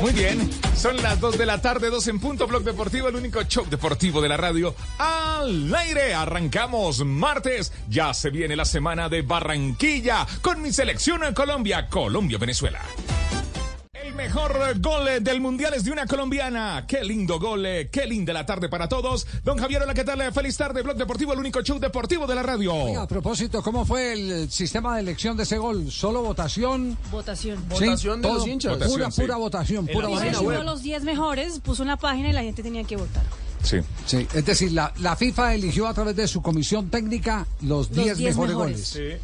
Muy bien, son las 2 de la tarde, 2 en punto, Blog Deportivo, el único show deportivo de la radio. Al aire, arrancamos martes, ya se viene la semana de Barranquilla con mi selección en Colombia, Colombia-Venezuela. El mejor gol del mundial es de una colombiana. Qué lindo gol, qué linda la tarde para todos. Don Javier, hola, ¿qué tal? Feliz tarde, Blog Deportivo, el único show deportivo de la radio. Oiga, a propósito, ¿cómo fue el sistema de elección de ese gol? ¿Solo votación? Votación. Sí, Votación de todo- los hinchas. Pura, Votación, sí. pura votación, pura votación. los 10 mejores, puso una página y la gente tenía que votar. Sí. Sí, es decir, la, la FIFA eligió a través de su comisión técnica los 10 10 mejores, mejores. goles.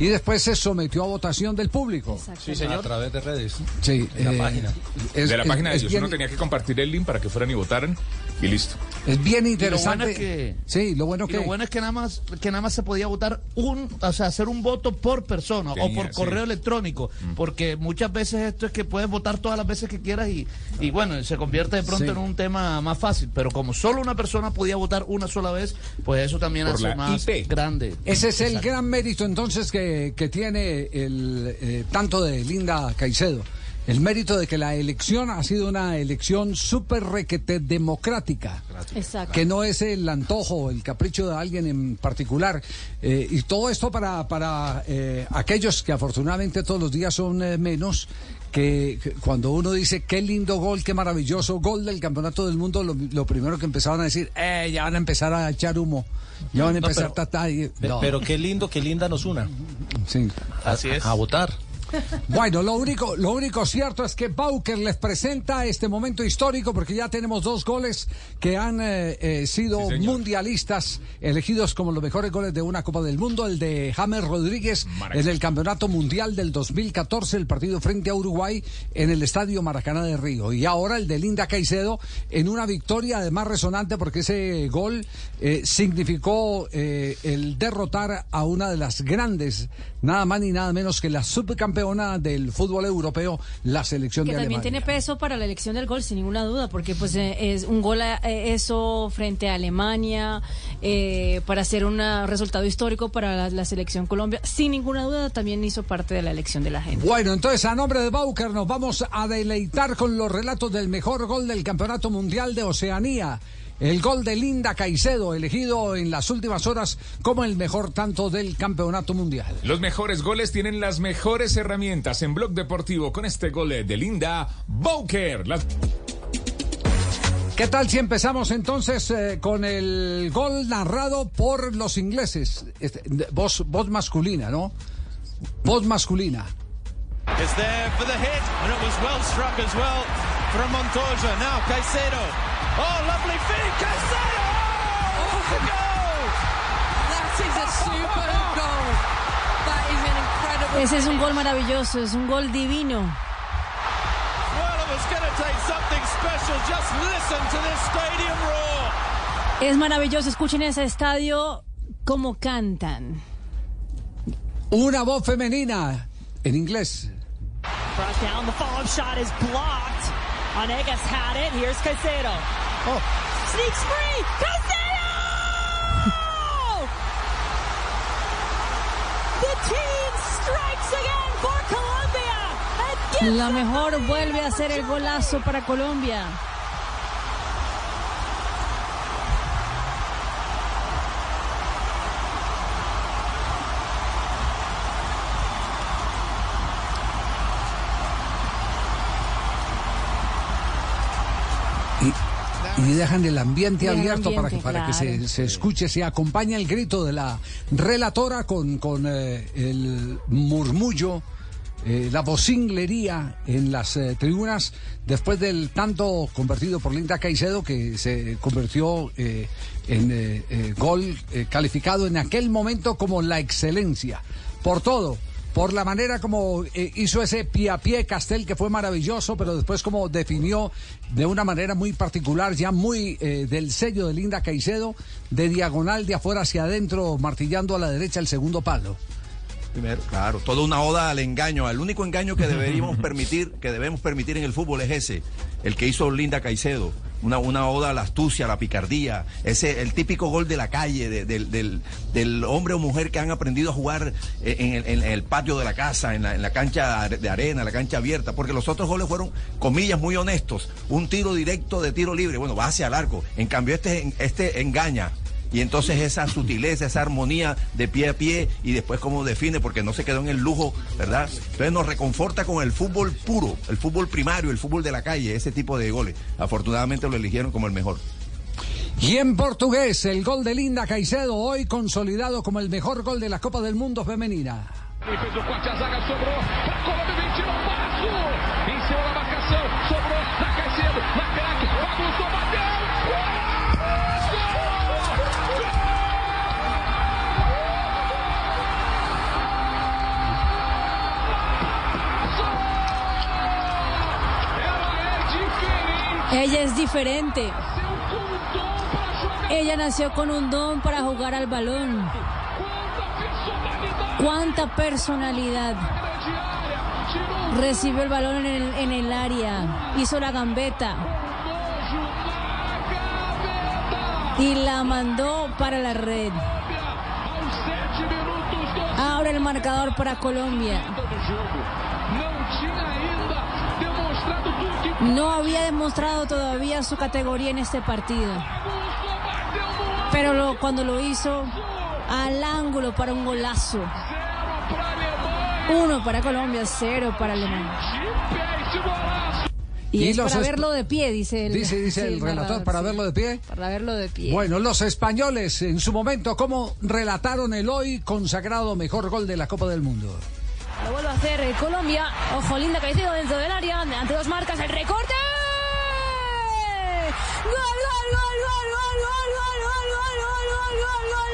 Y después se sometió a votación del público. Exacto. Sí, señor. A través de redes. Sí, la eh, página. es- de la es- página de es ellos. bien- Uno tenía que compartir el link para que fueran y votaran y listo. Es bien Y lo interesante. bueno es que- sí, lo bueno Y que. lo bueno es que nada más que nada más se podía votar un, o sea, hacer un voto por persona o por sí. correo electrónico, porque muchas veces esto es que puedes votar todas las veces que quieras y, y bueno, se convierte de pronto Sí. en un tema más fácil, pero como solo una persona podía votar una sola vez, pues eso también Por hace la más IP. grande. Ese es el gran mérito entonces que, que tiene el eh, tanto de Linda Caicedo. El mérito de que la elección ha sido una elección súper requete democrática. Exacto. que no es el antojo, el capricho de alguien en particular. Eh, y todo esto para, para eh, aquellos que afortunadamente todos los días son eh, menos, que, cuando uno dice qué lindo gol, qué maravilloso gol del campeonato del mundo, lo, lo primero que empezaban a decir, eh, ya van a empezar a echar humo, ya van a No, empezar pero- ta, ta", y- Pe- no, Pero qué lindo, qué linda nos una. sí. A- Así es. A votar. Bueno, lo único, lo único cierto es que Bauker les presenta este momento histórico porque ya tenemos dos goles que han eh, eh, sido Sí, mundialistas, elegidos como los mejores goles de una Copa del Mundo, el de James Rodríguez en el Campeonato Mundial del 2014, el partido frente a Uruguay en el Estadio Maracaná de Río. Y ahora el de Linda Caicedo en una victoria además resonante porque ese gol eh, significó el derrotar a una de las grandes, nada más ni nada menos que la subcampeona del fútbol europeo, la selección Que de también Alemania. tiene peso para la elección del gol, sin ninguna duda, porque pues eh, es un gol eh, eso frente a Alemania, eh, para hacer un resultado histórico para la, la selección Colombia, sin ninguna duda también hizo parte de la elección de la gente. Bueno, entonces a nombre de Bauker nos vamos a deleitar con los relatos del mejor gol del Campeonato Mundial de Oceanía. El gol de Linda Caicedo, elegido en las últimas horas como el mejor tanto del Campeonato Mundial. Los mejores goles tienen las mejores herramientas en Blog Deportivo con este gol de Linda Bowker. Las- ¿Qué tal si empezamos entonces eh, con el gol narrado por los ingleses? Este, voz, voz masculina, ¿no? Voz masculina. is there for the hit, and it was well struck as well from Montoya. Now Caicedo. Oh, lovely feed, Caicedo! Oh, goal! That is a superb goal. That is an incredible. Ese es un gol maravilloso, es un gol divino. Well, it was going to take something special. Just listen to this stadium roar. Es maravilloso, escuchen ese estadio como cantan. Una voz femenina en inglés. Down, the follow-up shot is blocked. Onegas had it. Here's Caicedo. Oh, sneaks free. Caicedo! the team strikes again for Colombia. La mejor vuelve a hacer el golazo para Colombia. Y, dejan el ambiente Dejan abierto para que, para que se, escuche, se acompaña el grito de la relatora con, con eh, el murmullo eh, la vocinglería en las eh, tribunas después del tanto convertido por Linda Caicedo que se convirtió eh, en gol calificado en aquel momento como la excelencia. Por todo, por la manera como eh, hizo ese pie a pie Castel que fue maravilloso, pero después como definió de una manera muy particular, ya muy eh, del sello de Linda Caicedo, de diagonal de afuera hacia adentro, martillando a la derecha el segundo palo. Primero, claro, toda una oda al engaño, al único engaño que deberíamos permitir, que debemos permitir en el fútbol es ese, el que hizo Linda Caicedo. Una, una oda a la astucia, a la picardía, ese el típico gol de la calle, de- del, del- hombre o mujer que han aprendido a jugar en el, patio de la casa, en la, en la cancha de arena, la cancha abierta, porque los otros goles fueron, comillas, muy honestos, un tiro directo de tiro libre, bueno, va hacia el arco, en cambio este, este engaña, y entonces esa sutileza, esa armonía de pie a pie y después cómo define, porque no se quedó en el lujo, ¿verdad? Entonces nos reconforta con el fútbol puro, el fútbol primario, el fútbol de la calle, ese tipo de goles. Afortunadamente lo eligieron como el mejor. Y en portugués, el gol de Linda Caicedo, hoy consolidado como el mejor gol de la Copa del Mundo Femenina. Ella es diferente. Ella nació con un don para jugar al balón. Cuánta personalidad. Recibió el balón en el, área, hizo la gambeta y la mandó para la red. Ahora el marcador para Colombia. No había demostrado todavía su categoría en este partido. Pero lo- cuando lo hizo al ángulo para un golazo. Uno para Colombia, cero para Alemania. Y, Y es los para verlo de pie, dice el, Dice, dice sí, el relator, narrador, para sí. verlo de pie. Para verlo de pie. Bueno, los españoles en su momento, ¿cómo relataron el hoy consagrado mejor gol de la Copa del Mundo? Lo vuelve a hacer eh, Colombia. Ojo, Linda Caicedo dentro del área. Ante dos marcas, el recorte. ¡Gol, gol, gol, gol, gol, gol, gol, gol, gol, gol, gol, gol,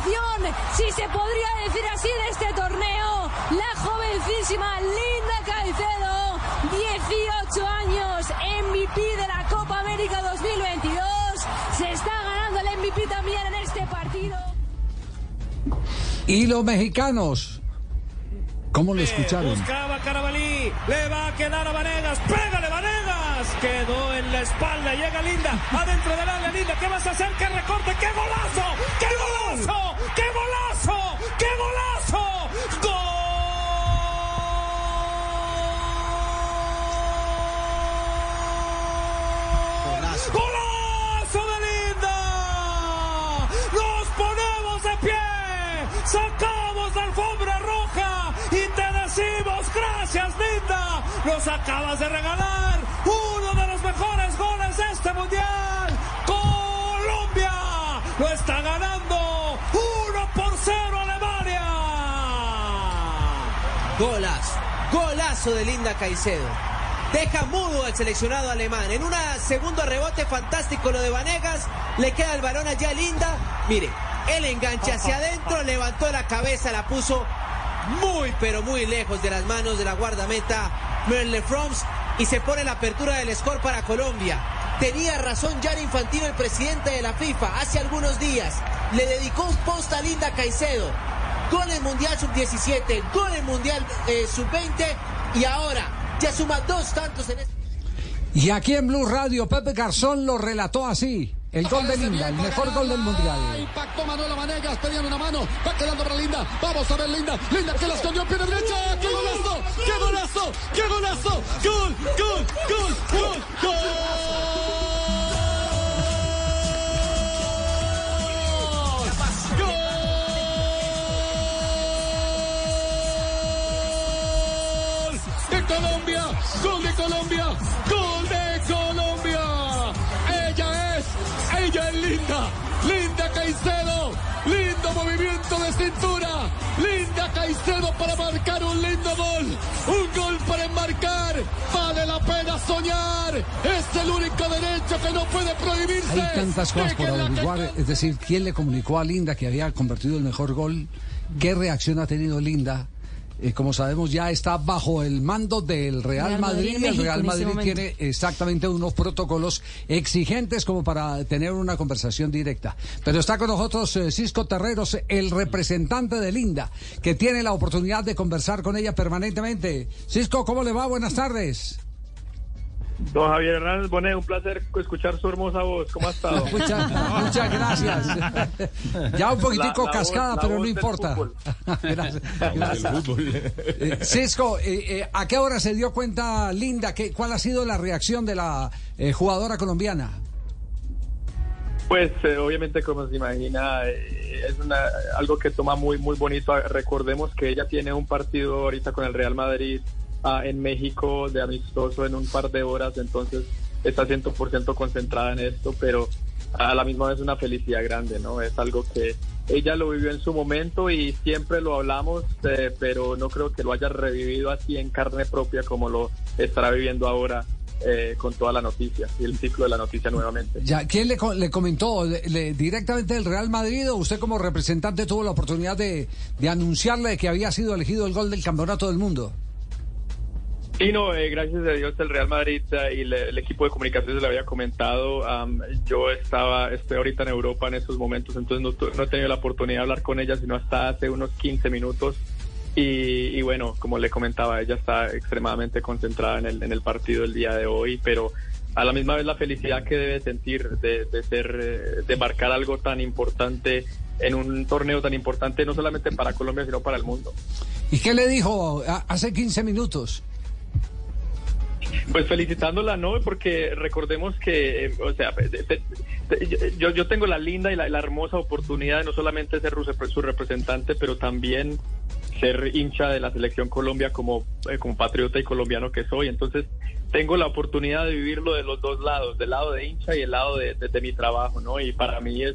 revelación, si se podría decir así, de este torneo. La jovencísima Linda Caicedo, 18 años, MVP de la Copa América 2022. Se está ganando el MVP también en este partido. Y los mexicanos, ¿cómo lo escucharon? Buscaba Carabalí, le va a quedar a Vanegas, pégale Vanegas, quedó en la espalda, llega Linda, adentro del área Linda, ¿qué vas a hacer? ¿Qué recorte? ¡Qué golazo! ¡Qué golazo! ¡Qué golazo! ¡Qué golazo! ¡Gol! ¡Golazo de Linda! ¡Nos ponemos de pie! ¡Sacamos la alfombra roja! ¡Y te decimos gracias, Linda! ¡Nos acabas de regalar de mejores goles de este mundial! ¡Colombia! ¡Lo está ganando! ¡Uno por cero Alemania! Golazo, golazo de Linda Caicedo. Deja mudo al seleccionado alemán. En un segundo rebote fantástico lo de Vanegas. Le queda el balón allá Linda. Mire, el enganche hacia adentro, levantó la cabeza, la puso muy pero muy lejos de las manos de la guardameta Merle Froms y se pone la apertura del score para Colombia. Tenía razón Gianni Infantino, el presidente de la FIFA, hace algunos días. Le dedicó un post a Linda Caicedo. Gol en Mundial Sub-17, gol en Mundial eh, Sub-20 y ahora ya suma dos tantos en este... Y aquí en Blue Radio, Pepe Garzón lo relató así. El gol de Linda, el mejor gol del Mundial. Impactó Manuela Vanegas, pedían una mano, va quedando para Linda, vamos a ver Linda, Linda que la escondió, pie derecha, qué golazo, qué golazo, qué golazo, gol, gol, gol, gol, gol. Gol de Colombia, gol de Colombia, gol movimiento de cintura. Linda Caicedo para marcar un lindo gol. Un gol para enmarcar. Vale la pena soñar. Es el único derecho que no puede prohibirse. Hay tantas cosas por averiguar, es decir, quién le comunicó a Linda que había convertido el mejor gol, qué reacción ha tenido Linda. Eh, como sabemos, ya está bajo el mando del Real, Real Madrid El Real este Madrid tiene exactamente unos protocolos exigentes como para tener una conversación directa. Pero está con nosotros eh, Cisco Terreros, el representante de Linda, que tiene la oportunidad de conversar con ella permanentemente. Cisco, ¿cómo le va? Buenas tardes. Don Javier Hernández Bonet, un placer escuchar su hermosa voz. ¿Cómo ha estado? Muchas, muchas gracias. Ya un poquitico La- la cascada, voz- pero no importa. gracias. gracias. Eh, Cisco, eh, eh, ¿a qué hora se dio cuenta Linda? ¿Qué, ¿Cuál ha sido la reacción de la eh, jugadora colombiana? Pues eh, obviamente como se imagina eh, es una, algo que toma muy muy bonito. Recordemos que ella tiene un partido ahorita con el Real Madrid ah, en México de amistoso en un par de horas, entonces está 100% concentrada en esto, pero a la misma vez una felicidad grande, ¿no? Es algo que ella lo vivió en su momento y siempre lo hablamos, eh, pero no creo que lo haya revivido así en carne propia como lo estará viviendo ahora eh, con toda la noticia y el ciclo de la noticia nuevamente. Ya, ¿Quién le, le comentó? ¿Le- le- ¿Directamente del Real Madrid o usted como representante tuvo la oportunidad de, de anunciarle que había sido elegido el gol del campeonato del mundo? Sí, no, eh, gracias a Dios el Real Madrid eh, y le- el equipo de comunicaciones le había comentado. am, yo estaba, estoy ahorita en Europa en estos momentos, entonces no, no he tenido la oportunidad de hablar con ella sino hasta hace unos 15 minutos. Y, y bueno, como le comentaba, ella está extremadamente concentrada en el, en el partido del día de hoy, pero a la misma vez la felicidad que debe sentir de, de ser, eh, de marcar algo tan importante en un torneo tan importante, no solamente para Colombia, sino para el mundo. ¿Y qué le dijo hace 15 minutos? Pues felicitándola, ¿no? Porque recordemos que, eh, o sea, yo, yo tengo la linda y la, la hermosa oportunidad de no solamente ser su, representante, pero también ser hincha de la selección Colombia como, eh, como patriota y colombiano que soy. Entonces, tengo la oportunidad de vivirlo de los dos lados, del lado de hincha y el lado de, de- mi trabajo, ¿no? Y para mí es,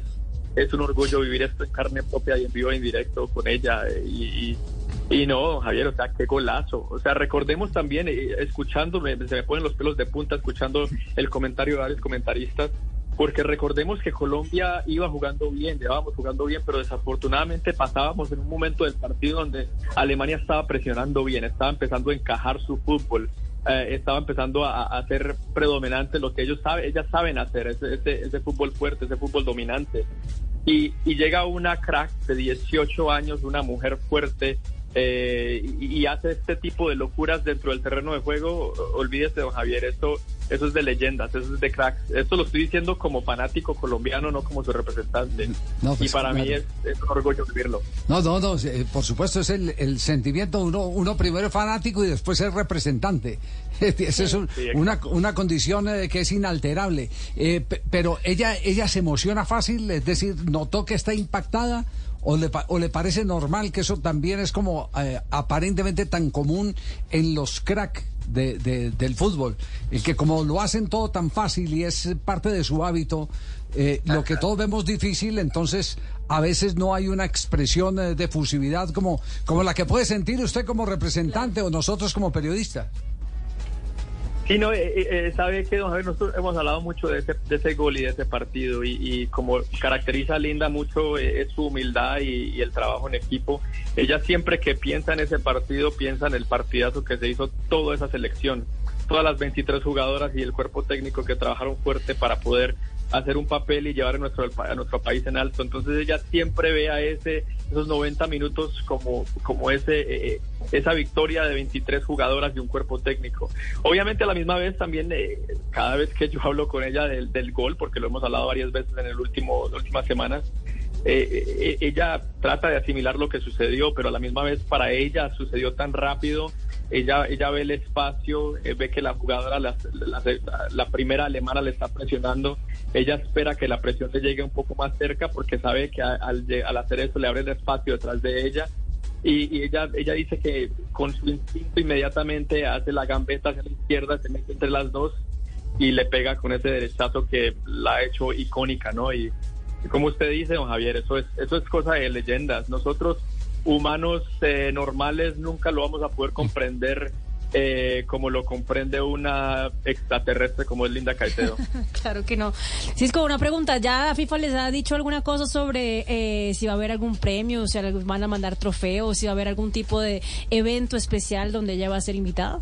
es un orgullo vivir esto en carne propia y en vivo en directo con ella. eh, y, y- y no, Javier, o sea, qué golazo. O sea, recordemos también, eh, escuchando, se me ponen los pelos de punta escuchando el comentario de varios comentaristas, porque recordemos que Colombia iba jugando bien, llevábamos jugando bien, pero desafortunadamente pasábamos en un momento del partido donde Alemania estaba presionando bien, estaba empezando a encajar su fútbol. eh, estaba empezando a, a predominante lo que ellos saben, ellas saben hacer, ese, ese, ese fútbol fuerte, ese fútbol dominante. Y, y llega una crack de 18 años, una mujer fuerte, eh, y, hace este tipo de locuras dentro del terreno de juego, olvídese, don Javier, esto, eso es de leyendas, eso es de cracks. Esto lo estoy diciendo como fanático colombiano, no como su representante. No, pues, y para mí claro. es, es un orgullo vivirlo. No, no, no, por supuesto es el, el sentimiento, uno, uno primero es fanático y después es representante. Esa es un- Sí, una, una condición eh, que es inalterable. Eh, pe- pero ella, ella se emociona fácil, es decir, notó que está impactada o le, o le parece normal que eso también es como eh, aparentemente tan común en los crack de- de- del fútbol. El que como lo hacen todo tan fácil y es parte de su hábito, eh, lo que todos vemos difícil, entonces a veces no hay una expresión eh, de efusividad como, como la que puede sentir usted como representante o nosotros como periodistas. Sí, no, eh, eh, sabe que, don Javier, nosotros hemos hablado mucho de ese, de ese gol y de ese partido y, y como caracteriza a Linda mucho eh, es su humildad y, y el trabajo en equipo. Ella siempre que piensa en ese partido, piensa en el partidazo que se hizo toda esa selección, todas las 23 jugadoras y el cuerpo técnico que trabajaron fuerte para poder hacer un papel y llevar a nuestro, a nuestro país en alto. Entonces ella siempre ve a ese, esos 90 minutos como, como ese, eh, esa victoria de 23 jugadoras y un cuerpo técnico. Obviamente a la misma vez también, eh, cada vez que yo hablo con ella del, del gol, porque lo hemos hablado varias veces en el último, las últimas semanas, eh, eh, ella trata de asimilar lo que sucedió, pero a la misma vez para ella sucedió tan rápido. Ella, ella ve el espacio, eh, ve que la jugadora, la, la- la primera alemana le está presionando. Ella espera que la presión le llegue un poco más cerca porque sabe que al, al hacer eso le abre el espacio detrás de ella. Y, y ella, ella dice que con su instinto inmediatamente hace la gambeta hacia la izquierda, se mete entre las dos y le pega con ese derechazo que la ha hecho icónica, ¿no? Y, como usted dice, don Javier, eso es, eso es cosa de leyendas. Nosotros, humanos eh, normales, nunca lo vamos a poder comprender eh, como lo comprende una extraterrestre como es Linda Caicedo. claro que no. Cisco, una pregunta. ¿Ya FIFA les ha dicho alguna cosa sobre eh, si va a haber algún premio, si van a mandar trofeos, si va a haber algún tipo de evento especial donde ella va a ser invitada?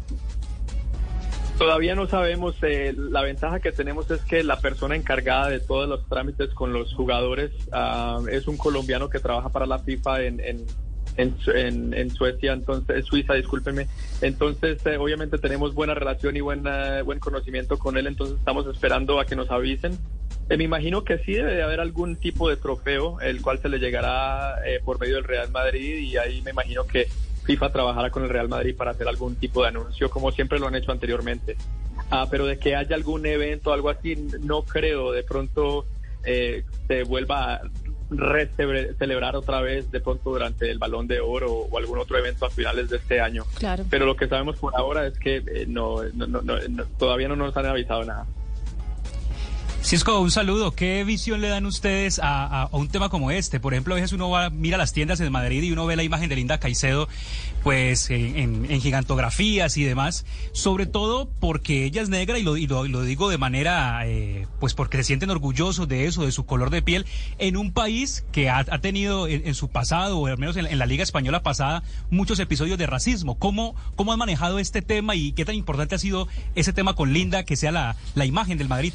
Todavía no sabemos. Eh, la ventaja que tenemos es que la persona encargada de todos los trámites con los jugadores ah, es un colombiano que trabaja para la FIFA en, en, en, en Suecia, entonces Suiza, discúlpeme. Entonces, eh, obviamente tenemos buena relación y buena, buen conocimiento con él, entonces estamos esperando a que nos avisen. Eh, me imagino que sí debe de haber algún tipo de trofeo, el cual se le llegará por medio del Real Madrid y ahí me imagino que FIFA trabajará con el Real Madrid para hacer algún tipo de anuncio, como siempre lo han hecho anteriormente. Ah, pero de que haya algún evento, algo así, no creo. De pronto eh, se vuelva a celebrar otra vez de pronto durante el Balón de Oro o algún otro evento a finales de este año. Claro. Pero lo que sabemos por ahora es que eh, no, todavía no nos han avisado nada. Cisco, un saludo. ¿Qué visión le dan ustedes a, un tema como este? Por ejemplo, a veces uno va, mira las tiendas en Madrid y uno ve la imagen de Linda Caicedo, pues en, gigantografías y demás, sobre todo porque ella es negra y lo, lo, digo de manera, eh, pues porque se sienten orgullosos de eso, de su color de piel, en un país que ha, tenido en, su pasado, o al menos en, la Liga Española pasada, muchos episodios de racismo. ¿Cómo, ¿Cómo han manejado este tema y qué tan importante ha sido ese tema con Linda, que sea la, la imagen del Madrid?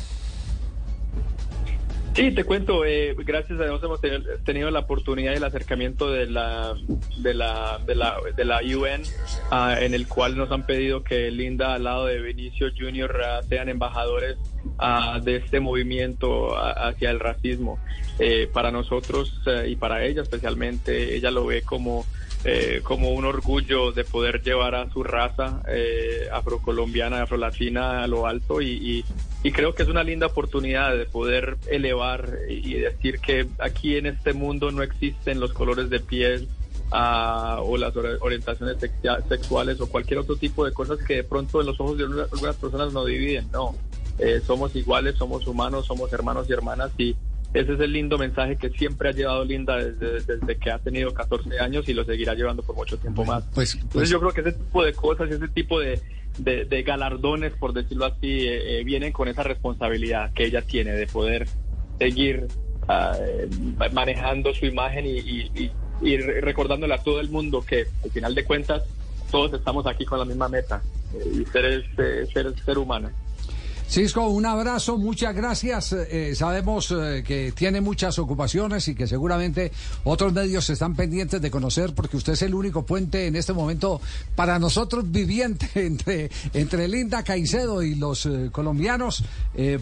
Sí, te cuento, eh, gracias a Dios hemos tenido, la oportunidad y el acercamiento de la de la de la, de la UN ah, en el cual nos han pedido que Linda al lado de Benicio Junior ah, sean embajadores ah, de este movimiento hacia el racismo. Eh, para nosotros eh, y para ella especialmente, ella lo ve como eh, como un orgullo de poder llevar a su raza eh, afrocolombiana, afrolatina a lo alto y, y, creo que es una linda oportunidad de poder elevar y decir que aquí en este mundo no existen los colores de piel ah, o las orientaciones sexuales o cualquier otro tipo de cosas que de pronto en los ojos de algunas personas nos dividen, no. Eh, somos iguales, somos humanos, somos hermanos y hermanas y ese es el lindo mensaje que siempre ha llevado Linda desde, que ha tenido 14 años y lo seguirá llevando por mucho tiempo más. Pues, Entonces pues yo creo que ese tipo de cosas, ese tipo de, galardones, por decirlo así, eh, eh, vienen con esa responsabilidad que ella tiene de poder seguir eh, manejando su imagen y, recordándole a todo el mundo que al final de cuentas todos estamos aquí con la misma meta y ser, ser, ser humano. Cisco, un abrazo, muchas gracias. Eh, sabemos eh, que tiene muchas ocupaciones y que seguramente otros medios están pendientes de conocer porque usted es el único puente en este momento para nosotros viviente entre, entre Linda Caicedo y los eh, colombianos.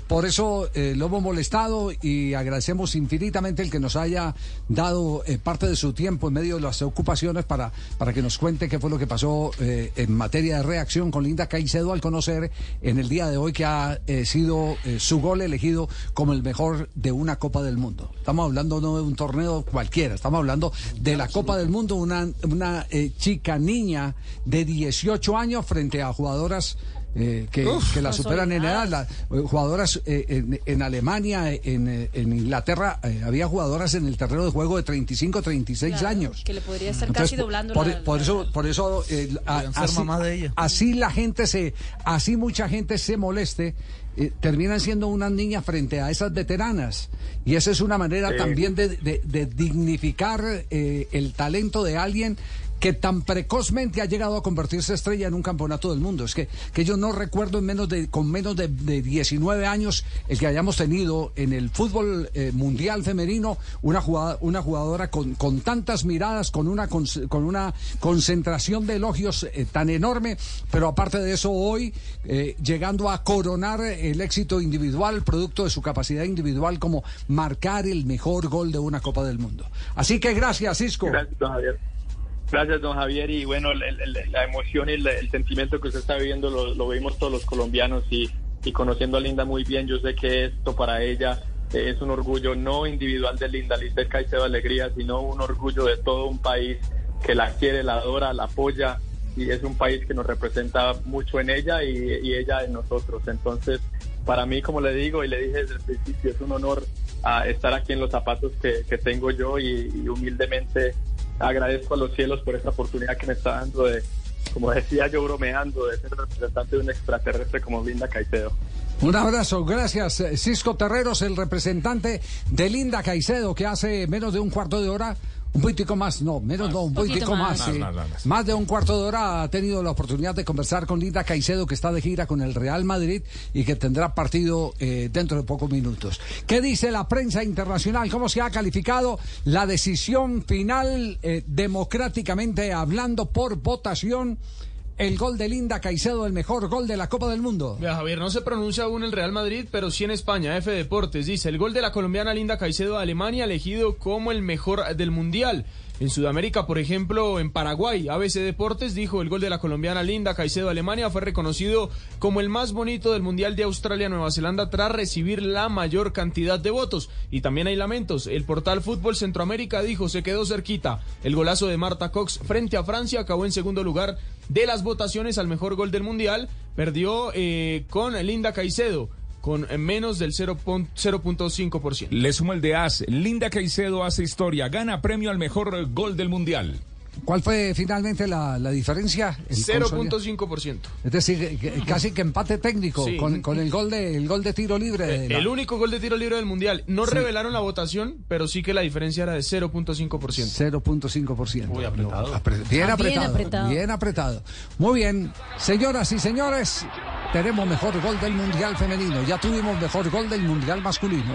por eso lo hemos molestado y agradecemos infinitamente el que nos haya dado parte de su tiempo en medio de las ocupaciones para, para que nos cuente qué fue lo que pasó en materia de reacción con Linda Caicedo al conocer en el día de hoy que ha eh, sido eh, su gol elegido como el mejor de una Copa del Mundo. Estamos hablando no de un torneo cualquiera, estamos hablando de la Copa del Mundo, una, una eh, chica niña de 18 años frente a jugadoras eh, que, la superan en edad. Eh, jugadoras eh, en, Alemania, en, Inglaterra, había jugadoras en el terreno de juego de 35, 36 años. Que le podría estar casi doblando por, por eso, por eso así, así la gente se, así mucha gente se moleste. terminan siendo unas niñas frente a esas veteranas. Y esa es una manera también de, de dignificar el talento de alguien que tan precozmente ha llegado a convertirse estrella en un campeonato del mundo. Es que, que yo no recuerdo en menos de, con menos de, 19 años el que hayamos tenido en el fútbol eh, mundial femenino una, jugada, una jugadora con, con tantas miradas, con una, con, una concentración de elogios eh, tan enorme, pero aparte de eso hoy eh, llegando a coronar el éxito individual, producto de su capacidad individual como marcar el mejor gol de una Copa del Mundo. Así que gracias, Cisco. Gracias, Javier. Gracias, don Javier. Y bueno, la emoción y el, sentimiento que usted está viviendo lo, lo todos los colombianos y, y, conociendo a Linda muy bien, yo sé que esto para ella es un orgullo no individual de Linda Lisbeth Caicedo Alegría, sino un orgullo de todo un país que la quiere, la adora, la apoya y es un país que nos representa mucho en ella y, ella en nosotros. Entonces, para mí, como le digo y le dije desde el principio, es un honor a estar aquí en los zapatos que, que tengo yo y humildemente agradezco a los cielos por esta oportunidad que me está dando de, como decía yo bromeando, de ser representante de un extraterrestre como Linda Caicedo. Un abrazo, gracias eh, Cisco Terreros, el representante de Linda Caicedo, que hace menos de un cuarto de hora, un poquitico más, no, menos no, un poquitico más, más. sí. Más, más, más. Más de un cuarto de hora ha tenido la oportunidad de conversar con Linda Caicedo, que está de gira con el Real Madrid y que tendrá partido eh, dentro de pocos minutos. ¿Qué dice la prensa internacional? ¿Cómo se ha calificado la decisión final, eh, democráticamente hablando por votación? El gol de Linda Caicedo, el mejor gol de la Copa del Mundo. Vea, Javier, no se pronuncia aún el Real Madrid, pero sí en España. F Deportes dice, el gol de la colombiana Linda Caicedo de Alemania elegido como el mejor del Mundial. En Sudamérica, por ejemplo, en Paraguay, ABC Deportes dijo el gol de la colombiana Linda Caicedo Alemania fue reconocido como el más bonito del Mundial de Australia-Nueva Zelanda tras recibir la mayor cantidad de votos. Y también hay lamentos. El portal Fútbol Centroamérica dijo se quedó cerquita. El golazo de Marta Cox frente a Francia acabó en segundo lugar de las votaciones al mejor gol del Mundial. Perdió eh, con Linda Caicedo con menos del 0.5%. Le sumo el de AS. Linda Caicedo hace historia. Gana premio al mejor gol del Mundial. ¿Cuál fue finalmente la, la diferencia? El consolidado. 0.5%. Es decir, que- casi que empate técnico Sí. con, con el gol de el gol de tiro libre. la- El único gol de tiro libre del Mundial. No Sí. revelaron la votación, pero sí que la diferencia era de 0.5%. 0.5%. Muy apretado. Apre- Bien Ah, apretado. bien apretado. Bien apretado. Muy bien. Señoras y señores, tenemos mejor gol del Mundial femenino. Ya tuvimos mejor gol del Mundial masculino.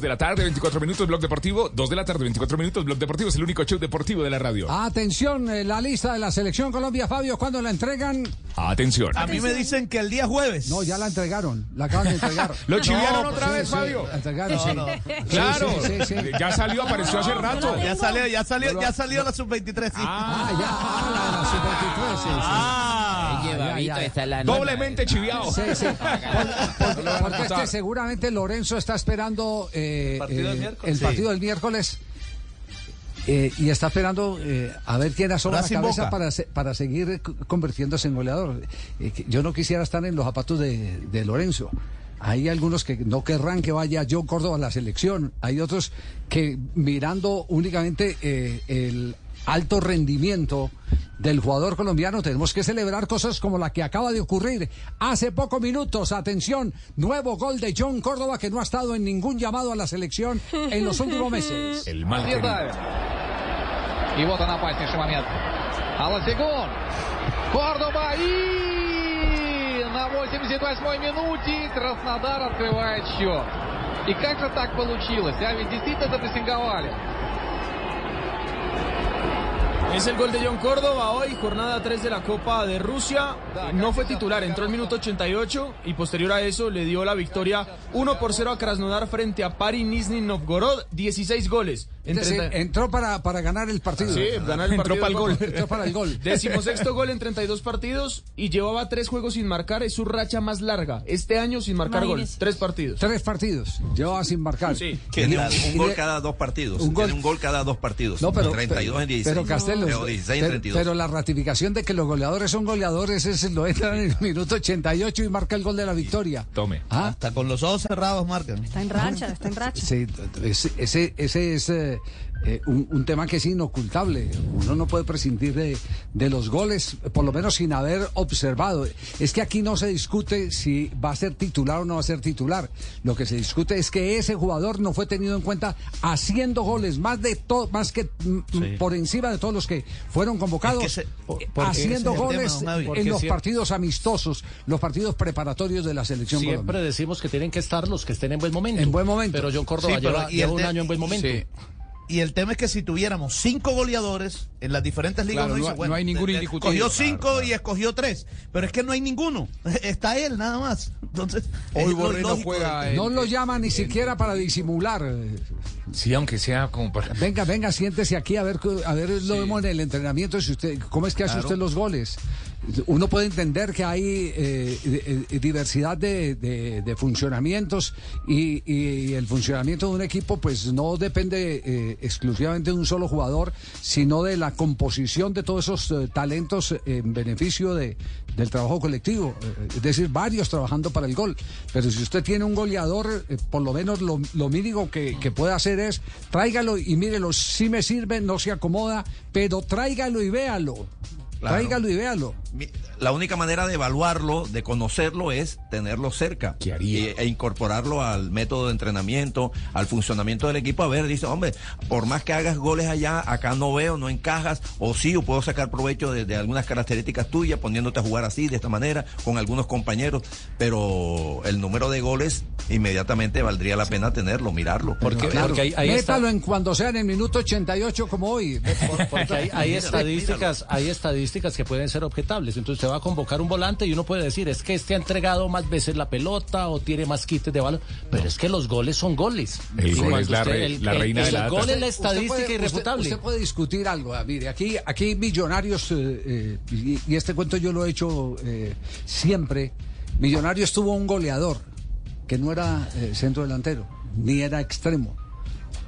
de la tarde, 24 minutos, Blog Deportivo. 2 de la tarde, 24 minutos, Blog Deportivo. Es el único show deportivo de la radio. Atención, eh, la lista de la Selección Colombia, Fabio, ¿cuándo la entregan? Atención. A mí me dicen que el día jueves. No, ya la entregaron, la acaban de entregar. Lo chiviaron otra vez, Fabio. La entregaron, no, sí. No. Claro, ya salió, apareció hace rato. Ya salió, ya salió, ya salió la sub-23, Ah, ya, ah, la, sub-23, Ah, Doblemente chiviado. Sí, sí. Porque, porque este seguramente Lorenzo está esperando... Eh, partido del eh, miércoles. el Sí. partido del miércoles. eh, y está esperando eh, a ver quién asoma la cabeza Boca. para, se- para seguir eh, convirtiéndose en goleador. Eh, yo no quisiera estar en los zapatos de, de Lorenzo. Hay algunos que no querrán que vaya John Córdoba a la selección. Hay otros que mirando únicamente eh, el alto rendimiento del jugador colombiano tenemos que celebrar cosas como la que acaba de ocurrir hace pocos minutos. Atención, nuevo gol de John Córdoba que no ha estado en ningún llamado a la selección en los últimos meses. El mal querido. И вот он опаснейший момент. Аласигун. Кордоба и на 88-й минуте Краснодар открывает счет. И как же так получилось? А ведь действительно запрессинговали. Es el gol de John Córdoba hoy, jornada 3 de la Copa de Rusia. No fue titular, entró el minuto 88 y posterior a eso le dio la victoria 1 por 0 a Krasnodar frente a Pari Nizhny Novgorod, 16 goles. Es decir, treinta- entró para, para ganar el partido. Sí, ganar el Entró partido. pa'l gol. Entró para el gol. Decimosexto gol en 32 partidos y llevaba tres juegos sin marcar. Es su racha más larga. Este año sin marcar gol. Imagínese. Tres partidos. Tres partidos. Lleva sin marcar. Sí. Tiene un, gol cada dos partidos. un gol- Tiene un gol cada dos partidos. No, pero, 32 en 16. pero Pero 16 en pero, 32. pero la ratificación de que los goleadores son goleadores es lo entran en el minuto 88 y marca el gol de la victoria. Tome. ¿Ah? Hasta con los ojos cerrados marcan. Está en racha, está en racha. Sí, ese, ese, ese es eh, eh, un, un tema que es inocultable. Uno no puede prescindir de, de los goles, por lo menos sin haber observado. Es que aquí no se discute si va a ser titular o no va a ser titular. Lo que se discute es que ese jugador no fue tenido en cuenta haciendo goles, más de todo, más que mm, Sí. por encima de todos los que fueron convocados, Es que se- porque haciendo tema, goles en los partidos amistosos, los partidos preparatorios de la selección Siempre colombiana. decimos que tienen que estar los que estén en buen momento. En buen momento. Pero John Córdoba Sí, lleva, y lleva un de- año en buen momento. Sí. Y el tema es que si tuviéramos cinco goleadores en las diferentes ligas, Claro, uno no dice, bueno, no hay indiscutible. Escogió Claro, cinco y escogió tres. Pero es que no hay ninguno. Está él, nada más. Entonces, Hoy lógico de- No lo llama ni siquiera para disimular. Sí, aunque sea como para... Venga, venga, siéntese aquí a ver, cu- a ver lo vemos en el entrenamiento. Si usted, ¿Cómo es que hace Claro. usted los goles? Uno puede entender que hay eh, eh, diversidad de, funcionamientos y, y el funcionamiento de un equipo pues no depende eh, exclusivamente de un solo jugador, sino de la composición de todos esos eh, talentos en beneficio de, del trabajo colectivo. Es decir, varios trabajando para el gol. Pero si usted tiene un goleador, por lo menos lo, lo mínimo que, que puede hacer es tráigalo y mírelo, si me sirve, no se acomoda, pero tráigalo y véalo. Claro. Tráigalo y véalo. La única manera de evaluarlo, de conocerlo, es tenerlo cerca. Y- e incorporarlo al método de entrenamiento, al funcionamiento del equipo. A ver, dice, hombre, por más que hagas goles allá, acá no veo, no encajas, o sí, o puedo sacar provecho de, de algunas características tuyas, poniéndote a jugar así, de esta manera, con algunos compañeros. Pero el número de goles, inmediatamente valdría la pena tenerlo, mirarlo. Porque- A ver. porque ahí- ahí está- Métalo en cuando sea en el minuto 88 como hoy. Porque hay, hay estadísticas, hay estadísticas que pueden ser objetables. Entonces usted va a convocar un volante y uno puede decir, es que este ha entregado más veces la pelota o tiene más quites de balón, pero es que los goles son goles. El gol es la usted- re- el- la el- reina de el la gol data. es la Usted estadística puede- irrefutable. Usted, puede discutir algo. mire, aquí, aquí Millonarios, eh, eh, y, y este cuento yo lo he hecho eh, siempre. Millonarios tuvo un goleador que no era eh, centro delantero, ni era extremo.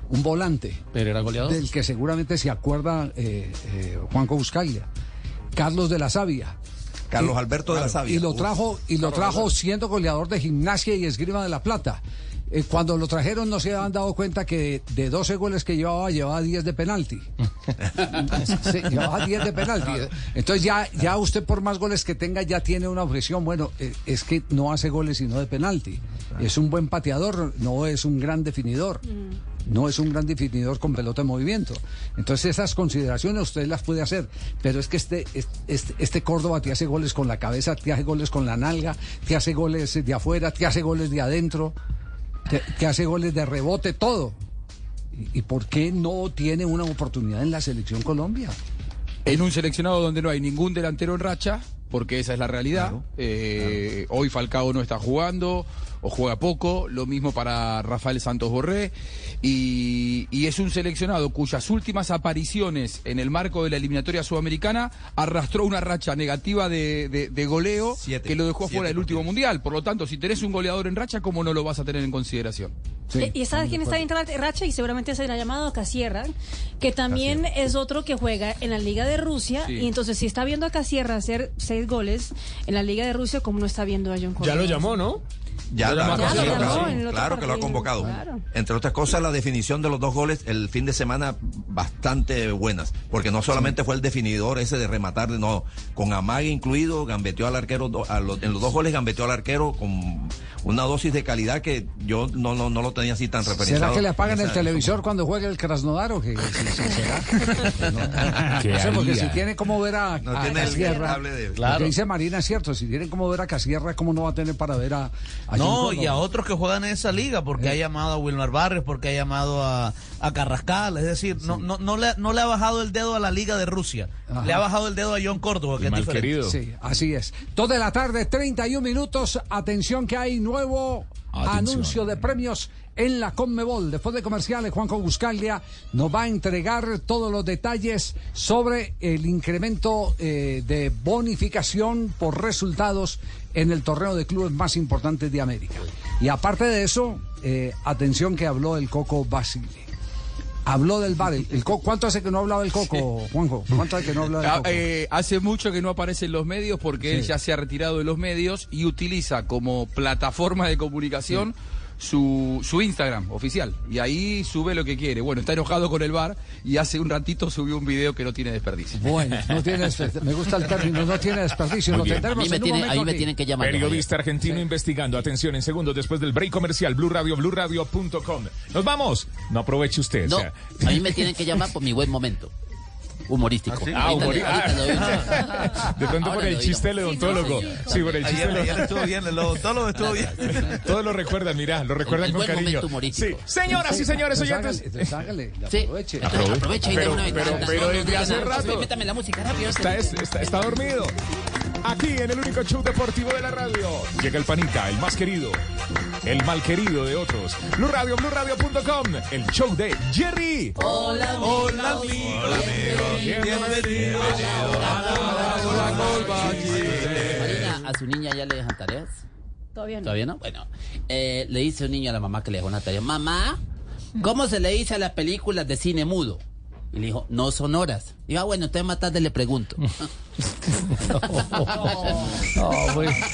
Un volante. Pero era goleador. Del que seguramente se acuerda eh, eh, Juanco Buscaglia. Carlos de la Sabia. Carlos Y- Alberto de la Sabia. Y lo trajo, y lo trajo siendo goleador de gimnasia y esgrima de la plata. Eh, cuando lo trajeron no se habían dado cuenta que de 12 goles que llevaba, llevaba 10 de penalti. Sí, llevaba 10 de penalti. Entonces ya, ya usted por más goles que tenga ya tiene una objeción. Bueno, eh, es que no hace goles sino de penalti. Es un buen pateador, no es un gran definidor. No es un gran definidor con pelota en movimiento. Entonces esas consideraciones usted las puede hacer. Pero es que este, este, este Córdoba te hace goles con la cabeza, te hace goles con la nalga, te hace goles de afuera, te hace goles de adentro, te, te hace goles de rebote, todo. ¿Y, y por qué no tiene una oportunidad en la selección Colombia? En un seleccionado donde no hay ningún delantero en racha, porque esa es la realidad. Eh, Hoy Falcao no está jugando o juega poco, lo mismo para Rafael Santos Borré. Y, y es un seleccionado cuyas últimas apariciones en el marco de la eliminatoria sudamericana arrastró una racha negativa de, de- de goleo que lo dejó fuera del último mundial. Por lo tanto, si tenés un goleador en racha, ¿cómo no lo vas a tener en consideración? Eh, ¿Y sabes quién está en ra- racha? Y seguramente se le ha llamado a Casierra, que también es otro que juega en la Liga de Rusia. Sí. Y entonces, si está viendo a Casierra hacer seis goles en la Liga de Rusia, ¿cómo no está viendo a John Ya Córdoba? lo llamó, ¿no? Ya, Ya la- lo claro, que lo ha convocado. claro. Entre otras cosas, la definición de los dos goles el fin de semana bastante buenas, porque no solamente fue el definidor ese de rematar, no, con amague incluido, gambeteó al arquero, do- a los- en los dos goles gambeteó al arquero con una dosis de calidad que yo no, no, no lo tenía así tan referenciado. ¿Será que le apagan el televisor cuando juegue el Krasnodar o qué? Sí, sí, ¿será? No, ¿Qué no sé, porque si tiene como ver a, No a tiene el Casierra, de- lo Claro. que dice Marina es cierto, si tienen como ver a Casierra, ¿cómo no va a tener para ver a, No, y a otros que juegan en esa liga, porque ha llamado a Wilmar Barrios, porque ha llamado a, a Carrascal, es decir, no, no, no, le, no le ha bajado el dedo a la liga de Rusia, Ajá. le ha bajado el dedo a John Córdoba, que es diferente. Sí, así es. Dos de la tarde, 31 minutos. Atención que hay nuevo Atención. anuncio de premios en la Conmebol. Después de comerciales, Juanjo Buscaglia nos va a entregar todos los detalles sobre el incremento eh, de bonificación por resultados en el torneo de clubes más importantes de América. Y aparte de eso, eh, atención que habló el Coco Basile. Habló del bar. El, el ¿Cuánto hace que no ha hablado del Coco, Juanjo? ¿Cuánto hace que no habla del Ah, Coco? eh, hace mucho que no aparece en los medios porque él ya se ha retirado de los medios y utiliza como plataforma de comunicación su, su Instagram oficial. Y ahí sube lo que quiere. Bueno, está enojado con el bar y hace un ratito subió un video que no tiene desperdicio. Bueno, no tiene desperdicio. Me gusta el término, no tiene desperdicio. Lo bien. tendremos en un momento aquí. Periodista argentino investigando. Atención, en segundos después del break comercial, Blue Radio, BlueRadio.com. Nos vamos. No aproveche usted. No, o sea. a mí me tienen que llamar por mi buen momento. Humorístico. Ah, ahorita le doy un- De pronto por el chiste del odontólogo. Sí, por el chiste del ayer estuvo bien, el odontólogo estuvo bien. Todos lo recuerdan, mira, lo recuerdan con cariño. humorístico. Sí, señoras y señores Entonces oyentes. hágale, Sí, aproveche. aprovecha y de Pero- una vez. pero- desde hace rato. Métame la música rápido. Está, es- está, está dormido. Aquí en el único show deportivo de la radio. Llega el panita, el más querido, el mal querido de otros. Blue Radio, BlueRadio.com, el show de Jerry. Hola, hola, amigo. Hola, amigo. Bienvenido. Marina, ¿A su niña ya le dejan tareas? Todavía no. ¿Todavía no? Bueno, eh, le dice un niño a la mamá que le dejó una tarea. Mamá, ¿cómo se le dice a las películas de cine mudo? Y le dijo, no son horas. Y ah, bueno, usted más tarde le pregunto.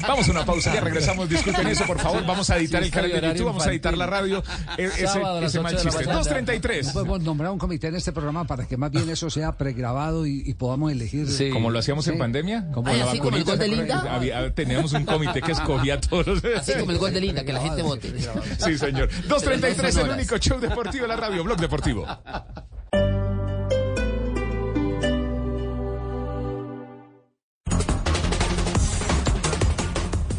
Vamos a una pausa, ya regresamos. Disculpen eso, por favor. Vamos a editar el canal de YouTube, vamos a editar la radio. E- Ese, Sábado ese mal de chiste. mañana. 233. No podemos nombrar un comité en este programa para que más bien eso sea pregrabado y, y podamos elegir. Como lo hacíamos en Sí. pandemia. Como con la la vacunita, vacunita, ¿se ¿se acuerdan? acuerdan? Había- teníamos un comité que escogía a todos los. Así como el gol de Linda, que la gente vote. Sí, señor. Pero 233, no son el único show deportivo de la radio, Blog Deportivo.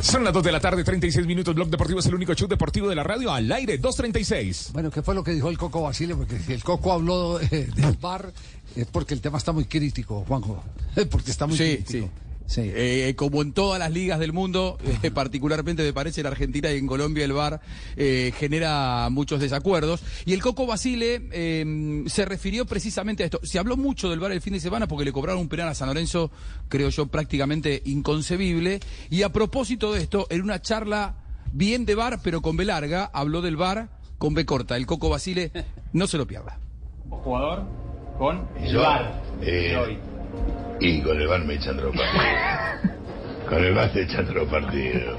Son las 2 de la tarde, 36 minutos. Blog Deportivo es el único show deportivo de la radio al aire, 236. Bueno, ¿qué fue lo que dijo el Coco Basile? Porque si el Coco habló eh, del bar es porque el tema está muy crítico, Juanjo. Porque está muy Sí, crítico. sí. Eh, como en todas las ligas del mundo, eh, particularmente me parece en Argentina y en Colombia el VAR eh, genera muchos desacuerdos. Y el Coco Basile eh, se refirió precisamente a esto. Se habló mucho del VAR el fin de semana porque le cobraron un penal a San Lorenzo, creo yo, prácticamente inconcebible. Y a propósito de esto, en una charla bien de VAR, pero con B larga, habló del VAR con B corta. El Coco Basile, no se lo pierda. jugador con el VAR. Y con el bar me echan otro partido. con el bar te echan otro partido.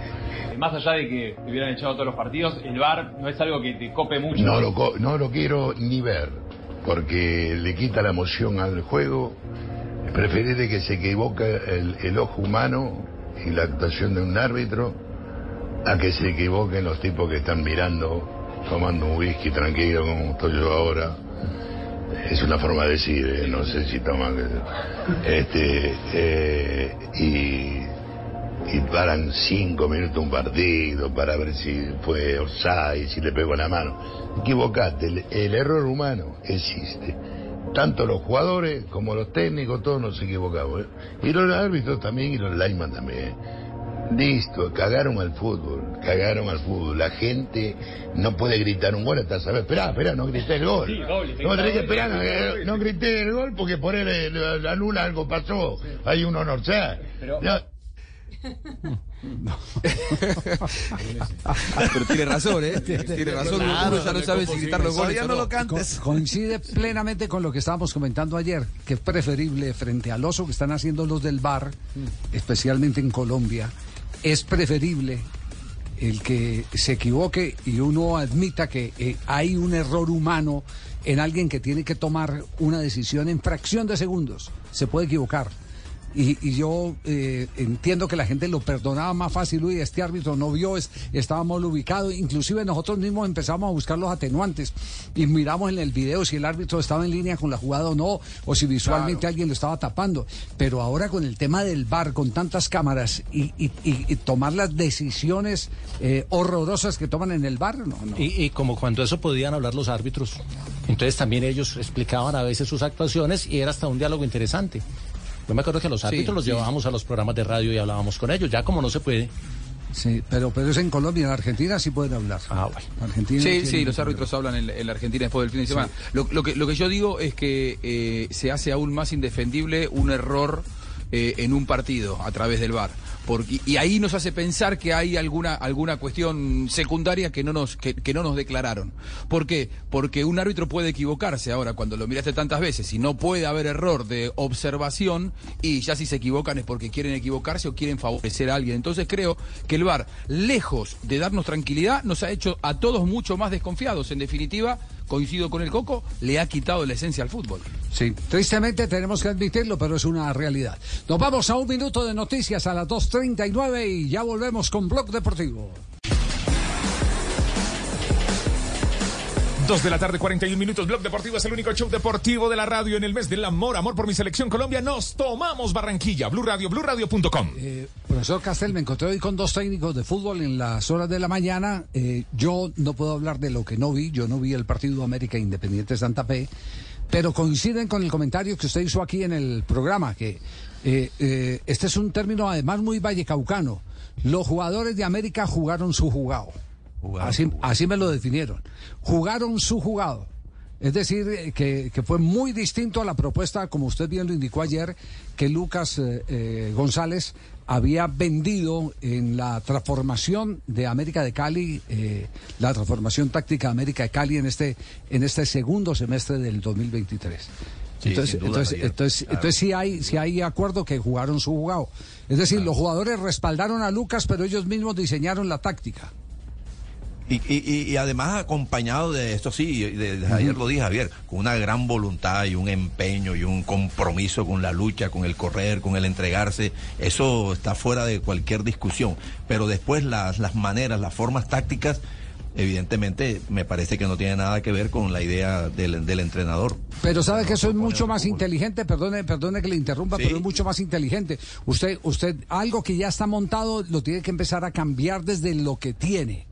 Eh, Más allá de que te hubieran echado todos los partidos, el VAR no es algo que te cope mucho. No lo, co- no lo quiero ni ver, porque le quita la emoción al juego. Es preferible que se equivoque el, el ojo humano y la actuación de un árbitro a que se equivoquen los tipos que están mirando, tomando un whisky tranquilo como estoy yo ahora. Es una forma de decir, eh, no sé si toman... Este, eh, y, y paran cinco minutos un partido para ver si fue offside, si le pegó la mano. Equivocate, el, error humano existe. Tanto los jugadores como los técnicos, todos nos equivocamos. ¿eh? Y los árbitros también y los linemen también. Listo, cagaron al fútbol, cagaron al fútbol. La gente no puede gritar un gol hasta saber, esperá, esperá, no grité el gol. Sí, doble, no, tenés que esperar, no, doble. no grité el gol porque por él eh, la, la luna algo pasó. Hay un honor, Pero- No, Pero tiene razón, ¿eh? Tiene razón. Uno ya no sabe si gritar los goles no. Co- coincide plenamente con lo que estábamos comentando ayer, que es preferible frente al oso que están haciendo los del bar, especialmente en Colombia, es preferible el que se equivoque y uno admita que eh, hay un error humano en alguien que tiene que tomar una decisión en fracción de segundos. Se puede equivocar. Y, y yo eh, entiendo que la gente lo perdonaba más fácil, uy, este árbitro no vio, es, estaba mal ubicado, inclusive nosotros mismos empezamos a buscar los atenuantes y miramos en el video si el árbitro estaba en línea con la jugada o no, o si visualmente alguien lo estaba tapando. Pero ahora con el tema del bar, con tantas cámaras y, y- y- y tomar las decisiones eh, horrorosas que toman en el bar, no, no. Y, y como cuando eso podían hablar los árbitros. Entonces también ellos explicaban a veces sus actuaciones y era hasta un diálogo interesante. Yo me acuerdo que los árbitros los sí. llevábamos a los programas de radio y hablábamos con ellos. Ya como no se puede. Sí, pero, pero es en Colombia, en Argentina sí pueden hablar. Ah, bueno. Argentina Sí, sí, los árbitros hablan en, en la Argentina después del fin de semana. Lo, lo que, lo que yo digo es que eh, se hace aún más indefendible un error eh, en un partido a través del VAR. Porque, y ahí nos hace pensar que hay alguna, alguna cuestión secundaria que no, nos, que, que no nos declararon. ¿Por qué? Porque un árbitro puede equivocarse ahora cuando lo miraste tantas veces y no puede haber error de observación y ya si se equivocan es porque quieren equivocarse o quieren favorecer a alguien. Entonces creo que el VAR, lejos de darnos tranquilidad, nos ha hecho a todos mucho más desconfiados. En definitiva, coincido con el Coco, le ha quitado la esencia al fútbol. Sí, tristemente tenemos que admitirlo, pero es una realidad. Nos vamos a un minuto de noticias a las 2.39 y ya volvemos con Blog Deportivo. 2 de la tarde, 41 minutos. Blog Deportivo es el único show deportivo de la radio en el mes del amor. Amor por mi selección Colombia. Nos tomamos Barranquilla. Blue Radio, BlueRadio.com. Eh, profesor Castel, me encontré hoy con dos técnicos de fútbol en las horas de la mañana. Eh, yo no puedo hablar de lo que no vi. Yo no vi el partido América Independiente Santa Fe. Pero coinciden con el comentario que usted hizo aquí en el programa, que eh, eh, este es un término además muy vallecaucano. Los jugadores de América jugaron su jugado. Así, así me lo definieron. Jugaron su jugado. Es decir, eh, que, que fue muy distinto a la propuesta, como usted bien lo indicó ayer, que Lucas eh, eh, González había vendido en la transformación de América de Cali, eh, la transformación táctica de América de Cali en este, en este segundo semestre del 2023. Sí, entonces, duda, entonces, entonces, Claro. entonces sí hay, sí hay acuerdo que jugaron su jugado. Es decir, los jugadores respaldaron a Lucas, pero ellos mismos diseñaron la táctica. Y, y- y- además acompañado de esto, sí, de- de- ayer lo dije Javier, con una gran voluntad y un empeño y un compromiso con la lucha, con el correr, con el entregarse, eso está fuera de cualquier discusión. Pero después las, las maneras, las formas tácticas, evidentemente me parece que no tiene nada que ver con la idea del, del entrenador. Pero sabe que eso es mucho más inteligente, perdone, perdone que le interrumpa, Sí. pero es mucho más inteligente. Usted, usted, algo que ya está montado, lo tiene que empezar a cambiar desde lo que tiene.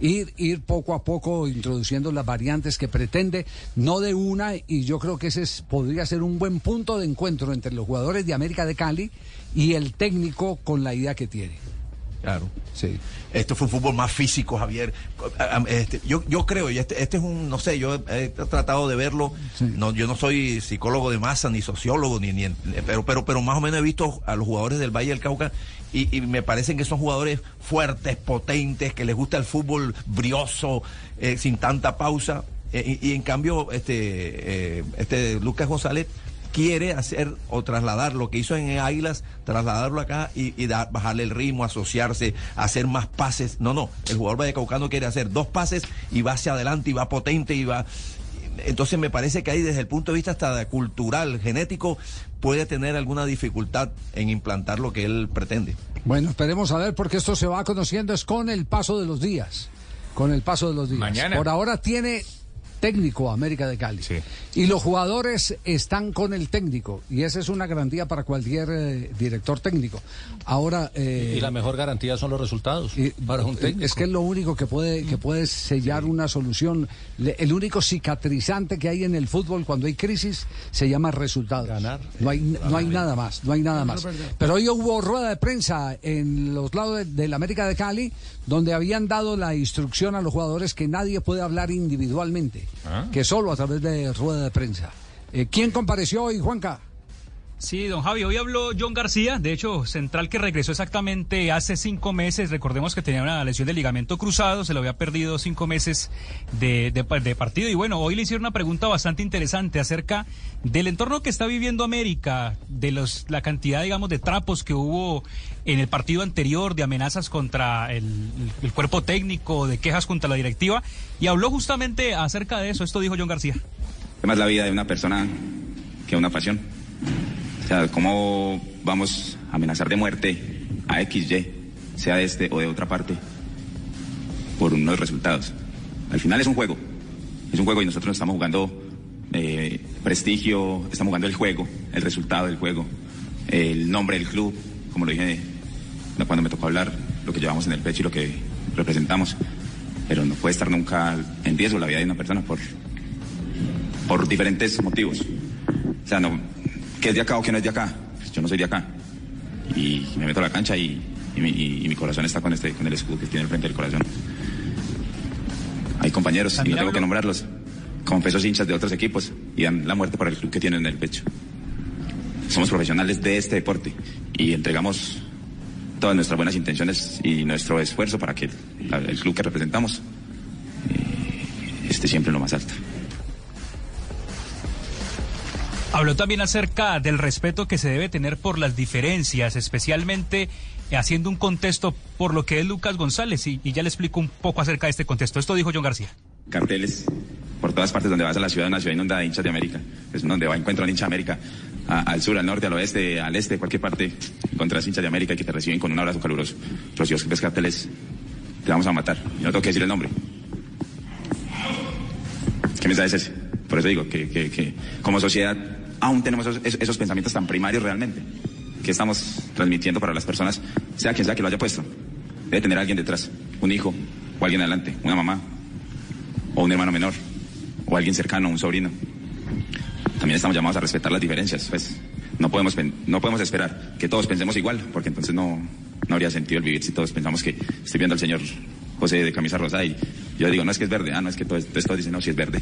Ir, ir poco a poco introduciendo las variantes que pretende, no de una, y yo creo que ese es- podría ser un buen punto de encuentro entre los jugadores de América de Cali y el técnico con la idea que tiene. Claro. Sí. Esto fue un fútbol más físico, Javier. Ah, ah, Este, yo, yo creo, y este, este es un, no sé, yo he, tratado de verlo. No, yo no soy psicólogo de masa, ni sociólogo, ni, ni pero, pero, pero más o menos he visto a los jugadores del Valle del Cauca y, y me parecen que son jugadores fuertes, potentes, que les gusta el fútbol brioso, eh, sin tanta pausa. Eh, y, y en cambio, este, eh, este Lucas González quiere hacer o trasladar lo que hizo en Águilas, trasladarlo acá y, y dar- bajarle el ritmo, asociarse, hacer más pases. No, no, el jugador vallecaucano quiere hacer dos pases y va hacia adelante y va potente y va... Entonces me parece que ahí desde el punto de vista hasta cultural, genético, puede tener alguna dificultad en implantar lo que él pretende. Bueno, esperemos a ver porque esto se va conociendo es con el paso de los días. Con el paso de los días. Mañana. Por ahora tiene técnico América de Cali. Y los jugadores están con el técnico. Y esa es una garantía para cualquier eh, director técnico. Ahora. eh, Y la mejor garantía son los resultados para un técnico. Es que es lo único que puede, que puede sellar una solución. Le- El único cicatrizante que hay en el fútbol cuando hay crisis se llama resultados. No hay, no hay nada más, no hay nada más. Pero hoy hubo rueda de prensa en los lados de- del América de Cali donde habían dado la instrucción a los jugadores que nadie puede hablar individualmente, Ah. que solo a través de rueda de prensa. Eh, ¿Quién compareció hoy, Juanca? Sí, don Javi, hoy habló John García, de hecho, central que regresó exactamente hace cinco meses. Recordemos que tenía una lesión de ligamento cruzado, se lo había perdido cinco meses de, de pa- de partido. Y bueno, hoy le hicieron una pregunta bastante interesante acerca del entorno que está viviendo América, de los, la cantidad, digamos, de trapos que hubo en el partido anterior, de amenazas contra el, cuerpo técnico, de quejas contra la directiva. Y habló justamente acerca de eso. Esto dijo John García. Es más la vida de una persona que una pasión. O sea, ¿cómo vamos a amenazar de muerte a XY, sea de este o de otra parte, por unos resultados? Al final es un juego. Es un juego y nosotros estamos jugando eh, prestigio, estamos jugando el juego, el resultado del juego, el nombre del club, como lo dije cuando me tocó hablar, lo que llevamos en el pecho y lo que representamos. Pero no puede estar nunca en riesgo la vida de una persona por, por diferentes motivos. O sea, no, que es de acá o que no es de acá. Pues yo no soy de acá. Y me meto a la cancha y, y mi, y- y mi corazón está con, este, con el escudo que tiene frente del corazón. Hay compañeros, y no tengo que nombrarlos, como pesos hinchas de otros equipos y dan la muerte por el club que tienen en el pecho. Somos profesionales de este deporte y entregamos todas nuestras buenas intenciones y nuestro esfuerzo para que el club que representamos eh, esté siempre en lo más alto. Habló también acerca del respeto que se debe tener por las diferencias, especialmente haciendo un contexto por lo que es Lucas González, y, y ya le explico un poco acerca de este contexto. Esto dijo John García. carteles por todas partes donde vas a la ciudad, una ciudad inundada de hinchas de América. Es donde va encuentra un hincha de América, a- al sur, al norte, al oeste, al este, cualquier parte, encontrás hinchas de América y que te reciben con un abrazo caluroso. Vos ves carteles, te vamos a matar. Yo no tengo que decir el nombre. ¿Qué mensaje es ese? Por eso digo que, que- que como sociedad aún tenemos esos, esos- pensamientos tan primarios realmente. que estamos transmitiendo para las personas, sea quien sea que lo haya puesto? Debe tener alguien detrás, un hijo o alguien adelante, una mamá o un hermano menor o alguien cercano, un sobrino. También estamos llamados a respetar las diferencias, pues. no podemos, pen- no podemos esperar que todos pensemos igual, porque entonces no, no habría sentido el vivir si todos pensamos que estoy viendo al señor José de camisa rosa y yo digo, no es que es verde, ah, no es que todos, entonces todos dicen, no, si es verde.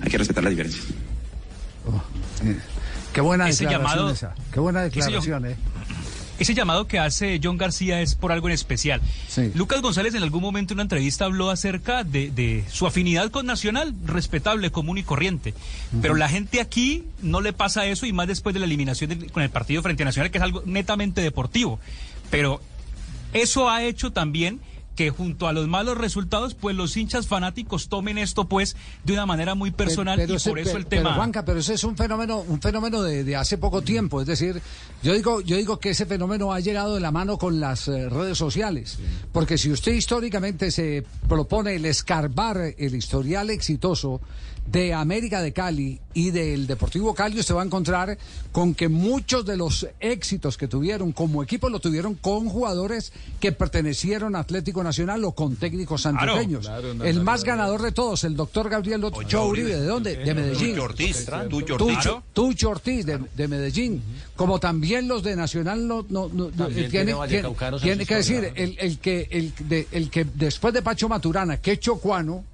Hay que respetar las diferencias. Qué buena Ese declaración llamado- esa. Qué buena ese declaración, ¿eh? Ese llamado que hace John García es por algo en especial. Lucas González en algún momento en una entrevista habló acerca de, de su afinidad con Nacional, respetable, común y corriente. Pero la gente aquí no le pasa eso y más después de la eliminación con el partido frente a Nacional, que es algo netamente deportivo. Pero eso ha hecho también que junto a los malos resultados, pues los hinchas fanáticos tomen esto pues de una manera muy personal y ese- por eso el tema... Pero Juanca, pero ese es un fenómeno, un fenómeno de, de hace poco tiempo. Es decir, yo digo, yo digo que ese fenómeno ha llegado de la mano con las eh, redes sociales. Porque si usted históricamente se propone el escarbar el historial exitoso de América de Cali y del Deportivo Cali, usted va a encontrar con que muchos de los éxitos que tuvieron como equipo lo tuvieron con jugadores que pertenecieron a Atlético Nacional o con técnicos antioqueños. claro, no, el no, más no, ganador de todos, el doctor Gabriel Ochoa Uribe. ¿De dónde? De Medellín. Tucho Ortiz, Tucho Ortiz. Tucho, Tucho Ortiz, de, de Medellín. Como también los de Nacional no, no, no- También eh, tiene tiene, tiene que historia. decir, el, el que, el, de- el que después de Pacho Maturana, que Chocuano,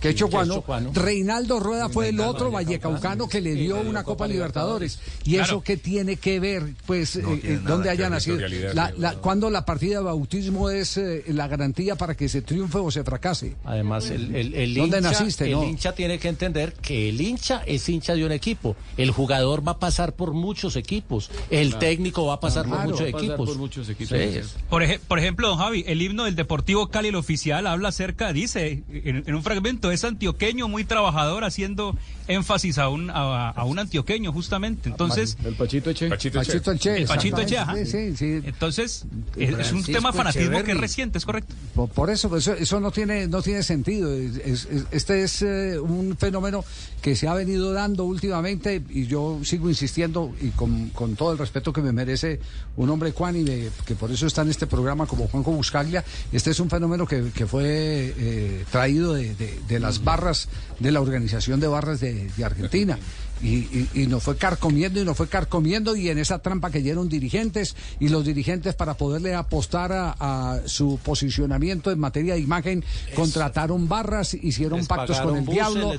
que Chocuano, Chocuano. Reinaldo Rueda fue el otro Vallecaucano. que le dio una Copa Libertadores. Libertadores. Y Claro. eso qué tiene que ver, pues, eh, tiene eh, nada dónde haya nacido. La, la- cuando la partida de bautismo es eh, la garantía para que se triunfe o se fracase. Además, el, el, el ¿Dónde hincha, naciste, el no? hincha tiene que entender que el hincha es hincha de un equipo. El jugador va a pasar por muchos equipos. El Claro. técnico va a pasar Claro, por muchos va a pasar equipos. por muchos equipos. Sí. Por, ej- por ejemplo, don Javi, el himno del Deportivo Cali, el oficial, habla acerca, dice en, en un fragmento, es antioqueño, muy trabajador, haciendo énfasis a un, a, a un antioqueño, justamente. Entonces. El Pachito Eche. Pachito Eche, El Pachito Eche, ajá. exactamente, sí, sí. Entonces, es, es un tema fanatismo que es reciente, es correcto. Por, por eso, pues, eso, eso no tiene, no tiene sentido. Es- es- es- este es eh, un fenómeno que se ha venido dando últimamente y yo sigo insistiendo y con, con todo el respeto que me merece un hombre ecuánime, que por eso está en este programa como Juanjo Buscaglia. Este es un fenómeno que, que fue eh, traído de, de- de las barras de la Organización de Barras de, de Argentina. Y, y, y nos fue carcomiendo y nos fue carcomiendo y en esa trampa cayeron dirigentes y los dirigentes para poderle apostar a, a su posicionamiento en materia de imagen contrataron barras, hicieron Les pactos con el buses, diablo,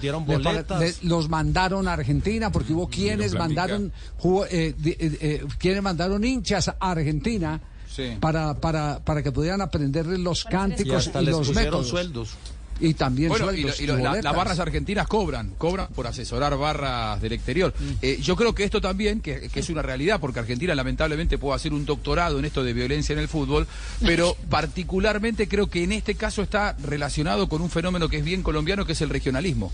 les los mandaron a Argentina porque hubo quienes mandaron eh, eh, eh, quienes mandaron hinchas a Argentina para, para, para que pudieran aprender los Y cánticos hasta y, les los métodos. sueldos. Y también Bueno, y, sueldos lo- y lo- y la- boletas. las barras argentinas cobran, cobran por asesorar barras del exterior. Mm. Eh, yo creo que esto también, que, que es una realidad, porque Argentina lamentablemente puede hacer un doctorado en esto de violencia en el fútbol, pero particularmente creo que en este caso está relacionado con un fenómeno que es bien colombiano, que es el regionalismo.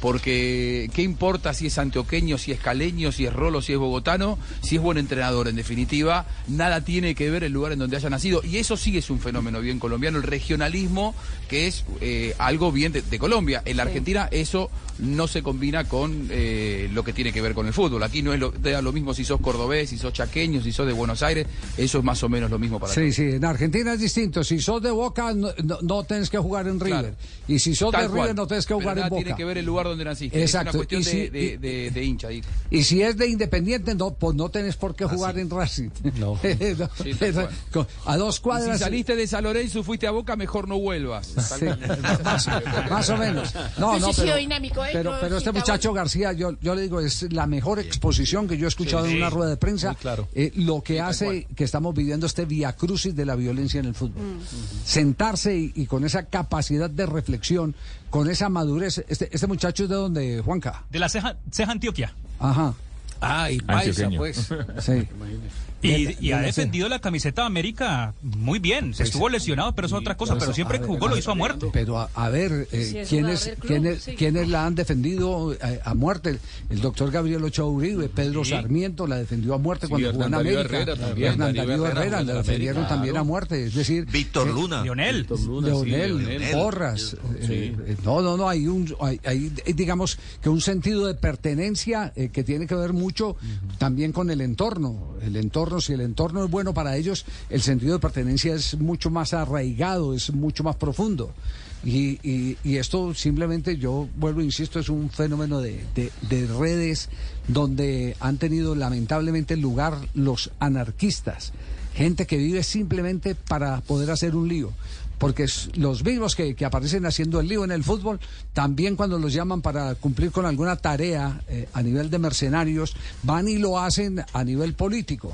Porque, ¿qué importa si es antioqueño, si es caleño, si es rolo, si es bogotano, si es buen entrenador? En definitiva, nada tiene que ver el lugar en donde haya nacido. Y eso sí es un fenómeno bien colombiano, el regionalismo, que es eh, algo bien de, de Colombia. En la Argentina eso no se combina con eh, lo que tiene que ver con el fútbol. Aquí no es lo, da lo mismo si sos cordobés, si sos chaqueño, si sos de Buenos Aires, eso es más o menos lo mismo para Sí, sí, en Argentina es distinto. Si sos de Boca, no, no, no tenés que jugar en River. Y si sos Tal de River, cual. no tenés que Pero jugar nada en Boca. tiene que ver el lugar donde naciste. Exacto. Es una cuestión Y si- de, de, de- de hincha. Y si es de Independiente, no, pues no tenés por qué jugar en Racing. No. Sí, a dos Y si cuadras. saliste de San Lorenzo y fuiste a Boca, mejor no vuelvas. Sí, más, más o menos. No, no, pero, dinámico, ¿eh? pero, pero este muchacho García, yo, yo le digo, es la mejor exposición que yo he escuchado Sí, en una rueda de prensa. Muy claro. eh, lo que hace que estamos viviendo este via crucis de la violencia en el fútbol. Sentarse y, y con esa capacidad de reflexión, con esa madurez. Este, este muchacho es de donde, Juanca. De la ceja, ceja Antioquia. Ajá. Ah, y paisa, pues. Sí. Y, y ha defendido la camiseta de América muy bien. Se estuvo lesionado, pero eso es otra cosa. Pero siempre que jugó lo hizo a muerte. Pero a, a ver, eh, ¿quiénes, club, quiénes, sí. quiénes la han defendido eh, a, muerte? El, doctor Gabriel Ochoa Uribe, Pedro Sí. Sarmiento la defendió a muerte Sí, cuando jugó en América. Herrera también. Hernán Darío Herrera la en defendieron también a muerte. Es decir, Víctor eh, Luna. Lionel. Leonel. Porras. eh, no, no, no, hay un, hay, hay, digamos que un sentido de pertenencia eh, que tiene que ver mucho también con el entorno. El entorno, si el entorno es bueno para ellos, el sentido de pertenencia es mucho más arraigado, es mucho más profundo. Y, y- esto simplemente, yo vuelvo, insisto, es un fenómeno de, de- de redes donde han tenido lamentablemente lugar los anarquistas, gente que vive simplemente para poder hacer un lío. Porque los mismos que, que aparecen haciendo el lío en el fútbol, también cuando los llaman para cumplir con alguna tarea eh, a nivel de mercenarios, van y lo hacen a nivel político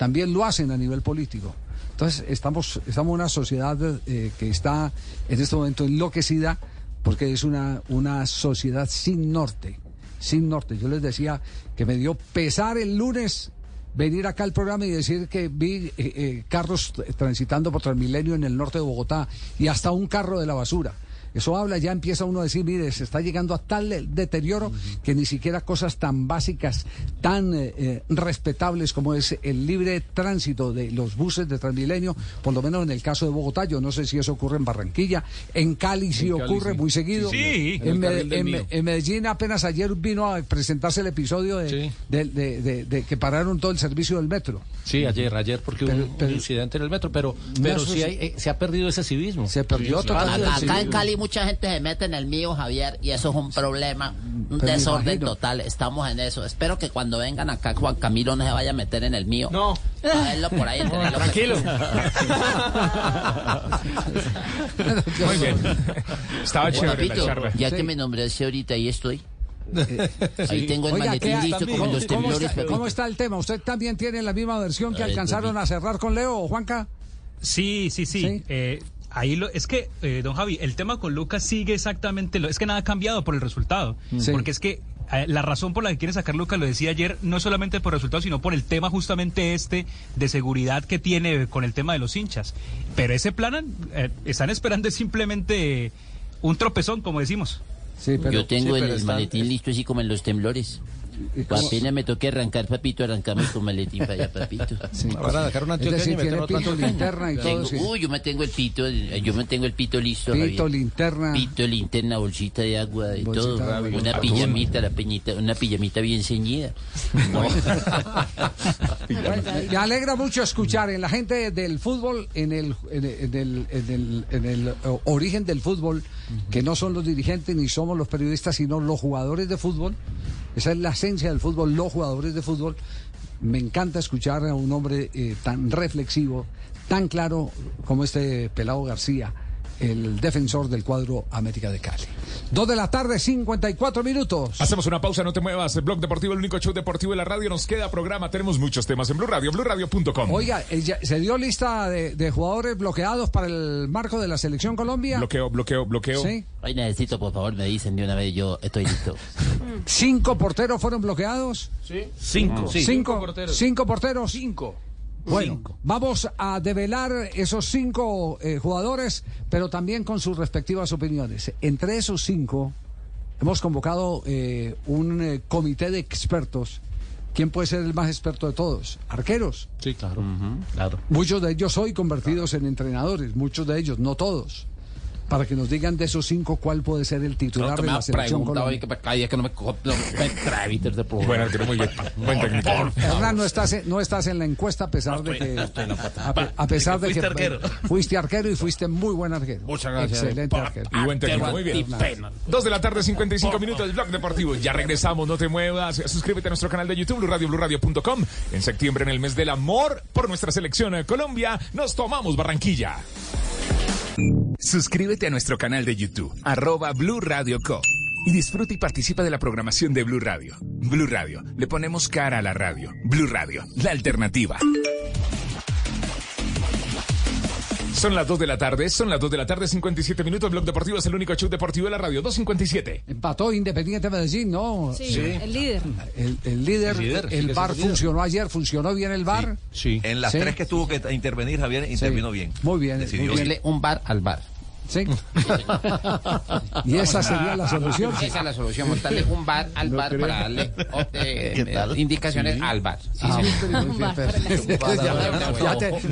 también lo hacen a nivel político. Entonces, estamos, estamos en una sociedad eh, que está en este momento enloquecida porque es una, una sociedad sin norte, sin norte. Yo les decía que me dio pesar el lunes venir acá al programa y decir que vi eh, eh, carros transitando por Transmilenio en el norte de Bogotá y hasta un carro de la basura. Eso habla, ya empieza uno a decir, mire, se está llegando a tal deterioro que ni siquiera cosas tan básicas, tan eh, eh, respetables como es el libre tránsito de los buses de Transmilenio, por lo menos en el caso de Bogotá, yo no sé si eso ocurre en Barranquilla, en Cali sí En Cali, ocurre sí. muy seguido. Sí. En Medellín apenas ayer vino a presentarse el episodio de, de- de- de- de que pararon todo el servicio del metro. Sí, ayer, ayer, porque hubo Pero- un, incidente en el metro, pero, No, pero eso sí sí. hay- eh, se ha perdido ese civismo. Se perdió totalmente Acá, el acá en. Cali mucha gente se mete en el mío, Javier, y eso es un problema, un Pero me desorden total. Estamos en eso. Espero que cuando vengan acá Juan Camilo no se vaya a meter en el mío. No. A verlo por ahí. tenerlo tranquilo. Muy bien. Estaba Oye, chévere la papito, charla. Ya que me nombraste ahorita, ahí estoy. Ahí Sí. tengo el Oiga, maletín ¿qué- listo como ¿cómo, los cómo temblores, está, papito. cómo está el tema? ¿Usted también tiene la misma versión que A ver, alcanzaron a cerrar con Leo, Juanca? Sí, sí, sí. Eh, ahí lo, es que, eh, don Javi, el tema con Lucas sigue exactamente lo. Es que nada ha cambiado por el resultado. Sí. Porque es que eh, la razón por la que quiere sacar Lucas, lo decía ayer, no es solamente por el resultado, sino por el tema justamente este de seguridad que tiene con el tema de los hinchas. Pero ese plan, eh, están esperando es simplemente un tropezón, como decimos. Yo tengo el, el maletín listo así como en los temblores. Apenas me toque arrancar, papito, arrancamos con maletín para allá, papito. Van a sacar una Es decir, tiene pito, linterna y todo. Sí. uy, yo me tengo el pito, el- yo me tengo el pito listo. Pito, Javier. linterna. Pito, linterna, bolsita de agua y Bolsita todo. agua. Una Atún. pijamita, la peñita, una pijamita bien ceñida. Me alegra mucho escuchar en la gente del fútbol, en el, en el, en el, en el- en el, eh, origen del fútbol, que no son los dirigentes ni somos los periodistas, sino los jugadores de fútbol. Esa es la esencia del fútbol, los jugadores de fútbol. Me encanta escuchar a un hombre eh, tan reflexivo, tan claro como este Pelado García, el defensor del cuadro América de Cali. Dos de la tarde, 54 minutos. Hacemos una pausa, no te muevas. Blog Deportivo, el único show deportivo de la radio. Nos queda programa. Tenemos muchos temas en Blue Radio, BlueRadio.com. Oiga, eh, ya- ¿se dio lista de, de jugadores bloqueados para el marco de la selección Colombia? Bloqueo, bloqueo, bloqueo. Sí. Hoy necesito, por favor, me dicen de una vez, yo estoy listo. ¿Cinco porteros fueron bloqueados? Sí. Cinco. Sí. Cinco ¿Cinco porteros. ¿Cinco porteros? Cinco. Bueno, vamos a develar esos cinco eh, jugadores, pero también con sus respectivas opiniones. Entre esos cinco, hemos convocado eh, un eh, comité de expertos. ¿Quién puede ser el más experto de todos? Arqueros. Sí, claro. claro. Muchos de ellos hoy convertidos en entrenadores, muchos de ellos, no todos. Para que nos digan de esos cinco cuál puede ser el titular que de la selección preguntado Colombia. y que que no me, co- no me trae Víctor de programa. Buen arquero, muy bien. Buen técnico. Hernán, no estás, en- no estás en la encuesta a pesar de que a, pe- a pesar de Fuiste que arquero. fuiste arquero y fuiste muy buen arquero. Muchas gracias. Excelente arquero. Y buen técnico, muy bien. Dos de la tarde, 55 minutos del Blog Deportivo. Ya regresamos, no te muevas. Suscríbete a nuestro canal de YouTube, BluRadio, En septiembre, en el mes del amor, por nuestra selección eh, Colombia, nos tomamos Barranquilla. Suscríbete a nuestro canal de YouTube, arroba Blue Radio Co. Y disfruta y participa de la programación de Blue Radio. Blue Radio, le ponemos cara a la radio. Blue Radio, la alternativa. Son las 2 de la tarde, son las 2 de la tarde, 57 minutos. Blog Deportivo es el único show deportivo de la radio. 257. Empató Independiente Medellín, ¿no? Sí, el líder. El, el líder, El líder, líder. funcionó ayer, funcionó bien el VAR. Sí. En las Sí. tres que tuvo que intervenir Javier, intervino bien. Muy bien, Decidió muy bien. un bar al bar. Sí. y esa sería la solución. Esa es la solución, montarle un bar al bar para darle oh, eh, indicaciones Sí. al bar. Sí, Ah,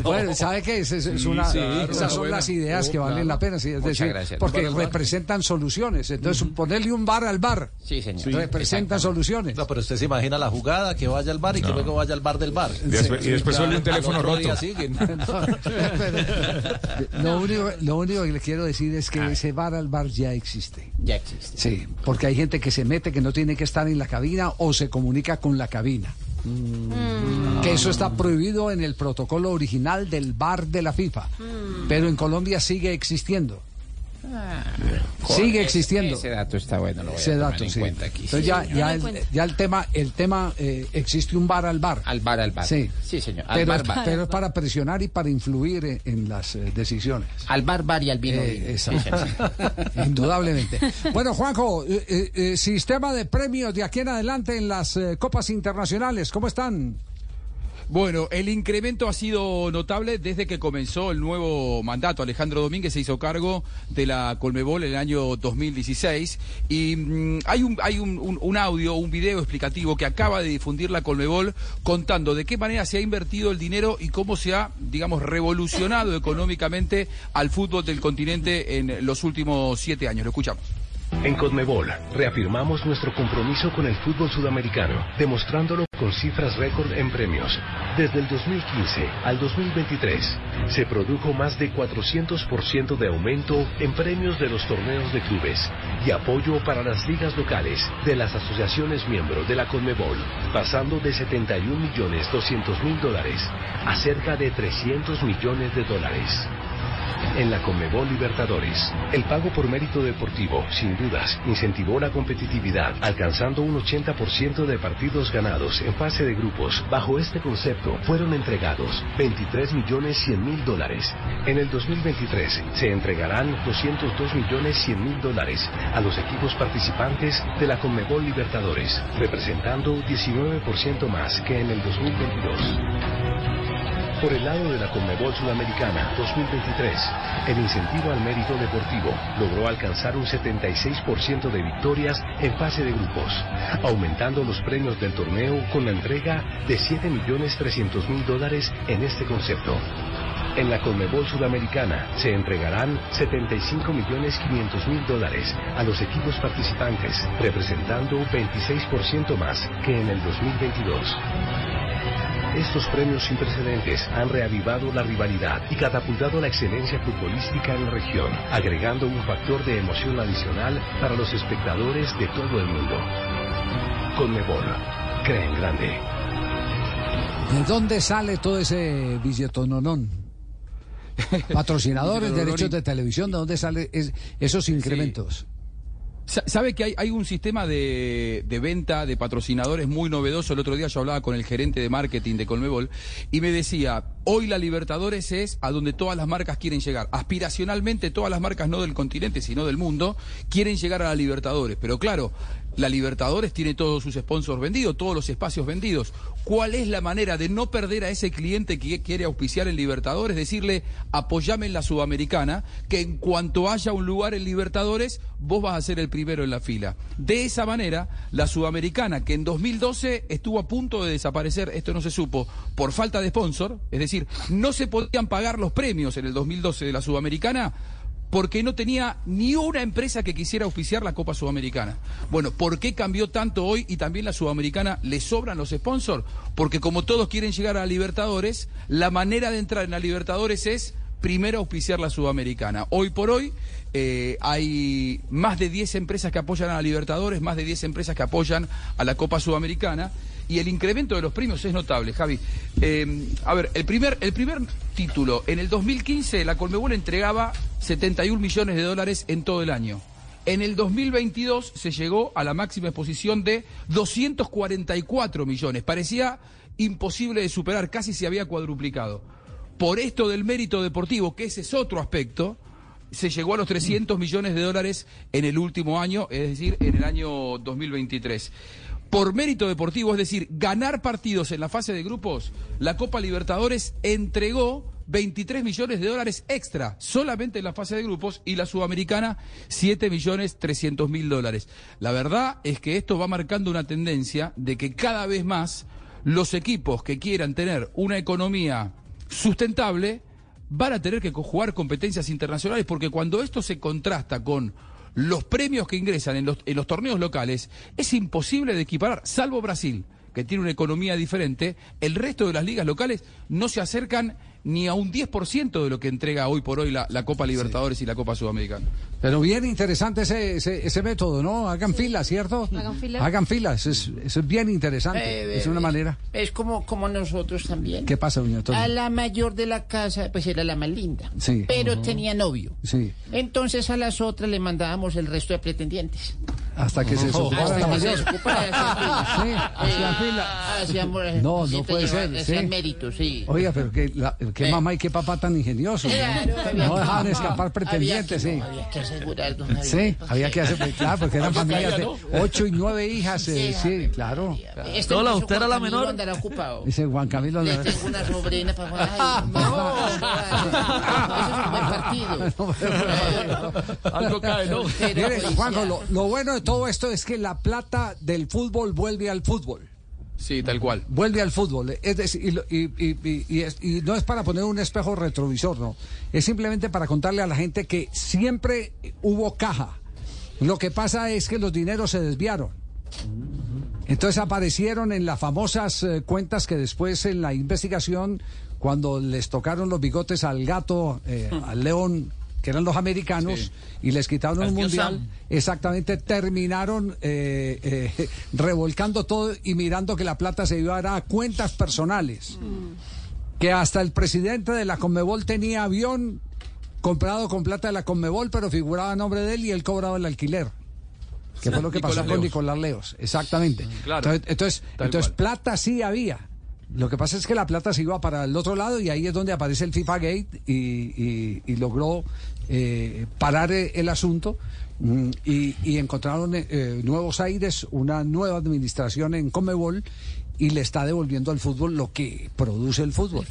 bueno, ¿sabe qué? Es, es- es Sí, una- claro, esas son buena. las ideas que valen claro. la pena, sí, es Muchas decir, gracias. porque representan soluciones. Entonces, ponerle un bar al bar Sí, señor. representan soluciones. No, pero usted se imagina la jugada, que vaya al bar y que luego vaya al bar del bar. Después- y después suele un teléfono roto. siguen. lo, único, lo único que le quiero decir es que ese bar al bar ya existe. Ya existe. Sí, porque hay gente que se mete que no tiene que estar en la cabina o se comunica con la cabina. Mm. Que eso está prohibido en el protocolo original del bar de la FIFA. Mm. Pero en Colombia sigue existiendo. Ah, Sigue existiendo. Ese dato está bueno, lo voy Ese a tomar dato, en sí. cuenta aquí. Entonces sí, ya, ya, el, ya el tema, el tema eh, existe un bar al bar. Al bar al bar. Sí, Sí, señor. Al Pero, bar, es, bar. pero es para presionar y para influir en, en las eh, decisiones. Al bar bar y al vino Eh, vino. Indudablemente. Bueno, Juanjo, eh, eh, eh, sistema de premios de aquí en adelante en las eh, copas internacionales, ¿cómo están? Bueno, el incremento ha sido notable desde que comenzó el nuevo mandato. Alejandro Domínguez se hizo cargo de la Colmebol en el año 2016 y mm, hay, un, hay un, audio, un video explicativo que acaba de difundir la Colmebol contando de qué manera se ha invertido el dinero y cómo se ha, digamos, revolucionado económicamente al fútbol del continente en los últimos siete años. Lo escuchamos. En Conmebol reafirmamos nuestro compromiso con el fútbol sudamericano, demostrándolo con cifras récord en premios. Desde el 2015 al 2023 se produjo más de 400% de aumento en premios de los torneos de clubes y apoyo para las ligas locales de las asociaciones miembros de la Conmebol, pasando de 71 millones 200 mil dólares a cerca de 300 millones de dólares. En la Conmebol Libertadores, el pago por mérito deportivo, sin dudas, incentivó la competitividad, alcanzando un 80% de partidos ganados en fase de grupos. Bajo este concepto, fueron entregados 23 millones 100 mil dólares. En el 2023, se entregarán 202 millones 100 mil dólares a los equipos participantes de la Conmebol Libertadores, representando 19% más que en el 2022. Por el lado de la Conmebol Sudamericana 2023, el incentivo al mérito deportivo logró alcanzar un 76% de victorias en fase de grupos, aumentando los premios del torneo con la entrega de 7.300.000 dólares en este concepto. En la Conmebol Sudamericana se entregarán 75.500.000 dólares a los equipos participantes, representando 26% más que en el 2022. Estos premios sin precedentes han reavivado la rivalidad y catapultado la excelencia futbolística en la región, agregando un factor de emoción adicional para los espectadores de todo el mundo. Conmebol, cree en grande. ¿De dónde sale todo ese billetononón? Patrocinadores, derechos de televisión, ¿de dónde salen esos incrementos? ¿Sabe que hay, hay un sistema de, de venta de patrocinadores muy novedoso? El otro día yo hablaba con el gerente de marketing de Colmebol y me decía, hoy la Libertadores es a donde todas las marcas quieren llegar. Aspiracionalmente todas las marcas, no del continente, sino del mundo, quieren llegar a la Libertadores. Pero claro, la Libertadores tiene todos sus sponsors vendidos, todos los espacios vendidos. ¿Cuál es la manera de no perder a ese cliente que quiere auspiciar en Libertadores? Decirle, apoyame en la Sudamericana, que en cuanto haya un lugar en Libertadores, vos vas a ser el primero en la fila. De esa manera, la Sudamericana, que en 2012 estuvo a punto de desaparecer, esto no se supo, por falta de sponsor, es decir, no se podían pagar los premios en el 2012 de la Sudamericana, porque no tenía ni una empresa que quisiera auspiciar la Copa Sudamericana. Bueno, ¿por qué cambió tanto hoy y también la Sudamericana le sobran los sponsors? Porque como todos quieren llegar a Libertadores, la manera de entrar en la Libertadores es primero auspiciar la Sudamericana. Hoy por hoy eh, hay más de 10 empresas que apoyan a la Libertadores, más de 10 empresas que apoyan a la Copa Sudamericana y el incremento de los premios es notable, Javi. Eh, a ver, el primer, el primer título, en el 2015 la Colmebol entregaba 71 millones de dólares en todo el año. En el 2022 se llegó a la máxima exposición de 244 millones. Parecía imposible de superar, casi se había cuadruplicado. Por esto del mérito deportivo, que ese es otro aspecto, se llegó a los 300 millones de dólares en el último año, es decir, en el año 2023. Por mérito deportivo, es decir, ganar partidos en la fase de grupos, la Copa Libertadores entregó 23 millones de dólares extra solamente en la fase de grupos y la Sudamericana 7 millones 300 mil dólares. La verdad es que esto va marcando una tendencia de que cada vez más los equipos que quieran tener una economía sustentable van a tener que jugar competencias internacionales porque cuando esto se contrasta con los premios que ingresan en los, en los torneos locales, es imposible de equiparar, salvo Brasil, que tiene una economía diferente, el resto de las ligas locales no se acercan ni a un 10% de lo que entrega hoy por hoy la, la Copa Libertadores y la Copa Sudamericana. Pero bien interesante ese, ese, ese método, ¿no? Hagan fila, ¿cierto? Hagan fila. Hagan fila, eso es, eso es bien interesante. Eh, es una eh, manera. Es como, como nosotros también. ¿Qué pasa, doña Antonio? A la mayor de la casa, pues era la más linda. Sí. Pero tenía novio. Sí, Entonces a las otras le mandábamos el resto de pretendientes. hasta que se desocupara Hasta la que se fila. Sí, hacían Eh, fila. hacíamos- No, no puede ser, Hacían sí. méritos, sí. Oiga, pero qué, la- qué Eh. mamá y qué papá tan ingeniosos. Claro, ¿no? había No dejaban escapar había pretendientes, que- sí. no, Había que asegurar, don Javier. Sí, había que pues, claro, porque eran Había familias de ocho y nueve hijas, eh, Sí, sí, claro. Este Hola, empezó ¿usted era la Camilo menor? andará ocupado. Dice Juan Camilo. Le no- tengo una sobrina para Juan. Ay, no, eso es un buen partido. Algo cae, ¿no? Juanjo, lo, lo bueno de todo esto es que la plata del fútbol vuelve al fútbol. Sí, tal cual. Vuelve al fútbol. Es decir, y, y- y no es para poner un espejo retrovisor, no. Es simplemente para contarle a la gente que siempre hubo caja. Lo que pasa es que los dineros se desviaron. Entonces aparecieron en las famosas eh, cuentas que después en la investigación, cuando les tocaron los bigotes al gato, eh, al león, que eran los americanos, y les quitaron Al un mundial, Sam. exactamente terminaron eh, eh, revolcando todo y mirando que la plata se iba a dar a cuentas personales. Que hasta el presidente de la Conmebol tenía avión comprado con plata de la Conmebol, pero figuraba a nombre de él y él cobraba el alquiler. Que fue lo que pasó con. Nicolás Leos, exactamente. claro. Entonces, entonces, entonces plata sí había. Lo que pasa es que la plata se iba para el otro lado y ahí es donde aparece el FIFA Gate y, logró eh, parar eh, el asunto. Mm, y, y encontraron eh, eh, nuevos aires, una nueva administración en Comebol y le está devolviendo al fútbol lo que produce el fútbol.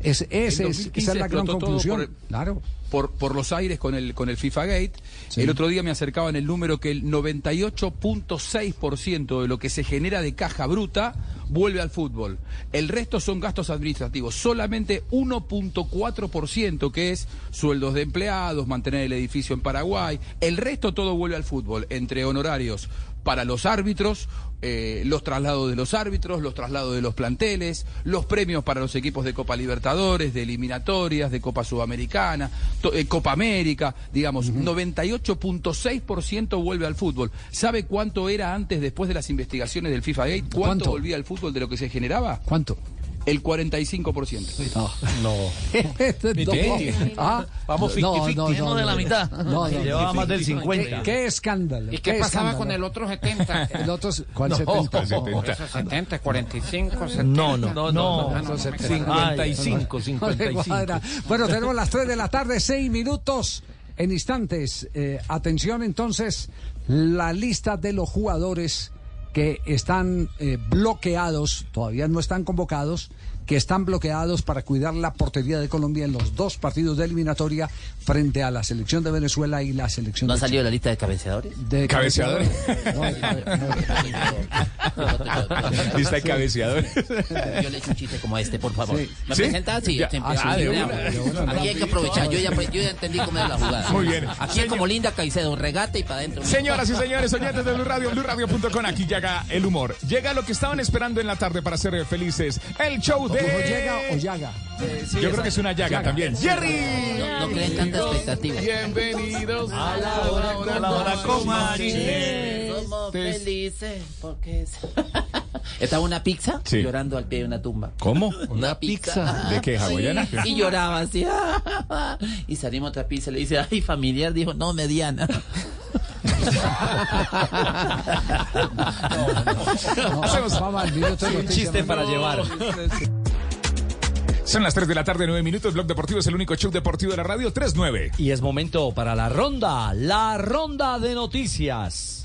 Es, ese En es, 2015 esa es la gran conclusión. por Claro. por, por los aires con el, con el FIFA Gate. El otro día me acercaban el número que el 98.6% de lo que se genera de caja bruta vuelve al fútbol. El resto son gastos administrativos. Solamente 1.4% que es sueldos de empleados, mantener el edificio en Paraguay. El resto todo vuelve al fútbol, entre honorarios para los árbitros, eh, los traslados de los árbitros, los traslados de los planteles, los premios para los equipos de Copa Libertadores, de eliminatorias, de Copa Sudamericana, to- eh, Copa América, digamos, 98.6% vuelve al fútbol. ¿Sabe cuánto era antes, después de las investigaciones del FIFA Gate? ¿Cuánto, ¿Cuánto? volvía al fútbol de lo que se generaba? ¿Cuánto? El 45%. No. Ah, Vamos, no, 50-50. no, no, de la no. mitad. No, no. Llevaba más del ¿Qué- 50. Qué, escándalo. ¿Y qué pasaba escándalo. con el otro 70? El otro, ¿cuál No, 70? el 70. Esos 70, 45, 70. No, no, no, no. Ah, no, 70. 55, No le 55. cuadra. Bueno, tenemos las 3 de la tarde, 6 minutos en instantes. Eh, atención entonces, la lista de los jugadores que están eh, bloqueados, todavía no están convocados, que están bloqueados para cuidar la portería de Colombia en los dos partidos de eliminatoria frente a la selección de Venezuela y la selección ¿No ha de salido la lista de cabeceadores? de ¿Cabeceadores? No, Lista de cabeceadores. Yo le echo un chiste como este, por favor. Sí. ¿Me ¿Sí? presenta? Sí, Ya. Ah, de Siempre una, hago. de una, Aquí no. hay que aprovechar. Yo ya, yo ya entendí cómo es la jugada. Muy bien. Aquí es como Linda Caicedo, regate y para adentro. Señoras y señores, oyentes de Blue Radio, BlueRadio.com, aquí llega el humor. Llega lo que estaban esperando en la tarde para ser felices. El show de... ¿Cómo llega o llaga? Yo creo que es una llaga también. ¡Jerry! No, no creen tanta expectativa. Bienvenidos a la hora, a la hora con Marinés. Somos felices porque es... Estaba una pizza Sí. llorando al pie de una tumba. ¿Cómo? Una pizza. ¿De qué, hawaiana? Sí, y lloraba así. Y salimos otra pizza. Le dice, ay, familiar. Dijo, no, mediana. Hacemos- Vamos al minuto de Un chiste ¿no? para llevar. Son las 3 de la tarde, 9 minutos. Blog Deportivo es el único show deportivo de la radio. 3-9. Y es momento para la ronda, la ronda de noticias.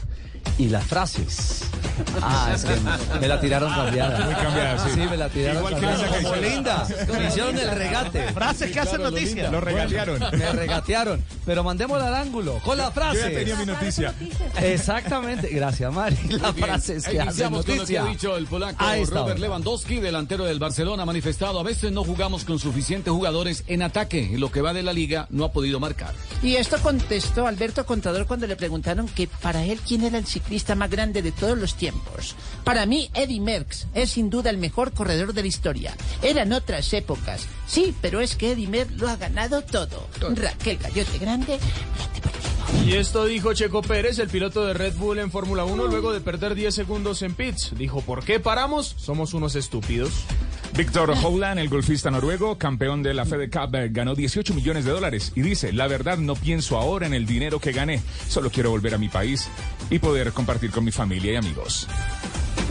Y las frases. Ah, es que me la tiraron cambiada. Muy cambiada, sí. Sí, me la tiraron Igual que cambiada. Linda Como Caicedo. linda. Me hicieron el regate. Frases que hacen noticia. Lo regatearon. Me regatearon. Pero mandémosla al ángulo. Con la frase. Yo ya tenía mi noticia. Exactamente. Gracias, Mari. La frase es que hacen Iniciamos con lo que noticia. ha dicho el polaco. Robert Lewandowski, delantero del Barcelona, ha manifestado, a veces no jugamos con suficientes jugadores en ataque, y lo que va de la liga no ha podido marcar. Y esto contestó Alberto Contador cuando le preguntaron que para él quién era el, ciclista más grande de todos los tiempos. Para mí, Eddie Merckx es sin duda el mejor corredor de la historia. Eran otras épocas. Sí, pero es que Eddie Merckx lo ha ganado todo. Raquel Gallote Grande, Y esto dijo Checo Pérez, el piloto de Red Bull en Fórmula 1, luego de perder 10 segundos en pits. Dijo, ¿por qué paramos? Somos unos estúpidos. Víctor Howland, el golfista noruego, campeón de la Fed Cup, eh, ganó 18 millones de dólares y dice, la verdad no pienso ahora en el dinero que gané, solo quiero volver a mi país y poder compartir con mi familia y amigos.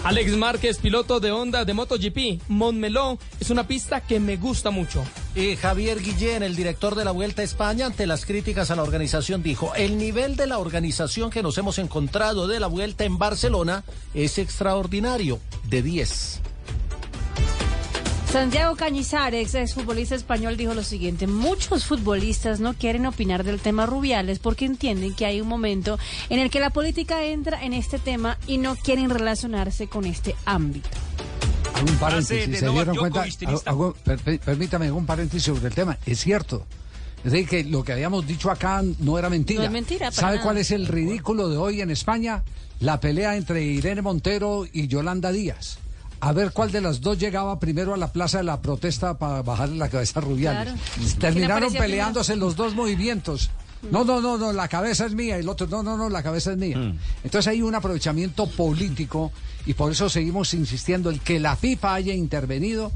Alex Márquez, piloto de Honda de MotoGP, Montmeló, es una pista que me gusta mucho. Y Javier Guillén, el director de la Vuelta a España, ante las críticas a la organización, dijo, el nivel de la organización que nos hemos encontrado de la Vuelta en Barcelona es extraordinario, de 10. Santiago Cañizares, exfutbolista español, dijo lo siguiente, muchos futbolistas no quieren opinar del tema Rubiales porque entienden que hay un momento en el que la política entra en este tema y no quieren relacionarse con este ámbito. Hago un paréntesis, ¿se dieron cuenta? Hago- per- per- permítame, hago un paréntesis sobre el tema. Es cierto. Es decir, que lo que habíamos dicho acá no era mentira. No es mentira, para ¿Sabe nada. cuál es el ridículo de hoy en España? La pelea entre Irene Montero y Yolanda Díaz. A ver cuál de las dos llegaba primero a la plaza de la protesta para bajarle la cabeza a Rubiales. Claro. ¿Quién Terminaron peleándose los dos movimientos. No, no, no, no, la cabeza es mía y el otro, no, no, no, la cabeza es mía. Entonces hay un aprovechamiento político y por eso seguimos insistiendo el que la FIFA haya intervenido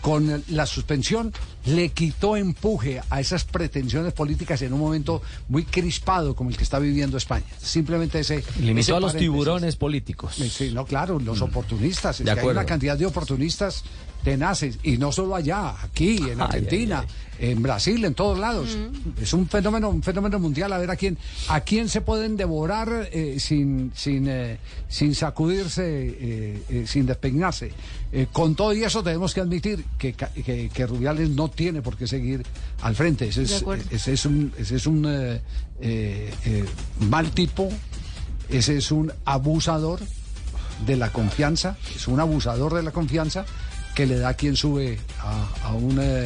con la suspensión le quitó empuje a esas pretensiones políticas en un momento muy crispado como el que está viviendo España. Simplemente ese Limitó ese a los paréntesis. tiburones políticos. Sí, no, claro, los oportunistas. Es De que hay acuerdo. una cantidad de oportunistas tenaces, y no solo allá, aquí, en Ay, Argentina, en Brasil, en todos lados. Es un fenómeno, un fenómeno mundial, a ver a quién, a quién se pueden devorar eh, sin, sin, eh, sin sacudirse, eh, sin despeinarse. Con todo y eso tenemos que admitir que, que, que Rubiales no tiene por qué seguir al frente. Ese es, acuerdo. ese es un, ese es un mal tipo, ese es un abusador de la confianza, es un abusador de la confianza que le da a quien sube a, a un eh,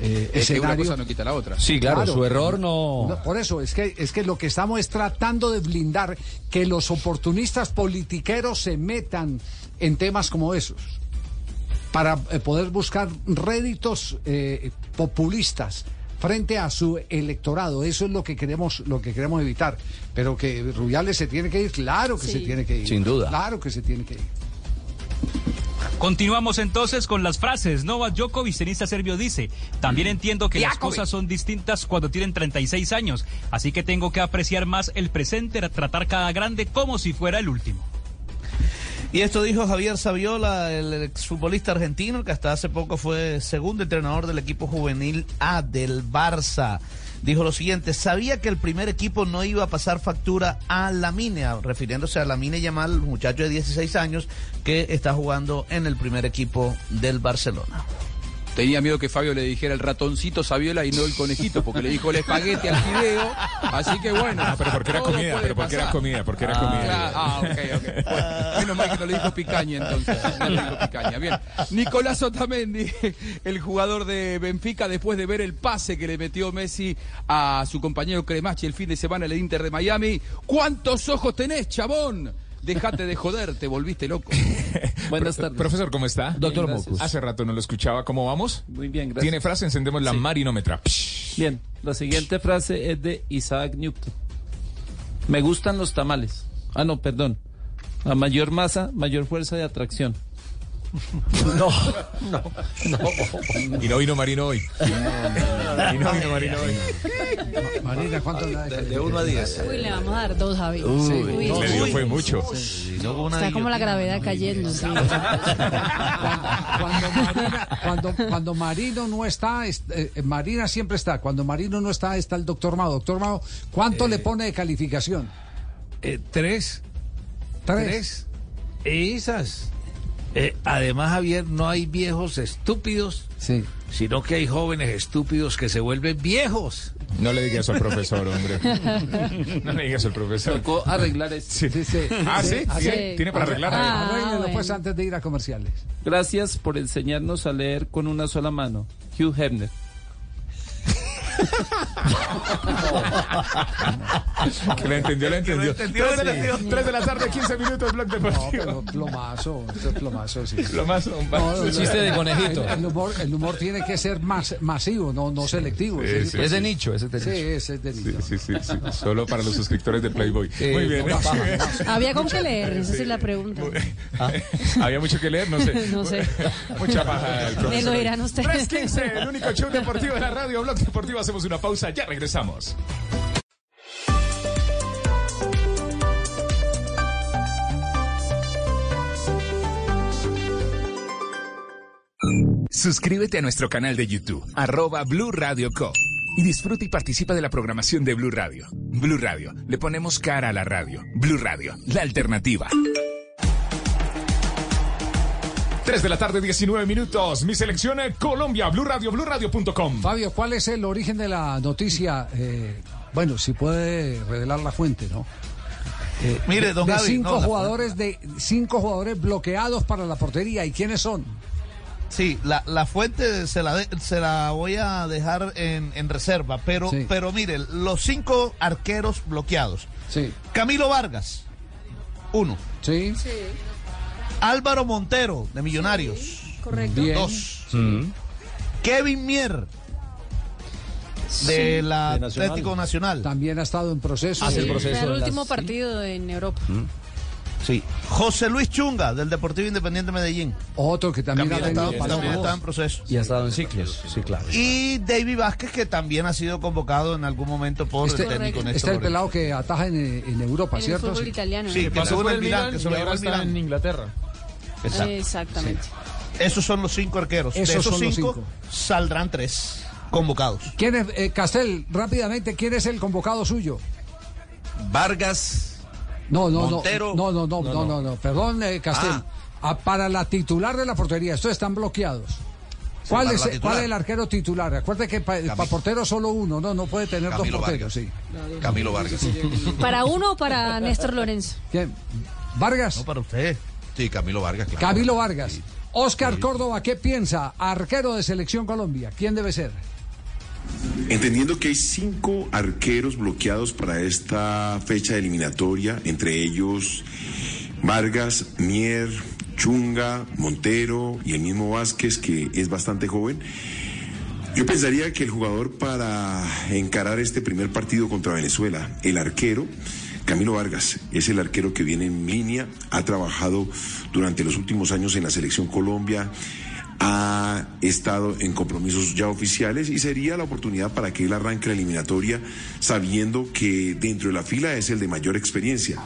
eh, Es que una escenario. cosa no quita la otra. Sí, claro, su error no- Por eso, es que, es que lo que estamos es tratando de blindar que los oportunistas politiqueros se metan en temas como esos para eh, poder buscar réditos eh, populistas frente a su electorado. Eso es lo que queremos, lo que queremos evitar. Pero que Rubiales se tiene que ir, claro que Sí. se tiene que ir. Sin duda. Claro que se tiene que ir. Continuamos entonces con las frases. Novak Djokovic, tenista serbio, dice, también entiendo que las cosas son distintas cuando tienen 36 años, así que tengo que apreciar más el presente, tratar cada grande como si fuera el último. Y esto dijo Javier Saviola, el exfutbolista argentino, que hasta hace poco fue segundo entrenador del equipo juvenil A del Barça. Dijo lo siguiente, sabía que el primer equipo no iba a pasar factura a Lamine, refiriéndose a Lamine Yamal, muchacho de 16 años que está jugando en el primer equipo del Barcelona. Tenía miedo que Fabio le dijera el ratoncito Saviola y no el conejito, porque le dijo el espagueti al fideo. Así que bueno. Ah, pero porque era comida, pero porque era comida, porque era Ah, comida. claro. Ah, ok, ok. Bueno, menos mal que no le dijo picaña entonces. No le dijo picaña. Bien. Nicolás Otamendi, el jugador de Benfica, después de ver el pase que le metió Messi a su compañero Cremachi el fin de semana en el Inter de Miami. ¿Cuántos ojos tenés, chabón? Dejate de joder, te volviste loco. Buenas tardes. Profesor, ¿cómo está? Doctor. Mocus. Hace rato no lo escuchaba. ¿Cómo vamos? Muy bien, gracias. Tiene frase, encendemos la Sí. marinómetra. Bien, la siguiente frase es de Isaac Newton. Me gustan los tamales. Ah, no, perdón. A mayor masa, mayor fuerza de atracción. No, no, Y no vino Marino hoy. Y no vino Marino hoy. Marina, ¿cuánto de, de 1 a 10. Uy, le vamos a dar dos, Javi. Uy, Uy, le dio fue mucho. Está como la gravedad cayendo. sí. cuando Marina, cuando, cuando Marino no está, es- eh, eh, Marina siempre está. Cuando Marino no está, está el doctor Mao. Doctor Mao, ¿cuánto le pone de calificación? Eh, tres. Tres. Esas. Eh, además, Javier, no hay viejos estúpidos, sí. sino que hay jóvenes estúpidos que se vuelven viejos. No le digas al profesor, hombre. No le digas al profesor. Tocó arreglar esto. Sí, sí. Ah, ¿sí? ¿Tiene- tiene para arreglar? Ah, Arréglelo, bueno. pues antes de ir a comerciales. Gracias por enseñarnos a leer con una sola mano. Hugh Hefner. Que la entendió, la entendió. entendió, Tres de, la tres de la tarde, 15 minutos, Blog No, Deportivo. pero plomazo, esto es plomazo, sí. Plomazo, un No, Chiste de conejito. El, el humor, el humor tiene que ser más masivo, no, no selectivo. Sí, Ese sí, tipo- sí. nicho, ese Sí, ese es de nicho. Sí, sí, sí, sí. Solo para los suscriptores de Playboy. Muy bien. no, baja, baja. Había con qué leer, esa es la pregunta. Había mucho que leer, no sé. No sé. Mucha paja. Me lo dirán ustedes. 315, el único show deportivo de la radio, Blog Deportivo. Hacemos una pausa, ya regresamos. Suscríbete a nuestro canal de YouTube, arroba Blue Radio Co. Y disfruta y participa de la programación de Blue Radio. Blue Radio, le ponemos cara a la radio. Blue Radio, la alternativa. 3 de la tarde, 19 minutos. Mi selección eh, Colombia, Blue Radio, BlueRadio.com. Fabio, ¿cuál es el origen de la noticia? Eh, bueno, si puede revelar la fuente, ¿no? Eh, Mire, de- don de cinco no, jugadores de cinco jugadores bloqueados para la portería. ¿Y quiénes son? Sí, la, la fuente se la, de- se la voy a dejar en, en reserva, pero, Sí. pero mire, los cinco arqueros bloqueados. Sí. Camilo Vargas, uno. Sí. Álvaro Montero, de Millonarios. Correcto. Bien. Dos. Kevin Mier, de Sí. la De Nacional. Atlético Nacional. También ha estado en proceso. Hace el Sí, proceso fue el en las- último partido en Europa. Sí. José Luis Chunga, del Deportivo Independiente Medellín. Otro que también También ha también estaba en proceso. Y ha estado en ciclos, sí, claro. Y David Vázquez, que también ha sido convocado en algún momento por Este, el técnico este Néstor es el pelado que ataja en, en Europa, En el ¿cierto? fútbol Sí. italiano. Sí, que Pasó por el Milan que se lo llevó al en Inglaterra. Exacto. Exactamente. Esos son los cinco arqueros. Esos de esos son los cinco, cinco. saldrán tres convocados. ¿Quién es, eh, Castel, rápidamente, quién es el convocado suyo? Vargas, No, no, Montero. no, no, no, no, no, no, no, perdón, eh, Castel. Ah. Ah, para la titular de la portería, estos están bloqueados. ¿Cuál, es. ¿Cuál es el arquero titular? Acuérdate que para portero solo uno, no, no puede tener Camilo dos porteros, Vargas. sí. Camilo Vargas. ¿Para uno o para Néstor Lorenzo? ¿Quién? Vargas, No para usted. Sí, Camilo Vargas. claro. Camilo Vargas. Oscar Córdoba, ¿qué piensa? Arquero de Selección Colombia, ¿quién debe ser? Entendiendo que hay cinco arqueros bloqueados para esta fecha eliminatoria, entre ellos Vargas, Mier, Chunga, Montero y el mismo Vázquez, que es bastante joven. Yo pensaría que el jugador para encarar este primer partido contra Venezuela, el arquero, Camilo Vargas, es el arquero que viene en línea, ha trabajado durante los últimos años en la selección Colombia, ha estado en compromisos ya oficiales y sería la oportunidad para que él arranque la eliminatoria sabiendo que dentro de la fila es el de mayor experiencia.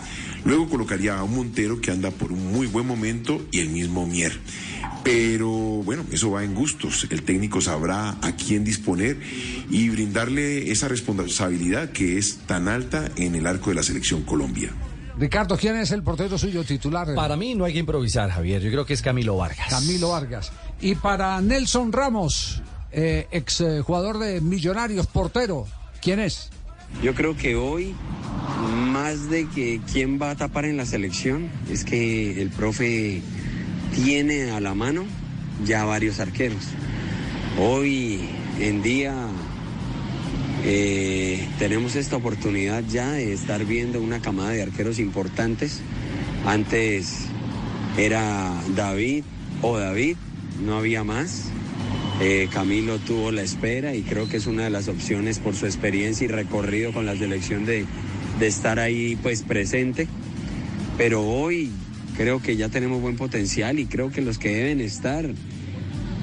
Luego colocaría a un Montero que anda por un muy buen momento y el mismo Mier. Pero bueno, eso va en gustos. El técnico sabrá a quién disponer y brindarle esa responsabilidad que es tan alta en el arco de la selección Colombia. Ricardo, ¿quién es el portero suyo titular? Para mí no hay que improvisar, Javier. Yo creo que es Camilo Vargas. Camilo Vargas. Y para Nelson Ramos, eh, ex eh, jugador de Millonarios, portero, ¿quién es? Yo creo que hoy, más de que quién va a tapar en la selección, es que el profe tiene a la mano ya varios arqueros. Hoy en día eh, tenemos esta oportunidad ya de estar viendo una camada de arqueros importantes. Antes era David o David, no había más. Eh, Camilo tuvo la espera y creo que es una de las opciones por su experiencia y recorrido con la selección de, de estar ahí pues presente. Pero hoy creo que ya tenemos buen potencial y creo que los que deben estar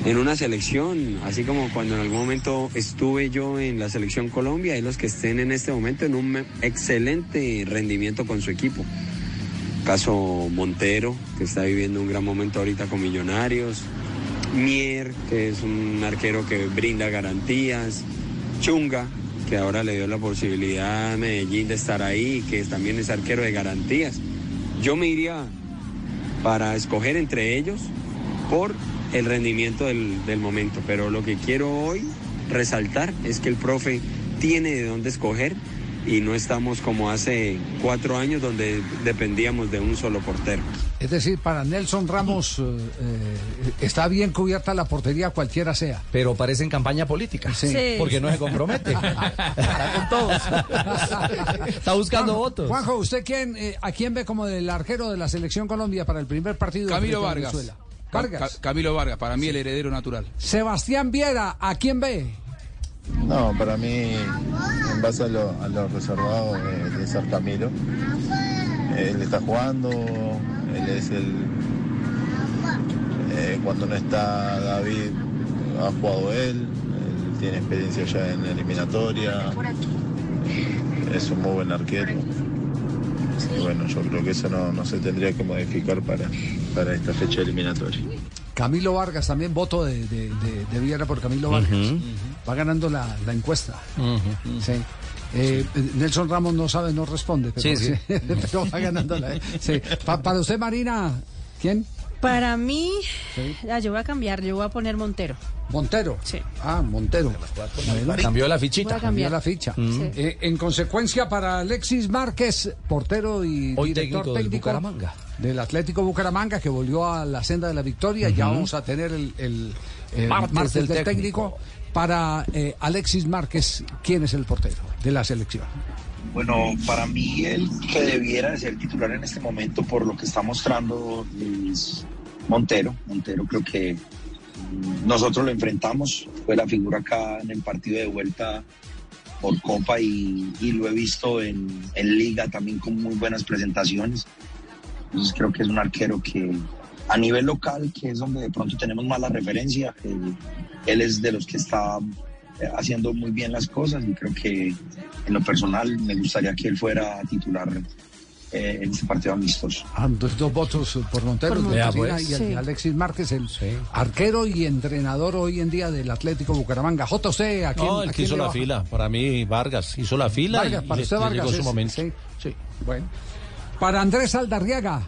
en una selección, así como cuando en algún momento estuve yo en la selección Colombia, y los que estén en este momento en un excelente rendimiento con su equipo. Caso Montero, que está viviendo un gran momento ahorita con Millonarios. Mier, que es un arquero que brinda garantías. Chunga, que ahora le dio la posibilidad a Medellín de estar ahí, que también es arquero de garantías. Yo me iría para escoger entre ellos por el rendimiento del, del momento, pero lo que quiero hoy resaltar es que el profe tiene de dónde escoger y no estamos como hace cuatro años donde dependíamos de un solo portero. Es decir, para Nelson Ramos eh, eh, está bien cubierta la portería cualquiera sea. Pero parece en campaña política. Sí. Sí. Porque no se compromete. Está con todos. Está buscando Juan- votos. Juanjo, ¿usted quién, eh, a quién ve como del arquero de la selección Colombia para el primer partido? Camilo a Vargas. Venezuela? Vargas. Ca- Camilo Vargas, para mí el heredero natural. Sebastián Viera, ¿a quién ve? No, para mí, en base a lo, a lo reservado de, de ser Camilo, él está jugando, él es el... eh, cuando no está David, ha jugado él, él tiene experiencia ya en eliminatoria, es un muy buen arquero. Y bueno, yo creo que eso no, no se tendría que modificar para, para esta fecha eliminatoria. Camilo Vargas, también voto de, de, de- de Viera por Camilo Vargas. Va ganando la, la encuesta. Sí. Eh, Nelson Ramos no sabe, no responde, pero, Sí, sí. pero va ganando la. Sí. Pa- para usted, Marina, ¿quién? Para mí, Sí. ah, yo voy a cambiar, yo voy a poner Montero. Montero. Sí. Ah, Montero. Bueno, Cambió la fichita. Cambió la ficha. Mm. Sí. Eh, en consecuencia, para Alexis Márquez, portero y Hoy director técnico del técnico Bucaramanga. del Atlético Bucaramanga, que volvió a la senda de la victoria. Ya vamos a tener el, el, Martes martes del del, técnico. técnico. Para eh, Alexis Márquez, ¿quién es el portero de la selección? Bueno, para mí el que debiera de ser titular en este momento por lo que está mostrando Montero. Montero creo que nosotros lo enfrentamos, fue la figura acá en el partido de vuelta por Copa y, lo he visto en, Liga también con muy buenas presentaciones. Entonces creo que es un arquero que a nivel local, que es donde de pronto tenemos más la referencia, eh, él es de los que está eh, haciendo muy bien las cosas y creo que en lo personal me gustaría que él fuera titular eh, en este partido amistoso. Ah, dos, dos votos por Montero, Por Montero. Pues. y el de Sí. Alexis Márquez, el arquero y entrenador hoy en día del Atlético Bucaramanga. JC, ¿a quién, No, el a que hizo la baja? fila. Para mí, Vargas hizo la fila Vargas, y, para usted Vargas. llegó su es- momento. Sí, sí, bueno. Para Andrés Aldarriaga,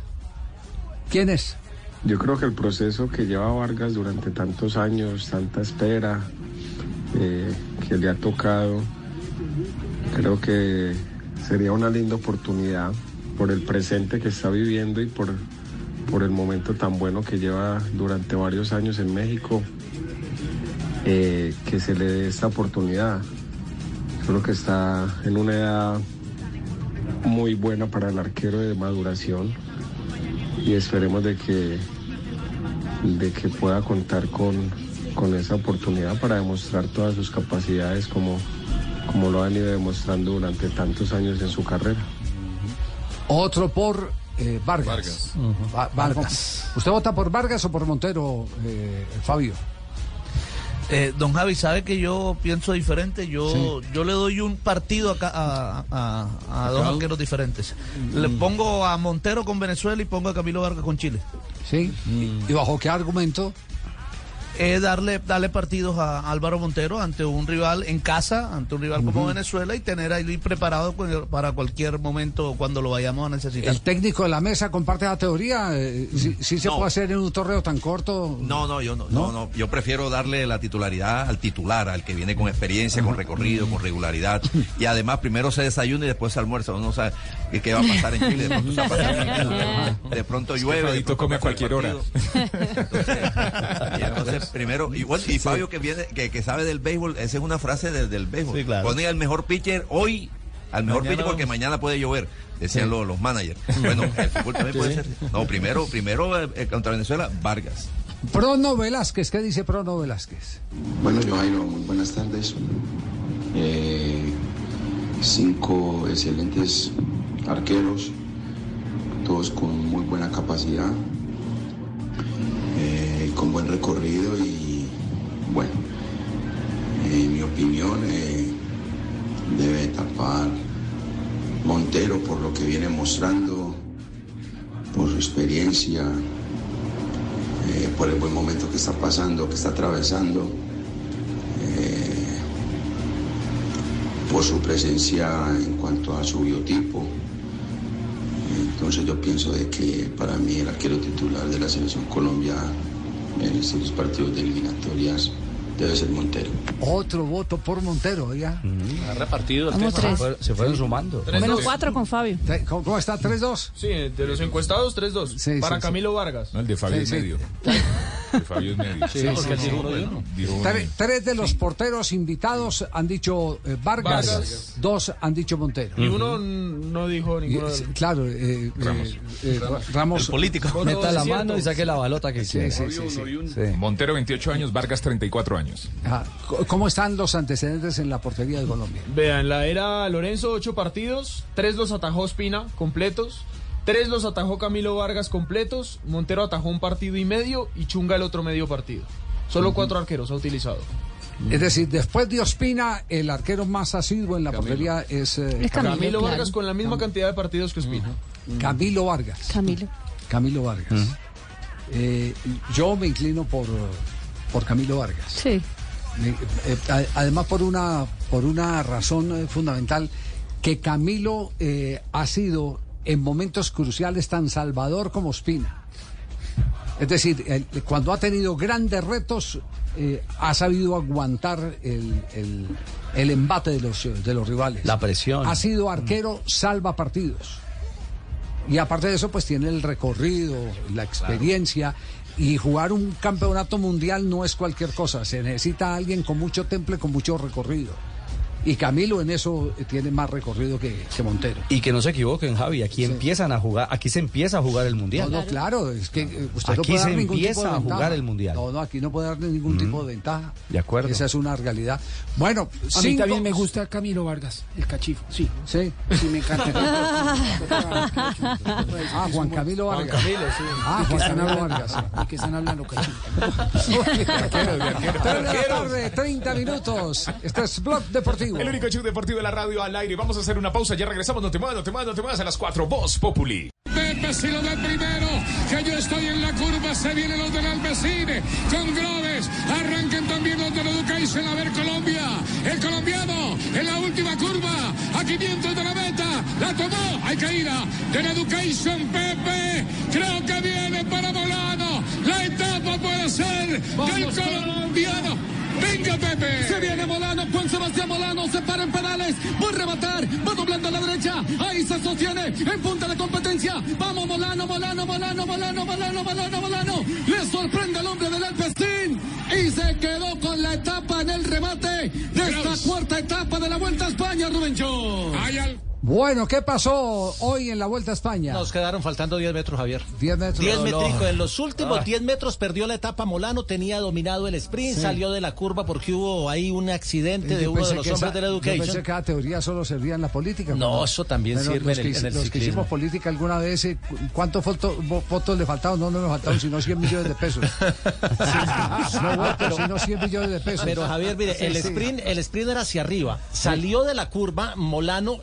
¿quién es? Yo creo que el proceso que lleva Vargas durante tantos años, tanta espera eh, que le ha tocado, creo que sería una linda oportunidad por el presente que está viviendo y por, por el momento tan bueno que lleva durante varios años en México, eh, que se le dé esta oportunidad. Creo que está en una edad muy buena para el arquero de maduración y esperemos de que de que pueda contar con, con esa oportunidad para demostrar todas sus capacidades como, como lo han ido demostrando durante tantos años en su carrera. Otro por eh, Vargas. Va- Vargas. ¿Usted vota por Vargas o por Montero, eh, Fabio? Eh, don Javi, sabe que yo pienso diferente. Yo, yo le doy un partido acá a, a- a dos arqueros diferentes. Le pongo a Montero con Venezuela y pongo a Camilo Vargas con Chile. ¿Sí? ¿Y bajo qué argumento? Es darle, darle partidos a Álvaro Montero ante un rival en casa, ante un rival como. Venezuela y tener ahí preparado para cualquier momento cuando lo vayamos a necesitar. ¿El técnico de la mesa comparte la teoría? Eh, ¿Sí, sí se No. puede hacer en un torneo tan corto? No, no, yo no, no, no, yo prefiero darle la titularidad al titular, al que viene con experiencia, con recorrido, con regularidad. Y además primero se desayuna y después se almuerza. Uno no sabe qué, va a pasar en Chile. De pronto, se va a pasar en Chile. De pronto llueve. de pronto come a cualquier hora. Y entonces, primero, igual, y Fabio que viene, que, que sabe del béisbol, esa es una frase del, del béisbol. Sí, claro. Pone al mejor pitcher hoy, al mejor Mañana pitcher porque vamos. mañana puede llover, decían Sí. los, los managers. Bueno, el fútbol también puede Sí. ser. No, primero, primero eh, eh, contra Venezuela, Vargas. Prono Velázquez, ¿qué dice Prono Velázquez? Bueno, Joairo, muy buenas tardes. Eh, cinco excelentes arqueros, todos con muy buena capacidad, con buen recorrido y bueno, en mi opinión eh, debe tapar Montero por lo que viene mostrando, por su experiencia, eh, por el buen momento que está pasando, que está atravesando, eh, por su presencia en cuanto a su biotipo. Entonces yo pienso de que para mí el arquero titular de la selección Colombia en estos dos partidos de eliminatorias debe ser Montero. Otro voto por Montero, ya. Ha repartido el Vamos tema. tres. Se fue- Se fueron sumando. Menos cuatro con Fabio. ¿Cómo, está? ¿3-2? Sí, de los encuestados, 3-2. Sí, Para sí, sí. Camilo Vargas. No, el de Fabio Sí, es sí. medio. Fabio es medio. Sí, tres de los porteros invitados han dicho eh, Vargas, Vargas. dos han dicho Montero. Y uno no dijo ninguno Claro, eh, Ramos. eh, Ramos. El político. Meta la mano y saque la balota que Sí. Montero 28 años, Vargas 34 años. Ajá. ¿Cómo están los antecedentes en la portería de Colombia? Vean, la era Lorenzo, ocho partidos, tres los atajó Espina completos, tres los atajó Camilo Vargas completos, Montero atajó un partido y medio y Chunga el otro medio partido. Solo cuatro arqueros ha utilizado. Es decir, después de Ospina, el arquero más asiduo en la portería es, eh, Es Camilo, Camilo claro. Vargas con la misma cantidad de partidos que Espina. Camilo Vargas. Camilo. Camilo Vargas. Eh, yo me inclino por, por Camilo Vargas. Sí. Me- eh, además por una por una razón fundamental que Camilo eh, ha sido en momentos cruciales tan salvador como Ospina. Es decir, cuando ha tenido grandes retos eh, ha sabido aguantar el, el- el embate de los, de los rivales. La presión. Ha sido arquero salva partidos. Y aparte de eso, pues tiene el recorrido, la experiencia. Y jugar un campeonato mundial no es cualquier cosa. Se necesita alguien con mucho temple, con mucho recorrido. Y Camilo en eso tiene más recorrido que, que Montero. Y que no se equivoquen, Javi. Aquí empiezan a jugar, aquí se empieza a jugar el mundial. No, no, claro, es que eh, usted no Aquí puede dar se ningún tipo empieza de a jugar el Mundial. No, no, aquí no puede dar ningún tipo de ventaja. De acuerdo. Esa es una realidad. Bueno, A mí también me gusta Camilo Vargas, el cachifo. Sí, Sí. sí, me encanta. Ah, Juan Camilo Juan Vargas. Camilo, sí. Ah, ¿De qué Juan están Camilo hablando? Vargas. ¿De qué están hablando, cachifo? Tres de la tarde, 30 minutos. Este es Blog Deportivo. El único show deportivo de la radio al aire. Vamos a hacer una pausa, ya regresamos. No te muevas, no te muevas, no te muevas a las 4. Voz Populi. Pepe si lo da primero, que yo estoy en la curva, se vienen los del Alpecine, con Groves, arranquen también los del Education, a ver Colombia, el colombiano en la última curva, a 500 de la meta, la tomó, hay que ir a del Education, Pepe, creo que viene para Molano, la etapa puede ser del colombiano. Venga Pepe. Se viene Molano, Juan Sebastián Molano, se para en pedales, va a rematar, va doblando a la derecha, ahí se sostiene, en punta de competencia, vamos Molano, Molano, Molano, Molano, Molano, Molano, Molano, le sorprende al hombre del Alpestín y se quedó con la etapa en el remate de esta cuarta etapa de la Vuelta a España, Rubén Cho. Bueno, ¿qué pasó hoy en la Vuelta a España? Nos quedaron faltando 10 metros, Javier. 10 metros. 10 No, no. metricos. En los últimos Ah. 10 metros perdió la etapa Molano, tenía dominado el sprint, Sí. salió de la curva porque hubo ahí un accidente Yo de uno de los hombres esa- de la Yo pensé Education. que cada teoría solo servía en la política. No, eso también sirve los en que, el- en el Los que hicimos política alguna vez, eh, cu- ¿cuántos votos, vo- votos le faltaron? No, no me faltaron, sino 100 millones de pesos. no votos, sino 100 millones de pesos. Pero Javier, mire, Sí, el sprint, el sprint era hacia arriba. Salió de la curva Molano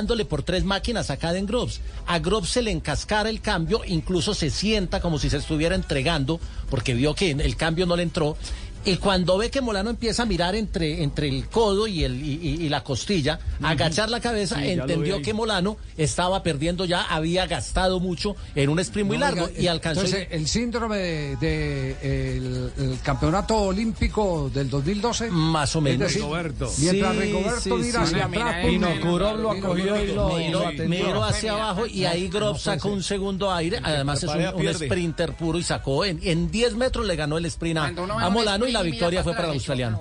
ganándole por tres máquinas a Caden Groves. A Groves se le encascara el cambio, incluso se sienta como si se estuviera entregando, porque vio que el cambio no le entró. Y cuando ve que Molano empieza a mirar entre, entre el codo y, el, y, y- y la costilla, agachar la cabeza, Sí, entendió que Molano estaba perdiendo ya, había gastado mucho en un sprint muy No, largo oiga, y alcanzó. Entonces, el síndrome de, de, el, el campeonato olímpico del 2012. Más o menos. Es decir, Rigoberto. Mientras Sí, Rigoberto sí, mira sí. hacia Mira, atrás. Kurov lo acogió y lo- miró hacia abajo y ahí Groves sacó un segundo aire. Además es un, sprinter puro y sacó en, en 10 metros le ganó el sprint a, Molano y la victoria fue para el australiano.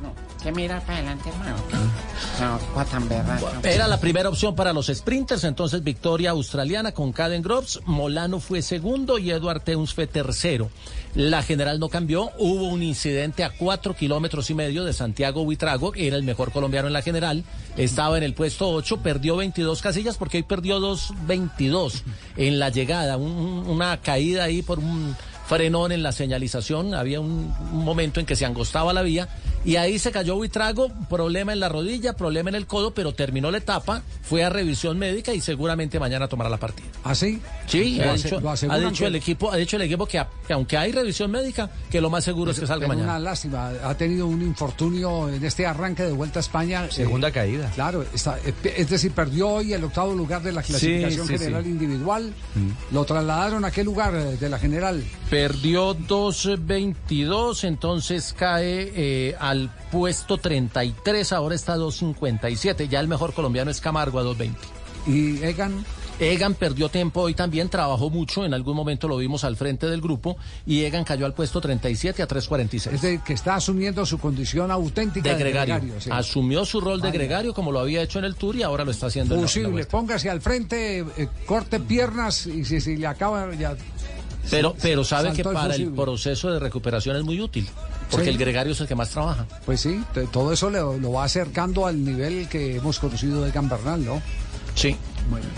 no. Que mira para adelante, hermano. No, tan berraca. Era la primera opción para los sprinters, entonces victoria australiana con Caden Groves, Molano fue segundo y Edward Teuns fue tercero. La general no cambió, hubo un incidente a cuatro kilómetros y medio de Santiago Huitrago, que era el mejor colombiano en la general, estaba en el puesto 8, perdió 22 casillas porque hoy perdió 2.22 en la llegada, un- una caída ahí por un frenón en la señalización, había un, un momento en que se angostaba la vía Y ahí se cayó Buitrago, problema en la rodilla, problema en el codo, pero terminó la etapa, fue a revisión médica y seguramente mañana tomará la partida. ¿Ah, sí? Sí, Lo ha dicho, ha dicho el equipo, ha dicho el equipo que, a- que aunque hay revisión médica, que lo más seguro es que salga mañana. Una lástima, ha tenido un infortunio en este arranque de vuelta a España. Segunda Eh, caída. Claro, está- eh, es decir, perdió hoy el octavo lugar de la clasificación sí, general sí. individual. Lo trasladaron a qué lugar eh, de la general. Perdió 2.22, entonces cae eh, al puesto 33, ahora está 2.57. Ya el mejor colombiano es Camargo a 2.20. ¿Y Egan? Egan perdió tiempo hoy también, trabajó mucho, en algún momento lo vimos al frente del grupo y Egan cayó al puesto 37 a 3.46. Es de que está asumiendo su condición auténtica De de, gregario. sí. Asumió su rol de gregario como lo había hecho en el Tour y ahora lo está haciendo en la- en la Posible, Vuelta. póngase al frente, eh, corte piernas y si, si le acaba ya. Pero, pero sabe que para el proceso de recuperación es muy útil, porque Sí. el gregario es el que más trabaja. Pues sí, todo eso le- lo va acercando al nivel que hemos conocido de Gambernal, ¿no? Sí.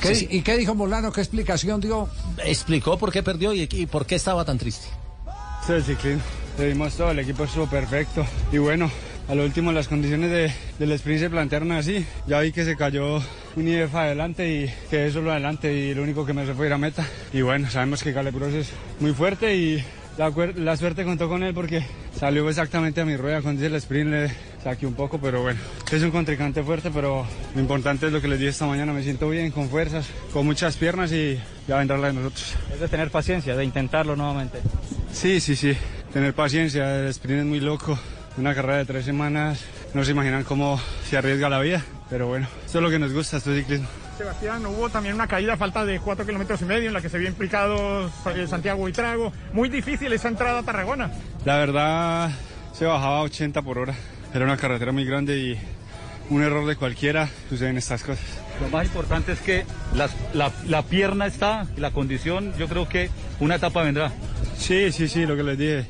¿Qué- Sí, sí. ¿Y qué dijo Molano? ¿Qué explicación dio? Explicó por qué perdió y, y por qué estaba tan triste. Sí, ciclismo. Le dimos todo, el equipo estuvo perfecto. Y bueno, a lo último las condiciones de, del sprint se plantearon así. Ya vi que se cayó un IF adelante y quedé solo adelante y lo único que me fue ir a meta. Y bueno, sabemos que Caleb Prost es muy fuerte y la, la suerte contó con él porque salió exactamente a mi rueda. Cuando hice el sprint le saqué un poco, pero bueno, es un contrincante fuerte, pero lo importante es lo que les dije esta mañana. Me siento bien, con fuerzas, con muchas piernas y ya vendrá la de nosotros. Es de tener paciencia, de intentarlo nuevamente. Sí, sí, sí. Tener paciencia, el sprint es muy loco. Una carrera de tres semanas, no se imaginan cómo se arriesga la vida. Pero bueno, eso es lo que nos gusta, esto es ciclismo. Sebastián, hubo también una caída a falta de 4 kilómetros y medio en la que se vio implicado eh, Santiago y Trago. Muy difícil esa entrada a Tarragona. La verdad, se bajaba a 80 por hora. Era una carretera muy grande y un error de cualquiera suceden estas cosas. Lo más importante es que las- la, la pierna está, y la condición, yo creo que una etapa vendrá. Sí, sí, sí, lo que les dije.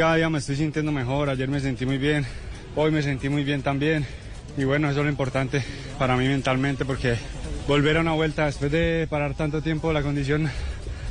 Cada día me estoy sintiendo mejor. Ayer me sentí muy bien. Hoy me sentí muy bien también. Y bueno, eso es lo importante para mí mentalmente porque volver a una vuelta después de parar tanto tiempo, la condición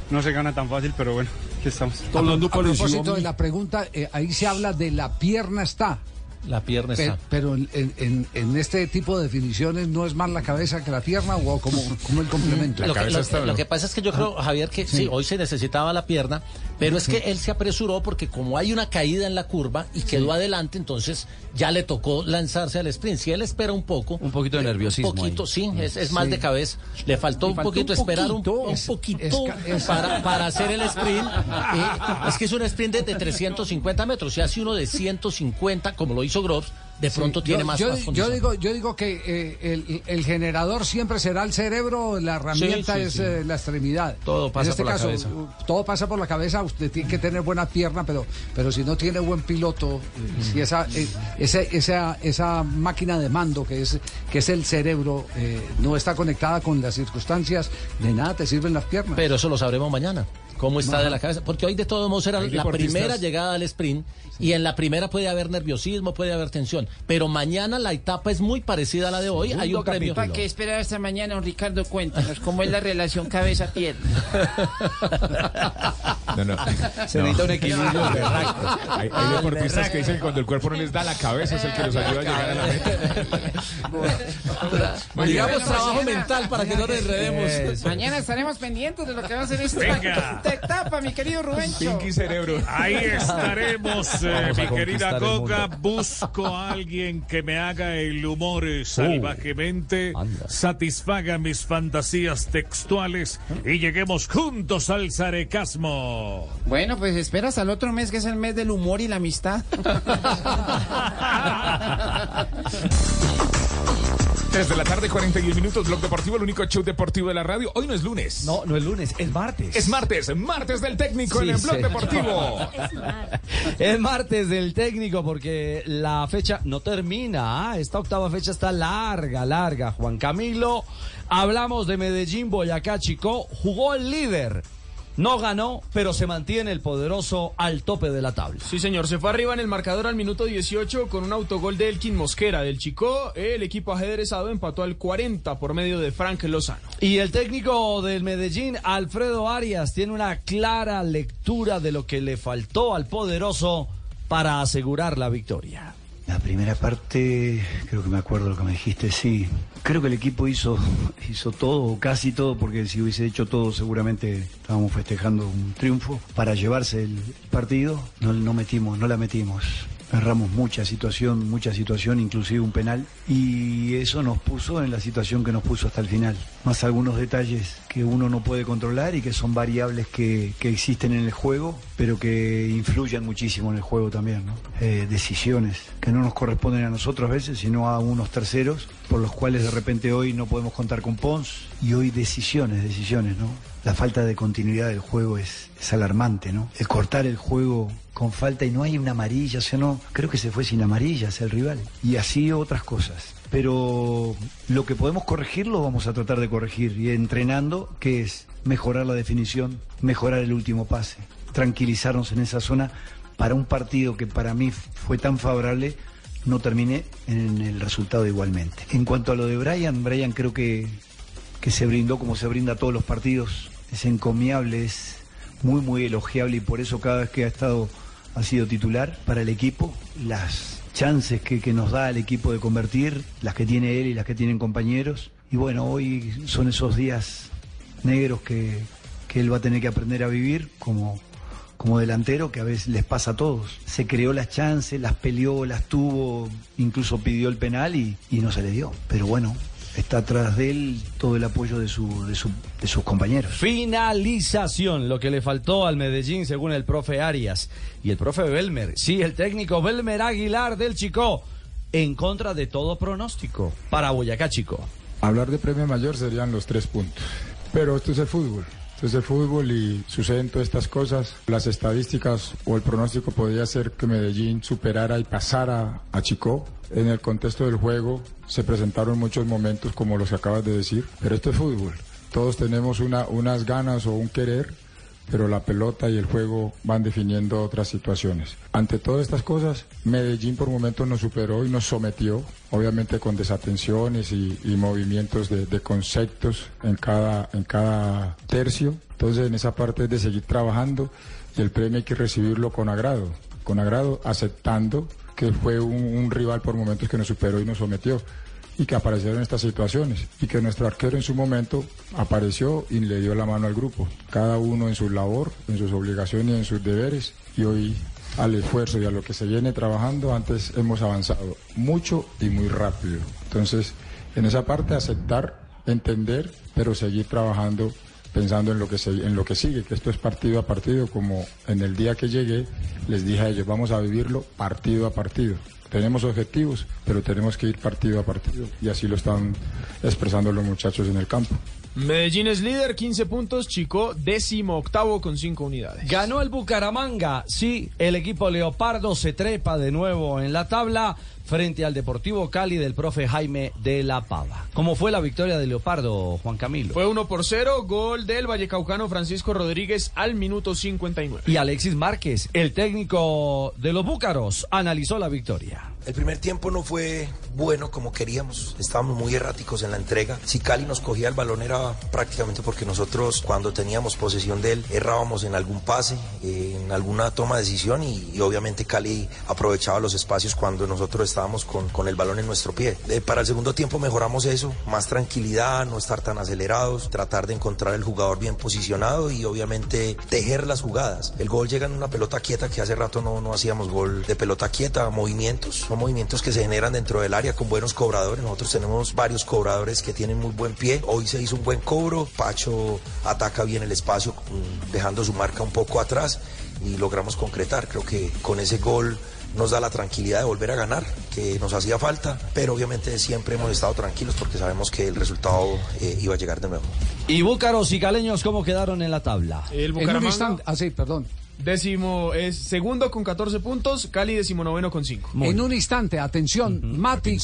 no se gana tan fácil, pero bueno, aquí estamos. A, a propósito de la pregunta, eh, ahí se habla de la pierna está. La pierna Pe- está. Pero, en, en- en este tipo de definiciones no es más la cabeza que la pierna o como, como el complemento. Lo que, lo- lo que pasa es que yo creo, Javier, que sí. hoy se necesitaba la pierna, pero es que él se apresuró porque como hay una caída en la curva y quedó adelante, entonces ya le tocó lanzarse al sprint. Si él espera un poco. Un poquito de nerviosismo Un poquito, ahí. sí, es, es Sí. más de cabeza. Le faltó Le un poquito un esperar un, poquito. un Es- poquito es ca- es- para, para hacer el sprint. Eh, es que es un sprint de, de 350 metros. Si hace uno de 150, como lo hizo Groves, de pronto Sí, tiene yo, más, yo, más yo digo yo digo que eh, el, el generador siempre será el cerebro la herramienta Sí, sí, es eh, la extremidad. Todo pasa en este por la caso cabeza. u- todo pasa por la cabeza usted tiene que tener buena pierna pero pero si no tiene buen piloto eh, si esa, eh, esa esa esa máquina de mando que es que es el cerebro eh, no está conectada con las circunstancias de nada te sirven las piernas. Pero eso lo sabremos mañana. ¿Cómo está Ajá. de la cabeza? Porque hoy de todos modos era Hay la deportistas- primera llegada al sprint y en la primera puede haber nerviosismo, puede haber tensión. Pero mañana la etapa es muy parecida a la de hoy. Hay un premio. ¿Para qué esperar hasta mañana, don Ricardo? Cuéntanos cómo es la relación cabeza-pierna. No, no. Se necesita un equilibrio No. Hay, hay deportistas que dicen que cuando el cuerpo no les da la cabeza es el que los ayuda a llegar a la meta. Digamos trabajo mental para que no nos enredemos. Mañana estaremos pendientes de lo que va a ser esta, Venga. Esta etapa, mi querido Rubencho. cerebro. Ahí estaremos, eh, mi querida mundo. Busco a alguien que me haga el humor eh, salvajemente, satisfaga mis fantasías textuales y lleguemos juntos al zarecasmo. Bueno, pues esperas al otro mes que es el mes del humor y la amistad. 3 de la tarde, 41 minutos, Blog Deportivo, el único show deportivo de la radio. Hoy no es lunes. No, no es lunes, es martes. Es martes, martes del técnico Sí, en el Blog sí. Deportivo. Es martes del técnico porque la fecha no termina. ¿ah? Esta octava fecha está larga, larga. Juan Camilo, hablamos de Medellín, Boyacá, Chico. Jugó el líder. No ganó, pero se mantiene el poderoso al tope de la tabla. Sí, señor, se fue arriba en el marcador al minuto 18 con un autogol de Elkin Mosquera del Chico. El equipo ajedrezado empató al 40 por medio de Frank Lozano. Y el técnico del Medellín, Alfredo Arias, tiene una clara lectura de lo que le faltó al poderoso para asegurar la victoria. La primera parte, creo que me acuerdo lo que me dijiste, sí. Creo que el equipo hizo, hizo todo, casi todo, porque si hubiese hecho todo seguramente estábamos festejando un triunfo. Para llevarse el partido, no, no metimos, no la metimos. Erramos mucha situación, mucha situación, inclusive un penal, y eso nos puso en la situación que nos puso hasta el final. Más algunos detalles que uno no puede controlar y que son variables que, que existen en el juego, pero que influyen muchísimo en el juego también. ¿no? Eh, decisiones que no nos corresponden a nosotros a veces, sino a unos terceros, por los cuales de repente hoy no podemos contar con Pons, y hoy decisiones, decisiones, ¿no? La falta de continuidad del juego es, es alarmante, ¿no? El cortar el juego con falta y no hay una amarilla, o sea, no, creo que se fue sin amarillas el rival. Y así otras cosas. Pero lo que podemos corregir lo vamos a tratar de corregir. Y entrenando, que es mejorar la definición, mejorar el último pase, tranquilizarnos en esa zona para un partido que para mí fue tan favorable, no termine en el resultado igualmente. En cuanto a lo de Brian, Brian creo que, que se brindó como se brinda a todos los partidos. Es encomiable, es muy, muy elogiable y por eso cada vez que ha estado, ha sido titular para el equipo, las chances que, que nos da el equipo de convertir, las que tiene él y las que tienen compañeros. Y bueno, hoy son esos días negros que, que él va a tener que aprender a vivir como, como delantero que a veces les pasa a todos. Se creó las chances, las peleó, las tuvo, incluso pidió el penal y, y no se le dio. Pero bueno, está atrás de él todo el apoyo de, su, de, su, de sus compañeros. Finalización, lo que le faltó al Medellín según el profe Arias y el profe Belmer. Sí, el técnico Belmer Aguilar del Chico en contra de todo pronóstico para Boyacá Chico. Hablar de premio mayor serían los tres puntos. Pero esto es el fútbol. Esto es el fútbol y suceden todas estas cosas. Las estadísticas o el pronóstico podría ser que Medellín superara y pasara a Chico. En el contexto del juego se presentaron muchos momentos como los que acabas de decir. Pero esto es fútbol. Todos tenemos una, unas ganas o un querer, pero la pelota y el juego van definiendo otras situaciones. Ante todas estas cosas, Medellín por momentos nos superó y nos sometió, obviamente con desatenciones y, movimientos de, de, conceptos en cada, en cada tercio. Entonces en esa parte es de seguir trabajando y el premio hay que recibirlo con agrado, con agrado, aceptando que fue un, un rival por momentos que nos superó y nos sometió y que aparecieron estas situaciones y que nuestro arquero en su momento apareció y le dio la mano al grupo, cada uno en su labor, en sus obligaciones y en sus deberes y hoy al esfuerzo y a lo que se viene trabajando antes hemos avanzado mucho y muy rápido. Entonces, en esa parte aceptar, entender, pero seguir trabajando pensando en lo que se, en lo que sigue, que esto es partido a partido, como en el día que llegué les dije a ellos, vamos a vivirlo partido a partido. Tenemos objetivos, pero tenemos que ir partido a partido. Y así lo están expresando los muchachos en el campo. Medellín es líder, 15 puntos, Chico décimo octavo con 5 unidades. Ganó el Bucaramanga, sí, el equipo Leopardo se trepa de nuevo en la tabla frente al Deportivo Cali del profe Jaime de la Pava. ¿Cómo fue la victoria de Leopardo, Juan Camilo? Fue 1 por 0, gol del Vallecaucano Francisco Rodríguez al minuto 59. Y Alexis Márquez, el técnico de los Búcaros, analizó la victoria. El primer tiempo no fue bueno como queríamos, estábamos muy erráticos en la entrega. Si Cali nos cogía el balón era prácticamente porque nosotros cuando teníamos posesión de él errábamos en algún pase, en alguna toma de decisión y, obviamente Cali aprovechaba los espacios cuando nosotros estábamos con, con el balón en nuestro pie. Eh, para el segundo tiempo mejoramos eso, más tranquilidad, no estar tan acelerados, tratar de encontrar el jugador bien posicionado y obviamente tejer las jugadas. El gol llega en una pelota quieta que hace rato no, no hacíamos gol de pelota quieta, movimientos, son movimientos que se generan dentro del área con buenos cobradores. Nosotros tenemos varios cobradores que tienen muy buen pie. Hoy se hizo un buen cobro, Pacho ataca bien el espacio dejando su marca un poco atrás y logramos concretar. Creo que con ese gol nos da la tranquilidad de volver a ganar, que nos hacía falta, pero obviamente siempre hemos estado tranquilos porque sabemos que el resultado eh, iba a llegar de nuevo. ¿Y Búcaros y Caleños cómo quedaron en la tabla? El Bucaramanga. Ah, sí, perdón. Décimo es segundo con 14 puntos, Cali decimonoveno con 5. En un instante, atención, Mati.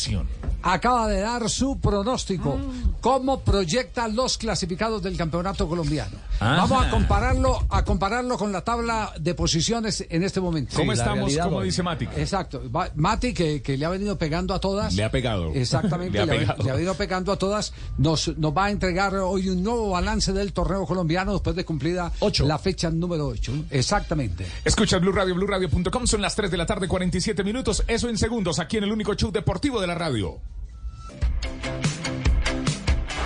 Acaba de dar su pronóstico. Mm. ¿Cómo proyecta los clasificados del campeonato colombiano? Ajá. Vamos a compararlo, a compararlo con la tabla de posiciones en este momento. ¿Cómo estamos? Como dice Mati. Exacto. Mati, que, que le ha venido pegando a todas. Le ha pegado. Exactamente, Le ha le, ha, pegado. le ha venido pegando a todas. Nos, nos va a entregar hoy un nuevo balance del torneo colombiano después de cumplida la fecha número 8. Exactamente. Escucha Blue Radio, BlueRadio.com. Son las 3 de la tarde, 47 minutos. Eso en segundos, aquí en el único show deportivo de la radio.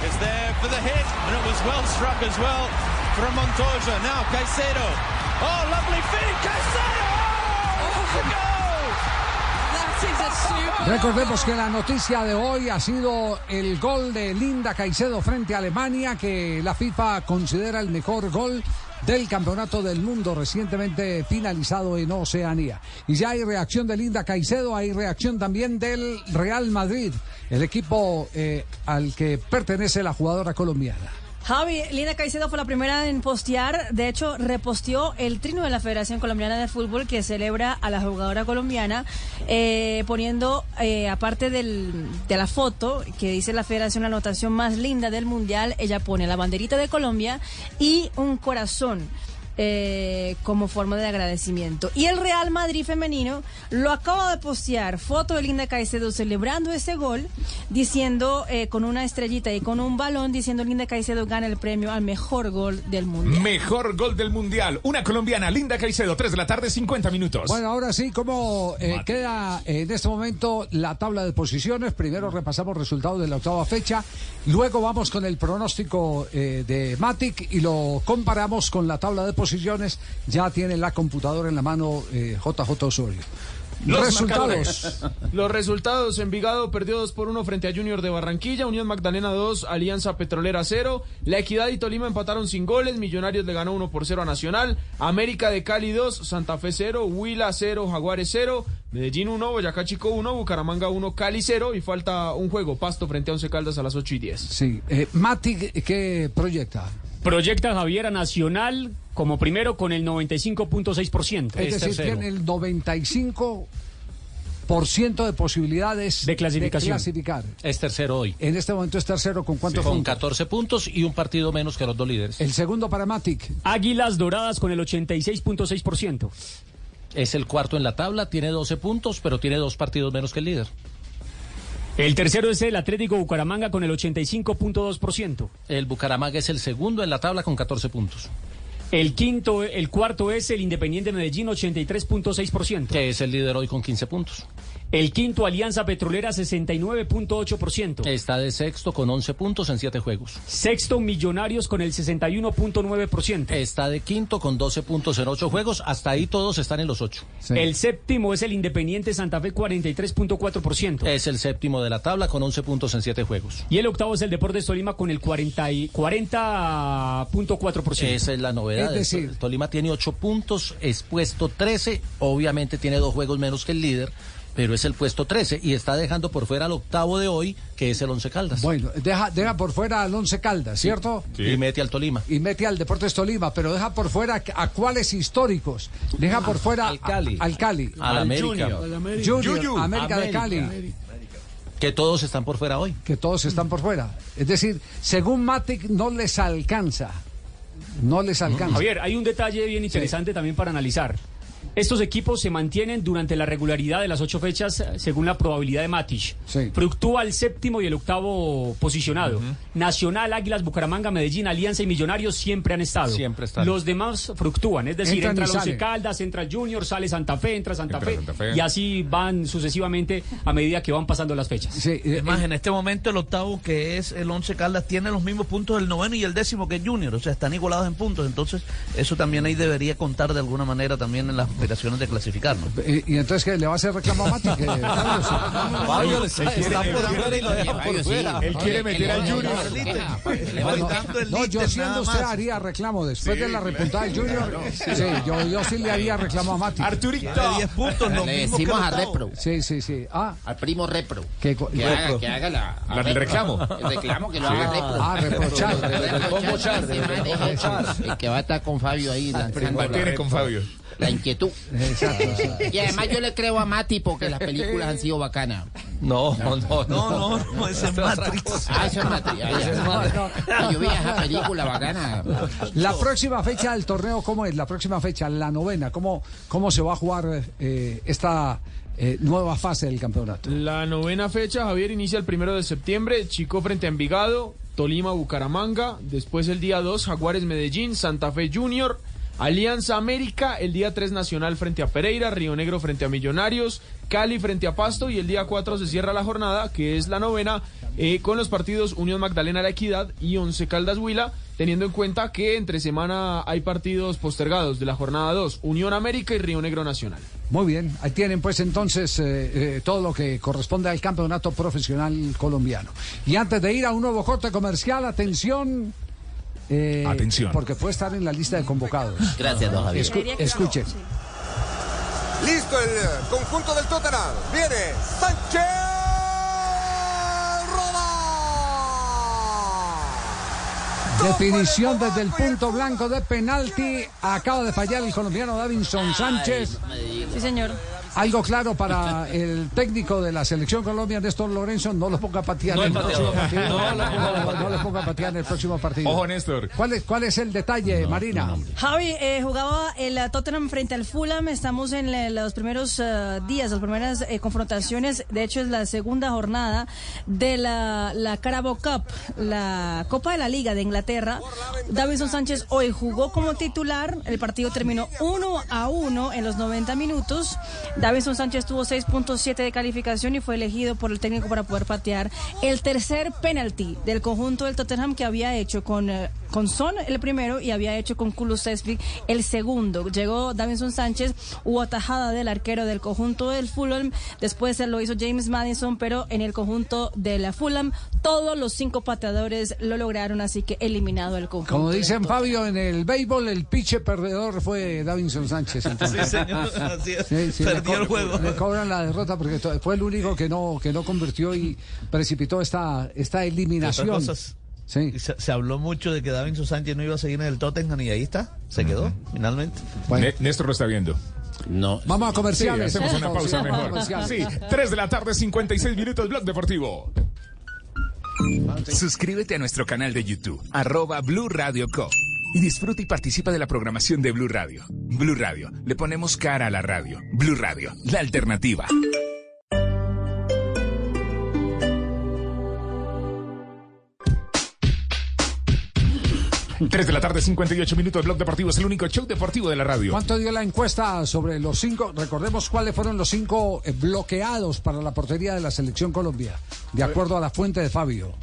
Is there for the hit, and it was well struck as well from Montoya. Now Caicedo. Oh, lovely feed, Caicedo! Oh, the goal! That is a super. Recordemos que la noticia de hoy ha sido el gol de Linda Caicedo frente a Alemania, que la FIFA considera el mejor gol del Campeonato del Mundo recientemente finalizado en Oceanía. Y ya hay reacción de Linda Caicedo, hay reacción también del Real Madrid, el equipo eh, al que pertenece la jugadora colombiana. Javi, Linda Caicedo fue la primera en postear, de hecho reposteó el trino de la Federación Colombiana de Fútbol que celebra a la jugadora colombiana, eh, poniendo, eh, aparte del- de la foto que dice la Federación la anotación más linda del Mundial, ella pone la banderita de Colombia y un corazón. Eh, como forma de agradecimiento. Y el Real Madrid femenino lo acaba de postear, foto de Linda Caicedo celebrando ese gol, diciendo eh, con una estrellita y con un balón, diciendo Linda Caicedo gana el premio al mejor gol del mundo. Mejor gol del mundial. Una colombiana, Linda Caicedo, 3 de la tarde, 50 minutos. Bueno, ahora sí, ¿cómo eh, queda en este momento la tabla de posiciones? Primero repasamos resultados de la octava fecha, luego vamos con el pronóstico eh, de Matic y lo comparamos con la tabla de posiciones. Ya tiene la computadora en la mano eh, JJ Osorio. Los Resultados. Los resultados, Envigado perdió 2 por 1 frente a Junior de Barranquilla, Unión Magdalena 2, Alianza Petrolera 0, La Equidad y Tolima empataron sin goles, Millonarios le ganó 1 por 0 a Nacional, América de Cali 2, Santa Fe 0, Huila 0, Jaguares 0, Medellín 1, Boyacá Chico 1, Bucaramanga 1, Cali 0 y falta un juego, Pasto frente a Once Caldas a las 8 y 10. Sí, eh, Matic, ¿qué proyecta? Proyecta Javier a Nacional como primero con el 95.6%. Es decir, tiene el 95% de posibilidades De clasificación. clasificar. Es tercero hoy. En este momento es tercero con cuántos Con puntos? 14 puntos y un partido menos que los dos líderes. El segundo para Matic. Águilas Doradas con el 86.6%. Es el cuarto en la tabla, tiene 12 puntos, pero tiene dos partidos menos que el líder. El tercero es el Atlético Bucaramanga con el 85.2%. El Bucaramanga es el segundo en la tabla con 14 puntos. El quinto, el cuarto es el Independiente Medellín 83.6%. Que es el líder hoy con 15 puntos. El quinto Alianza Petrolera 69.8%. Está de sexto con 11 puntos en 7 juegos. Sexto Millonarios con el 61.9%. Está de quinto con 12 puntos en 8 juegos. Hasta ahí todos están en los 8. El séptimo es el Independiente Santa Fe 43.4%. Es el séptimo de la tabla con 11 puntos en 7 juegos. Y el octavo es el Deportes Tolima con el 40 y- 40.4%. Esa es la novedad. Es decir- El Tolima tiene 8 puntos, es puesto 13. Obviamente tiene dos juegos menos que el líder, pero es el puesto 13 y está dejando por fuera al octavo de hoy, que es el Once Caldas. Bueno, deja, deja por fuera al Once Caldas, ¿cierto? Y mete al Tolima. Y mete al Deportes Tolima, pero deja por fuera a cuáles históricos. Deja por fuera Al Cali. a- al Cali. Al América. Junior, Yuyu. América, de América. Cali. Que todos están por fuera hoy. Que todos están por fuera. Es decir, según Matic no les alcanza. No les alcanza. Javier, hay un detalle bien interesante también para analizar. Estos equipos se mantienen durante la regularidad de las ocho fechas eh, según la probabilidad de Matic. Fructúa el séptimo y el octavo posicionado. Nacional, Águilas, Bucaramanga, Medellín, Alianza y Millonarios siempre han estado. Siempre están. Los demás fructúan, es decir, Entran entra el Once. Caldas, entra el Junior, sale Santa Fe, entra Santa, Entra Fe, Santa Fe. y así van sucesivamente a medida que van pasando las fechas. Es más, en este momento el octavo, que es el Once Caldas, tiene los mismos puntos del noveno y el décimo que es Junior. O sea, están igualados en puntos. Entonces, eso también ahí debería contar de alguna manera también en las operaciones de clasificar, ¿no? ¿Y, y entonces qué? ¿Le va a hacer reclamo a? Eh, Carlos? Fabio, está por fuera y lo deja por fuera. Él quiere meter al Junior. No, yo siendo usted haría reclamo después de la repuntada del Junior. Sí, yo, yo sí le haría reclamo a Matic. Arturito. De 10 puntos, lo Le mismo que el decimos a. Repro. Sí, sí, sí. Ah, Al primo Repro. que, Que haga, que haga la, La Repro. reclamo. El reclamo que lo Sí. haga Repro. Ah, reprochar. Reprochar, reprochar. El que va a estar con Fabio ahí Mantiene con Fabio. La inquietud. Exacto. Y además yo le creo a Mati porque las películas han sido bacanas. No, no, no. No, no, no, ese es Matrix. Ah, eso es Matrix. Ah, ya. Ah, Yo vi esa película bacana. La próxima fecha del torneo, ¿cómo es? La próxima fecha, la novena, ¿cómo, cómo se va a jugar eh, esta eh, nueva fase del campeonato? La novena fecha, Javier, inicia el primero de septiembre. Chico frente a Envigado, Tolima, Bucaramanga. Después el día 2, Jaguares Medellín, Santa Fe Junior. Alianza América, el día 3 Nacional frente a Pereira, Río Negro frente a Millonarios, Cali frente a Pasto y el día 4 se cierra la jornada, que es la novena, eh, con los partidos Unión Magdalena La Equidad y Once Caldas Huila, teniendo en cuenta que entre semana hay partidos postergados de la jornada 2, Unión América y Río Negro Nacional. Muy bien, ahí tienen pues entonces eh, eh, todo lo que corresponde al campeonato profesional colombiano. Y antes de ir a un nuevo corte comercial, atención. Eh, Atención. Porque puede estar en la lista de convocados. Gracias, don Javier. Escu- escuchen. Listo el eh, conjunto del Tottenham. Viene Sánchez. Definición desde el punto blanco de penalti. Acaba de fallar el colombiano Davinson Sánchez. Sí, señor. Algo claro para el técnico de la selección Colombia, Néstor Lorenzo, no lo ponga a patear No en el próximo partido. No, No, le ponga a patear en el próximo partido. Ojo, Néstor. ¿Cuál es, cuál es el detalle, Marina? Javi, eh, jugaba el eh, Tottenham frente al Fulham. Estamos en eh, los primeros eh, días, las primeras eh, confrontaciones. De hecho, es la segunda jornada de la, la Carabao Cup, la Copa de la Liga de Inglaterra. Davinson Sánchez hoy jugó como titular. El partido terminó 1 a 1 en los 90 minutos. Davinson Sánchez tuvo 6.7 de calificación y fue elegido por el técnico para poder patear el tercer penalti del conjunto del Tottenham que había hecho con, eh, con Son el primero y había hecho con Kulusevski el segundo. Llegó Davinson Sánchez, hubo atajada del arquero del conjunto del Fulham, después lo hizo James Madison, pero en el conjunto de la Fulham todos los cinco pateadores lo lograron, así que eliminado el conjunto. Como dicen. Fabio, en el béisbol el piche perdedor fue Davinson Sánchez. entonces. Sí, señor, así es. Sí, sí, Perdió el juego. Le cobran la derrota porque fue el único que no, que no convirtió y precipitó esta, esta eliminación. Se, se habló mucho de que Davinson Sánchez no iba a seguir en el Tottenham y ahí está, se quedó finalmente. Né- Néstor lo está viendo. No. Vamos a comerciales. Sí, hacemos una pausa mejor. Sí, 3 de la tarde, 56 minutos, Blog Deportivo. Suscríbete a nuestro canal de YouTube, arroba Blue Radio Co. Y disfruta y participa de la programación de Blue Radio. Blue Radio, le ponemos cara a la radio. Blue Radio, la alternativa. 3 de la tarde, 58 minutos, Blog Deportivo es el único show deportivo de la radio. ¿Cuánto dio la encuesta sobre los cinco? Recordemos cuáles fueron los cinco eh, bloqueados para la portería de la selección Colombia, de acuerdo a la fuente de Fabio.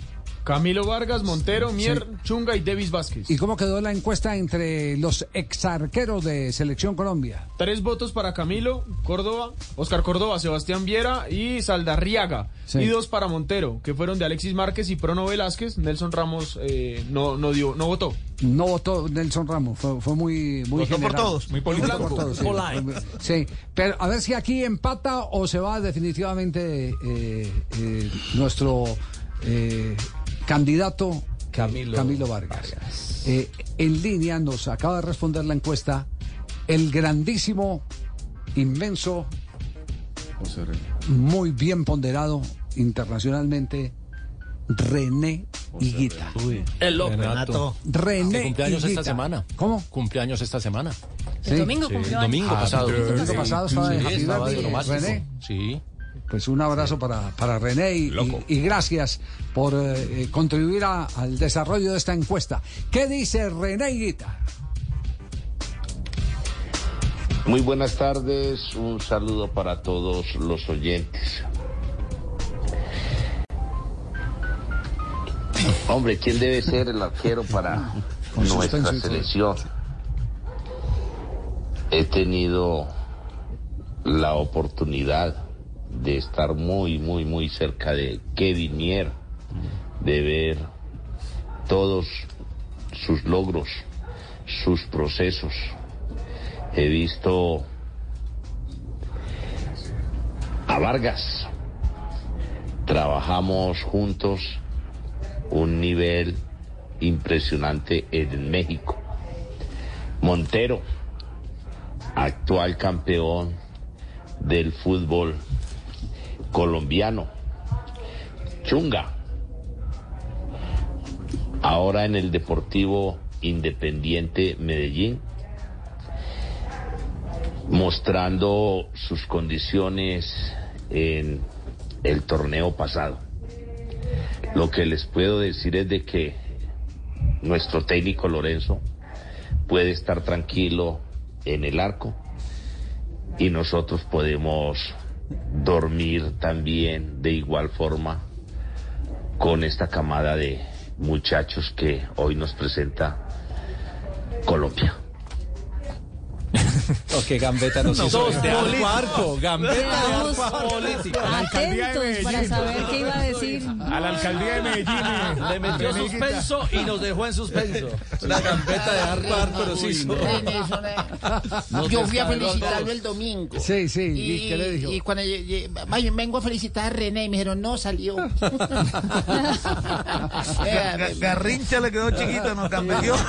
Camilo Vargas, Montero, Mier, Chunga y Davis Vázquez. ¿Y cómo quedó la encuesta entre los exarqueros de selección Colombia? Tres votos para Camilo, Córdoba, Oscar Córdoba, Sebastián Viera y Saldarriaga. Sí. Y dos para Montero, que fueron de Alexis Márquez y Prono Velázquez. Nelson Ramos eh, no, no dio, no votó. No votó Nelson Ramos, fue, fue muy, muy Votó por todos, muy Votó político. por todos, sí. Sí, pero a ver si aquí empata o se va definitivamente eh, eh, nuestro eh, candidato Camilo Vargas. Eh, en línea nos acaba de responder la encuesta el grandísimo, inmenso, muy bien ponderado internacionalmente René Higuita. El loco. Renato. René cumpleaños esta Higuita. semana. ¿Cómo? Cumpleaños esta semana. El domingo Sí, domingo Ah, pasado. el domingo pasado estaba Sí, estaba de. René. Sí. Pues un abrazo para, para René y, y- y gracias por eh, eh, contribuir a- al desarrollo de esta encuesta. ¿Qué dice René Higuita? Muy buenas tardes, un saludo para todos los oyentes. Hombre, ¿quién debe ser el arquero para nuestra selección? He tenido la oportunidad de estar muy, muy, muy cerca de Kevin Mier, de ver todos sus logros, sus procesos. He visto a Vargas. Trabajamos juntos un nivel impresionante en México. Montero, actual campeón del fútbol colombiano. Chunga. Ahora en el Deportivo Independiente Medellín, mostrando sus condiciones en el torneo pasado. Lo que les puedo decir es de que nuestro técnico Lorenzo puede estar tranquilo en el arco y nosotros podemos dormir también de igual forma con esta camada de muchachos que hoy nos presenta Colombia. O que gambeta nos No, hizo. todos de arco a arco. Gambeta de Quedamos arco a arco. política. atentos para saber qué iba a decir. A la alcaldía de Medellín. Le metió suspenso y nos dejó en suspenso. Una gambeta de arco arco nos hizo. Yo fui a felicitarlo el domingo. Sí, sí, Y, ¿y qué le dijo? y cuando vengo a felicitar a René y me dijeron, no, salió. Ga- Garrincha le quedó chiquito, nos cambió.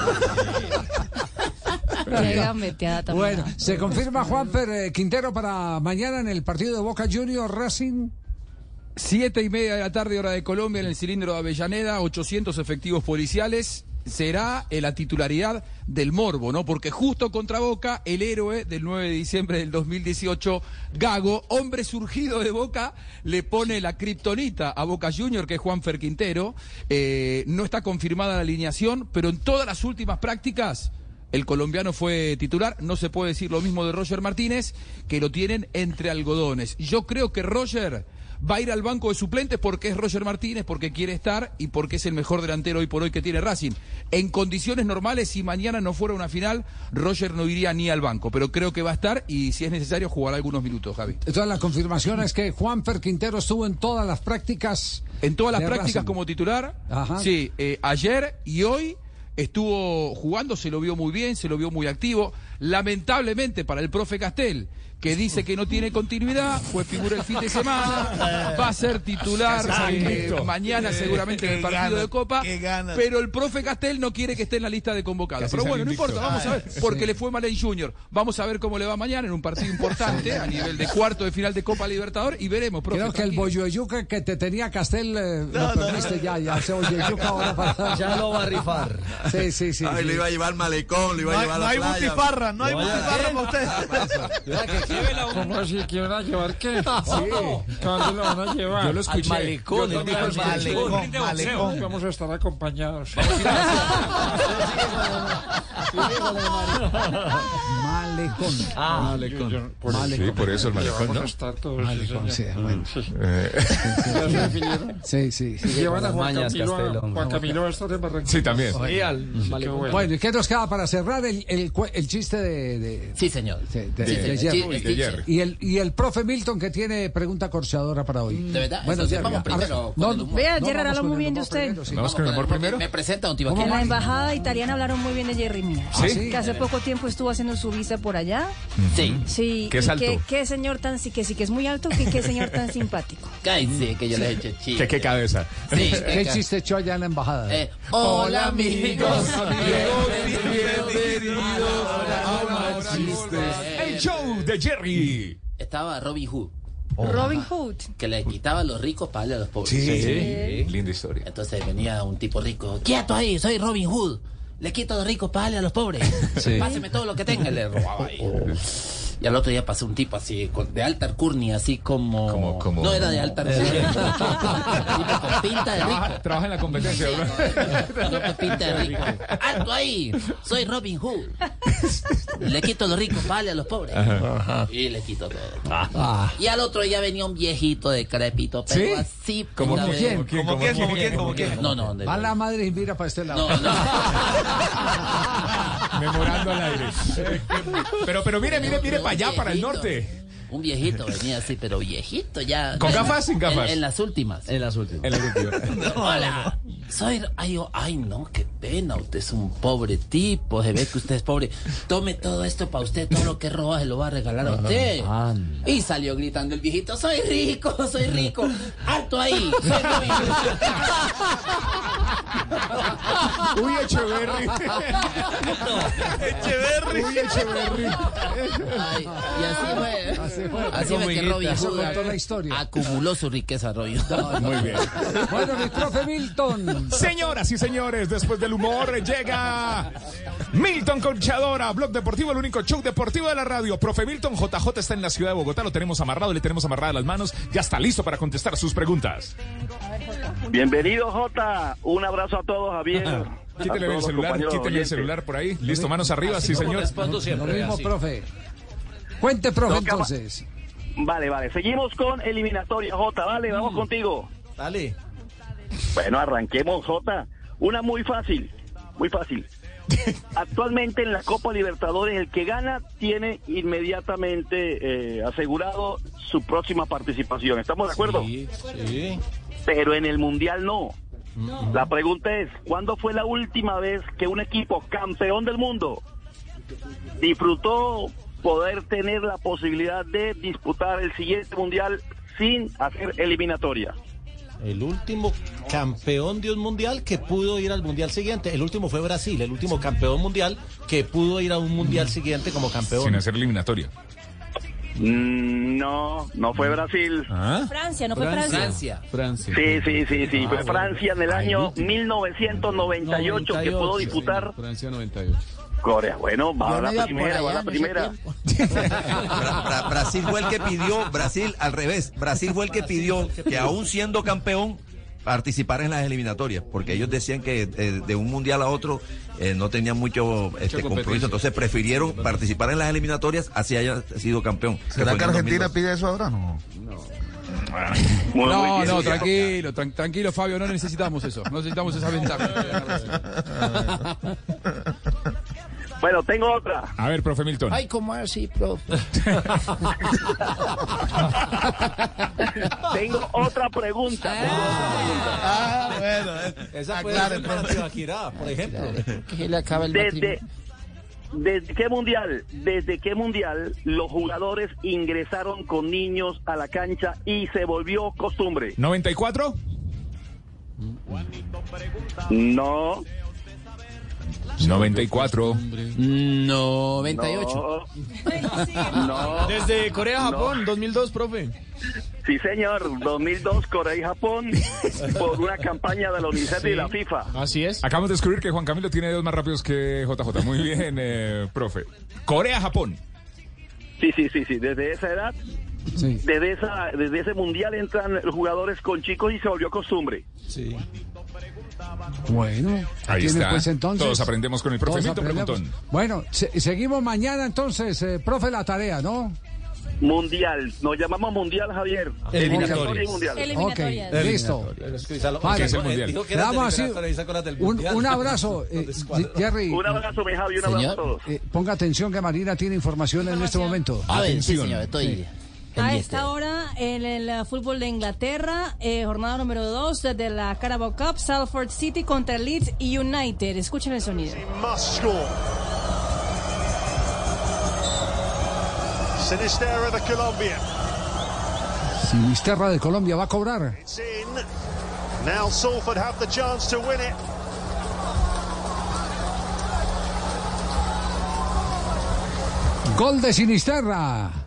También. Bueno, se confirma Juanfer eh, Quintero para mañana en el partido de Boca Juniors Racing. Siete y media de la tarde, hora de Colombia, en el cilindro de Avellaneda, 800 efectivos policiales. Será eh, la titularidad del Morbo, ¿no? Porque justo contra Boca, el héroe del 9 de diciembre del 2018, Gago, hombre surgido de Boca, le pone la kriptonita a Boca Junior, que es Juan Fer Quintero. Eh, no está confirmada la alineación, pero en todas las últimas prácticas el colombiano fue titular. No se puede decir lo mismo de Roger Martínez, que lo tienen entre algodones. Yo creo que Roger va a ir al banco de suplentes porque es Roger Martínez, porque quiere estar y porque es el mejor delantero hoy por hoy que tiene Racing. En condiciones normales, si mañana no fuera una final, Roger no iría ni al banco, pero creo que va a estar y si es necesario jugará algunos minutos, Javi. Entonces la confirmación es que Juanfer Quintero estuvo en todas las prácticas. En todas las prácticas Racing. como titular. Ajá. Sí, eh, ayer y hoy estuvo jugando, se lo vio muy bien, se lo vio muy activo. Lamentablemente para el profe Castel, que dice que no tiene continuidad, fue figura el fin de semana, va a ser titular eh, mañana seguramente en el partido de Copa, pero el profe Castel no quiere que esté en la lista de convocados. Pero bueno, no importa, vamos a ver, porque le fue mal en Junior. Vamos a ver cómo le va mañana en un partido importante a nivel de cuarto de final de Copa Libertadores y veremos, profe. Creo que el tranquilo. bolloyuca que te tenía Castel eh, lo perdiste ya, ya se bolloyuca ahora para... Ya lo va a rifar. Sí, sí, sí. Ay, sí. lo iba a llevar al malecón, lo iba No a hay, llevar no a hay la playa. butifarra, no hay butifarra para usted. ¿Cómo así que van a llevar qué? Sí. ¿Cuándo lo van a llevar? Yo lo escuché. Al malecón, él dijo al malecón, malecón. Vamos a estar acompañados. Malecón. Ah, Yo- yo- por Sí, por eso el malecón, Vamos ¿no? a estar todos. Malecón, sí, bueno. Eh, ¿Ya se definieron? Sí, sí. sí. Llevan a Juan Camilo, a-. Juan Camilo va a estar en Barranquilla. sí, también. Bueno. Bueno, ¿y qué nos queda para cerrar el, el, chiste de, de, Sí, señor. de- de- Sí, de señor. De Jerry. Y el, y el profe Milton que tiene pregunta corchadora para hoy. ¿De verdad? Bueno, Jerry, vamos a- primero no, humor. Vea, no, Jerry habló muy bien de usted. primero, sí. Vamos con el humor primero. Me presenta, don En la embajada italiana hablaron muy bien de Jerry Mina. ¿Sí? Que hace poco tiempo estuvo haciendo su visa por allá. Sí. Sí. Que es alto. Que, qué señor tan sí que sí que es muy alto, que qué señor tan simpático. Ay, sí, que yo le he hecho chiste. ¿Qué, qué cabeza? Sí, ¿Qué chiste echó allá en la embajada? Eh, hola, amigos. El show de Jerry. Estaba Robin Hood, Robin Hood. que le quitaba a los ricos para darle a los pobres. Sí. Linda historia. Entonces venía un tipo rico, quieto ahí, soy Robin Hood. Le quito a los ricos para darle a los pobres. Sí. Páseme todo lo que tenga. Le robaba ahí. Y al otro día pasó un tipo así, con- de alta alcurnia, así como... Como- como- No era de alta alcurnia. tipo con pinta de rico. Trabaja, trabaja en la competencia, bro. No con pinta de rico. ¡Alto ahí! Soy Robin Hood. Le quito a los ricos darle a los pobres. Y le quito todo. Ah. Y al otro día venía un viejito decrépito, pero ¿Sí? así... ¿Como quién? ¿Como quién? ¿Cómo quién? ¿Cómo quién? No, no, Va la madre y mira para este lado. no, no. Memorando al aire. Pero, pero mire, mire, mire para allá, para el norte. Un viejito venía así, pero viejito ya. ¿Con gafas, sin gafas? En, en las últimas. En las últimas. En la última. Hola, soy. Ay, yo- ay, no, qué pena. Usted es un pobre tipo. Se ve que usted es pobre. Tome todo esto para usted. Todo lo que roba se lo va a regalar a usted. Anda. Y salió gritando el viejito: Soy rico, soy rico. Alto ahí. Soy Robin Hood". Uy, Echeverry. Echeverry. Uy, Echeverry. Ay, y así fue. Así fue que Robin Eso Hood contó la historia. acumuló su riqueza, Robin. Muy bien. Bueno, mi profe Milton. Señoras y señores, después del humor llega Milton Conchadora, Blog Deportivo, el único show deportivo de la radio. Profe Milton JJ está en la ciudad de Bogotá, lo tenemos amarrado, le tenemos amarradas las manos, ya está listo para contestar sus preguntas. Bienvenido, Jota. Un abrazo a todos, Javier. Quítele el celular, quítele el celular por ahí. Listo, manos arriba, sí, señor. Lo mismo, profe. Cuente, profe, entonces. Vale, vale. Seguimos con eliminatoria, Jota. Vale, vamos contigo. Dale. Bueno, arranquemos, Jota. Una muy fácil, muy fácil. Actualmente en la Copa Libertadores el que gana tiene inmediatamente eh, asegurado su próxima participación. ¿Estamos de acuerdo? Sí, sí. Pero en el Mundial no. La pregunta es, ¿cuándo fue la última vez que un equipo campeón del mundo disfrutó poder tener la posibilidad de disputar el siguiente Mundial sin hacer eliminatoria? El último campeón de un mundial que pudo ir al mundial siguiente. El último fue Brasil, el último campeón mundial que pudo ir a un mundial siguiente como campeón. Sin hacer eliminatoria. Mm, No, no fue Brasil. Francia, no fue Francia. Francia. Sí, sí, sí, sí. fue Francia en el año 1998 que pudo disputar Francia 98. Corea. Bueno, va a la primera, va a la primera. Bra- Bra- Brasil fue el que pidió, Brasil al revés, Brasil fue el que pidió que aún siendo campeón participara en las eliminatorias, porque ellos decían que eh, de un mundial a otro eh, no tenían mucho este, compromiso, entonces prefirieron participar en las eliminatorias así haya sido campeón. ¿Será que Argentina 2002. pide eso ahora? No. No, no, tranquilo, tran- tranquilo, Fabio, no necesitamos eso. No necesitamos esa ventaja. Bueno, tengo otra. A ver, profe Milton. Ay, ¿cómo así, profe? Tengo otra pregunta. Ah, bueno. Esa puede ser para Tibaquirá, por ejemplo. Que le acaba el Desde. ¿Desde qué mundial? ¿Desde qué mundial los jugadores ingresaron con niños a la cancha y se volvió costumbre? ¿94? No. 94. 98. No. Desde Corea-Japón, 2002, profe. Sí, señor. 2002, Corea y Japón, por una campaña de la UNICEF y la FIFA. Así es. Acabamos de descubrir que Juan Camilo tiene dedos más rápidos que JJ. Muy bien, eh, profe. Corea-Japón. Sí, sí, sí, sí. Desde esa edad, desde, esa, desde ese mundial entran los jugadores con chicos y se volvió costumbre. Sí. Bueno, Ahí tiene, está. pues, entonces, Todos aprendemos con el profe aprendemos. Preguntón. Bueno, se- seguimos mañana entonces, eh, profe, la tarea, ¿no? Mundial. Nos llamamos Mundial, Javier. Eliminatoria y Mundial. Ok, listo. ¿Qué es el mundial? Dijo que era Damos así eliminatoria, y sacó las del un, mundial. un abrazo, eh, Jerry. Un abrazo, mi Javi, un abrazo a todos. eh, ponga atención que Marina tiene información en este momento. A ver, sí, señor, estoy Sí. A esta hora, en el eh, fútbol de Inglaterra, eh, jornada número 2 de la Carabao Cup, Salford City contra Leeds United. Escuchen el sonido. Sinisterra, the Colombian. Sinisterra de Colombia va a cobrar. It's in. Now Salford have the chance to win it. Gol de Sinisterra.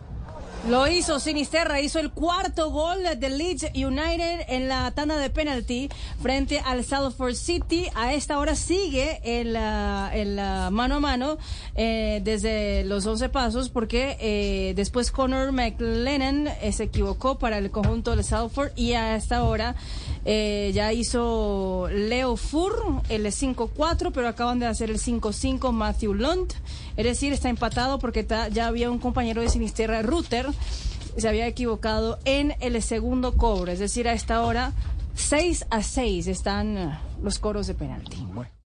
Lo hizo Sinisterra, hizo el cuarto gol de Leeds United en la tanda de penalti frente al Salford City. A esta hora sigue el, ah, el, ah, mano a mano eh, desde los 11 pasos porque eh, después Conor McLennan eh, se equivocó para el conjunto de Salford y a esta hora eh, ya hizo Leo Fur el 5-4, pero acaban de hacer el 5-5 Matthew Lund. Es decir, está empatado porque ya había un compañero de Sinisterra, Ruter, se había equivocado en el segundo cobro. Es decir, a esta hora, 6 a 6 están eh, los coros de penalti.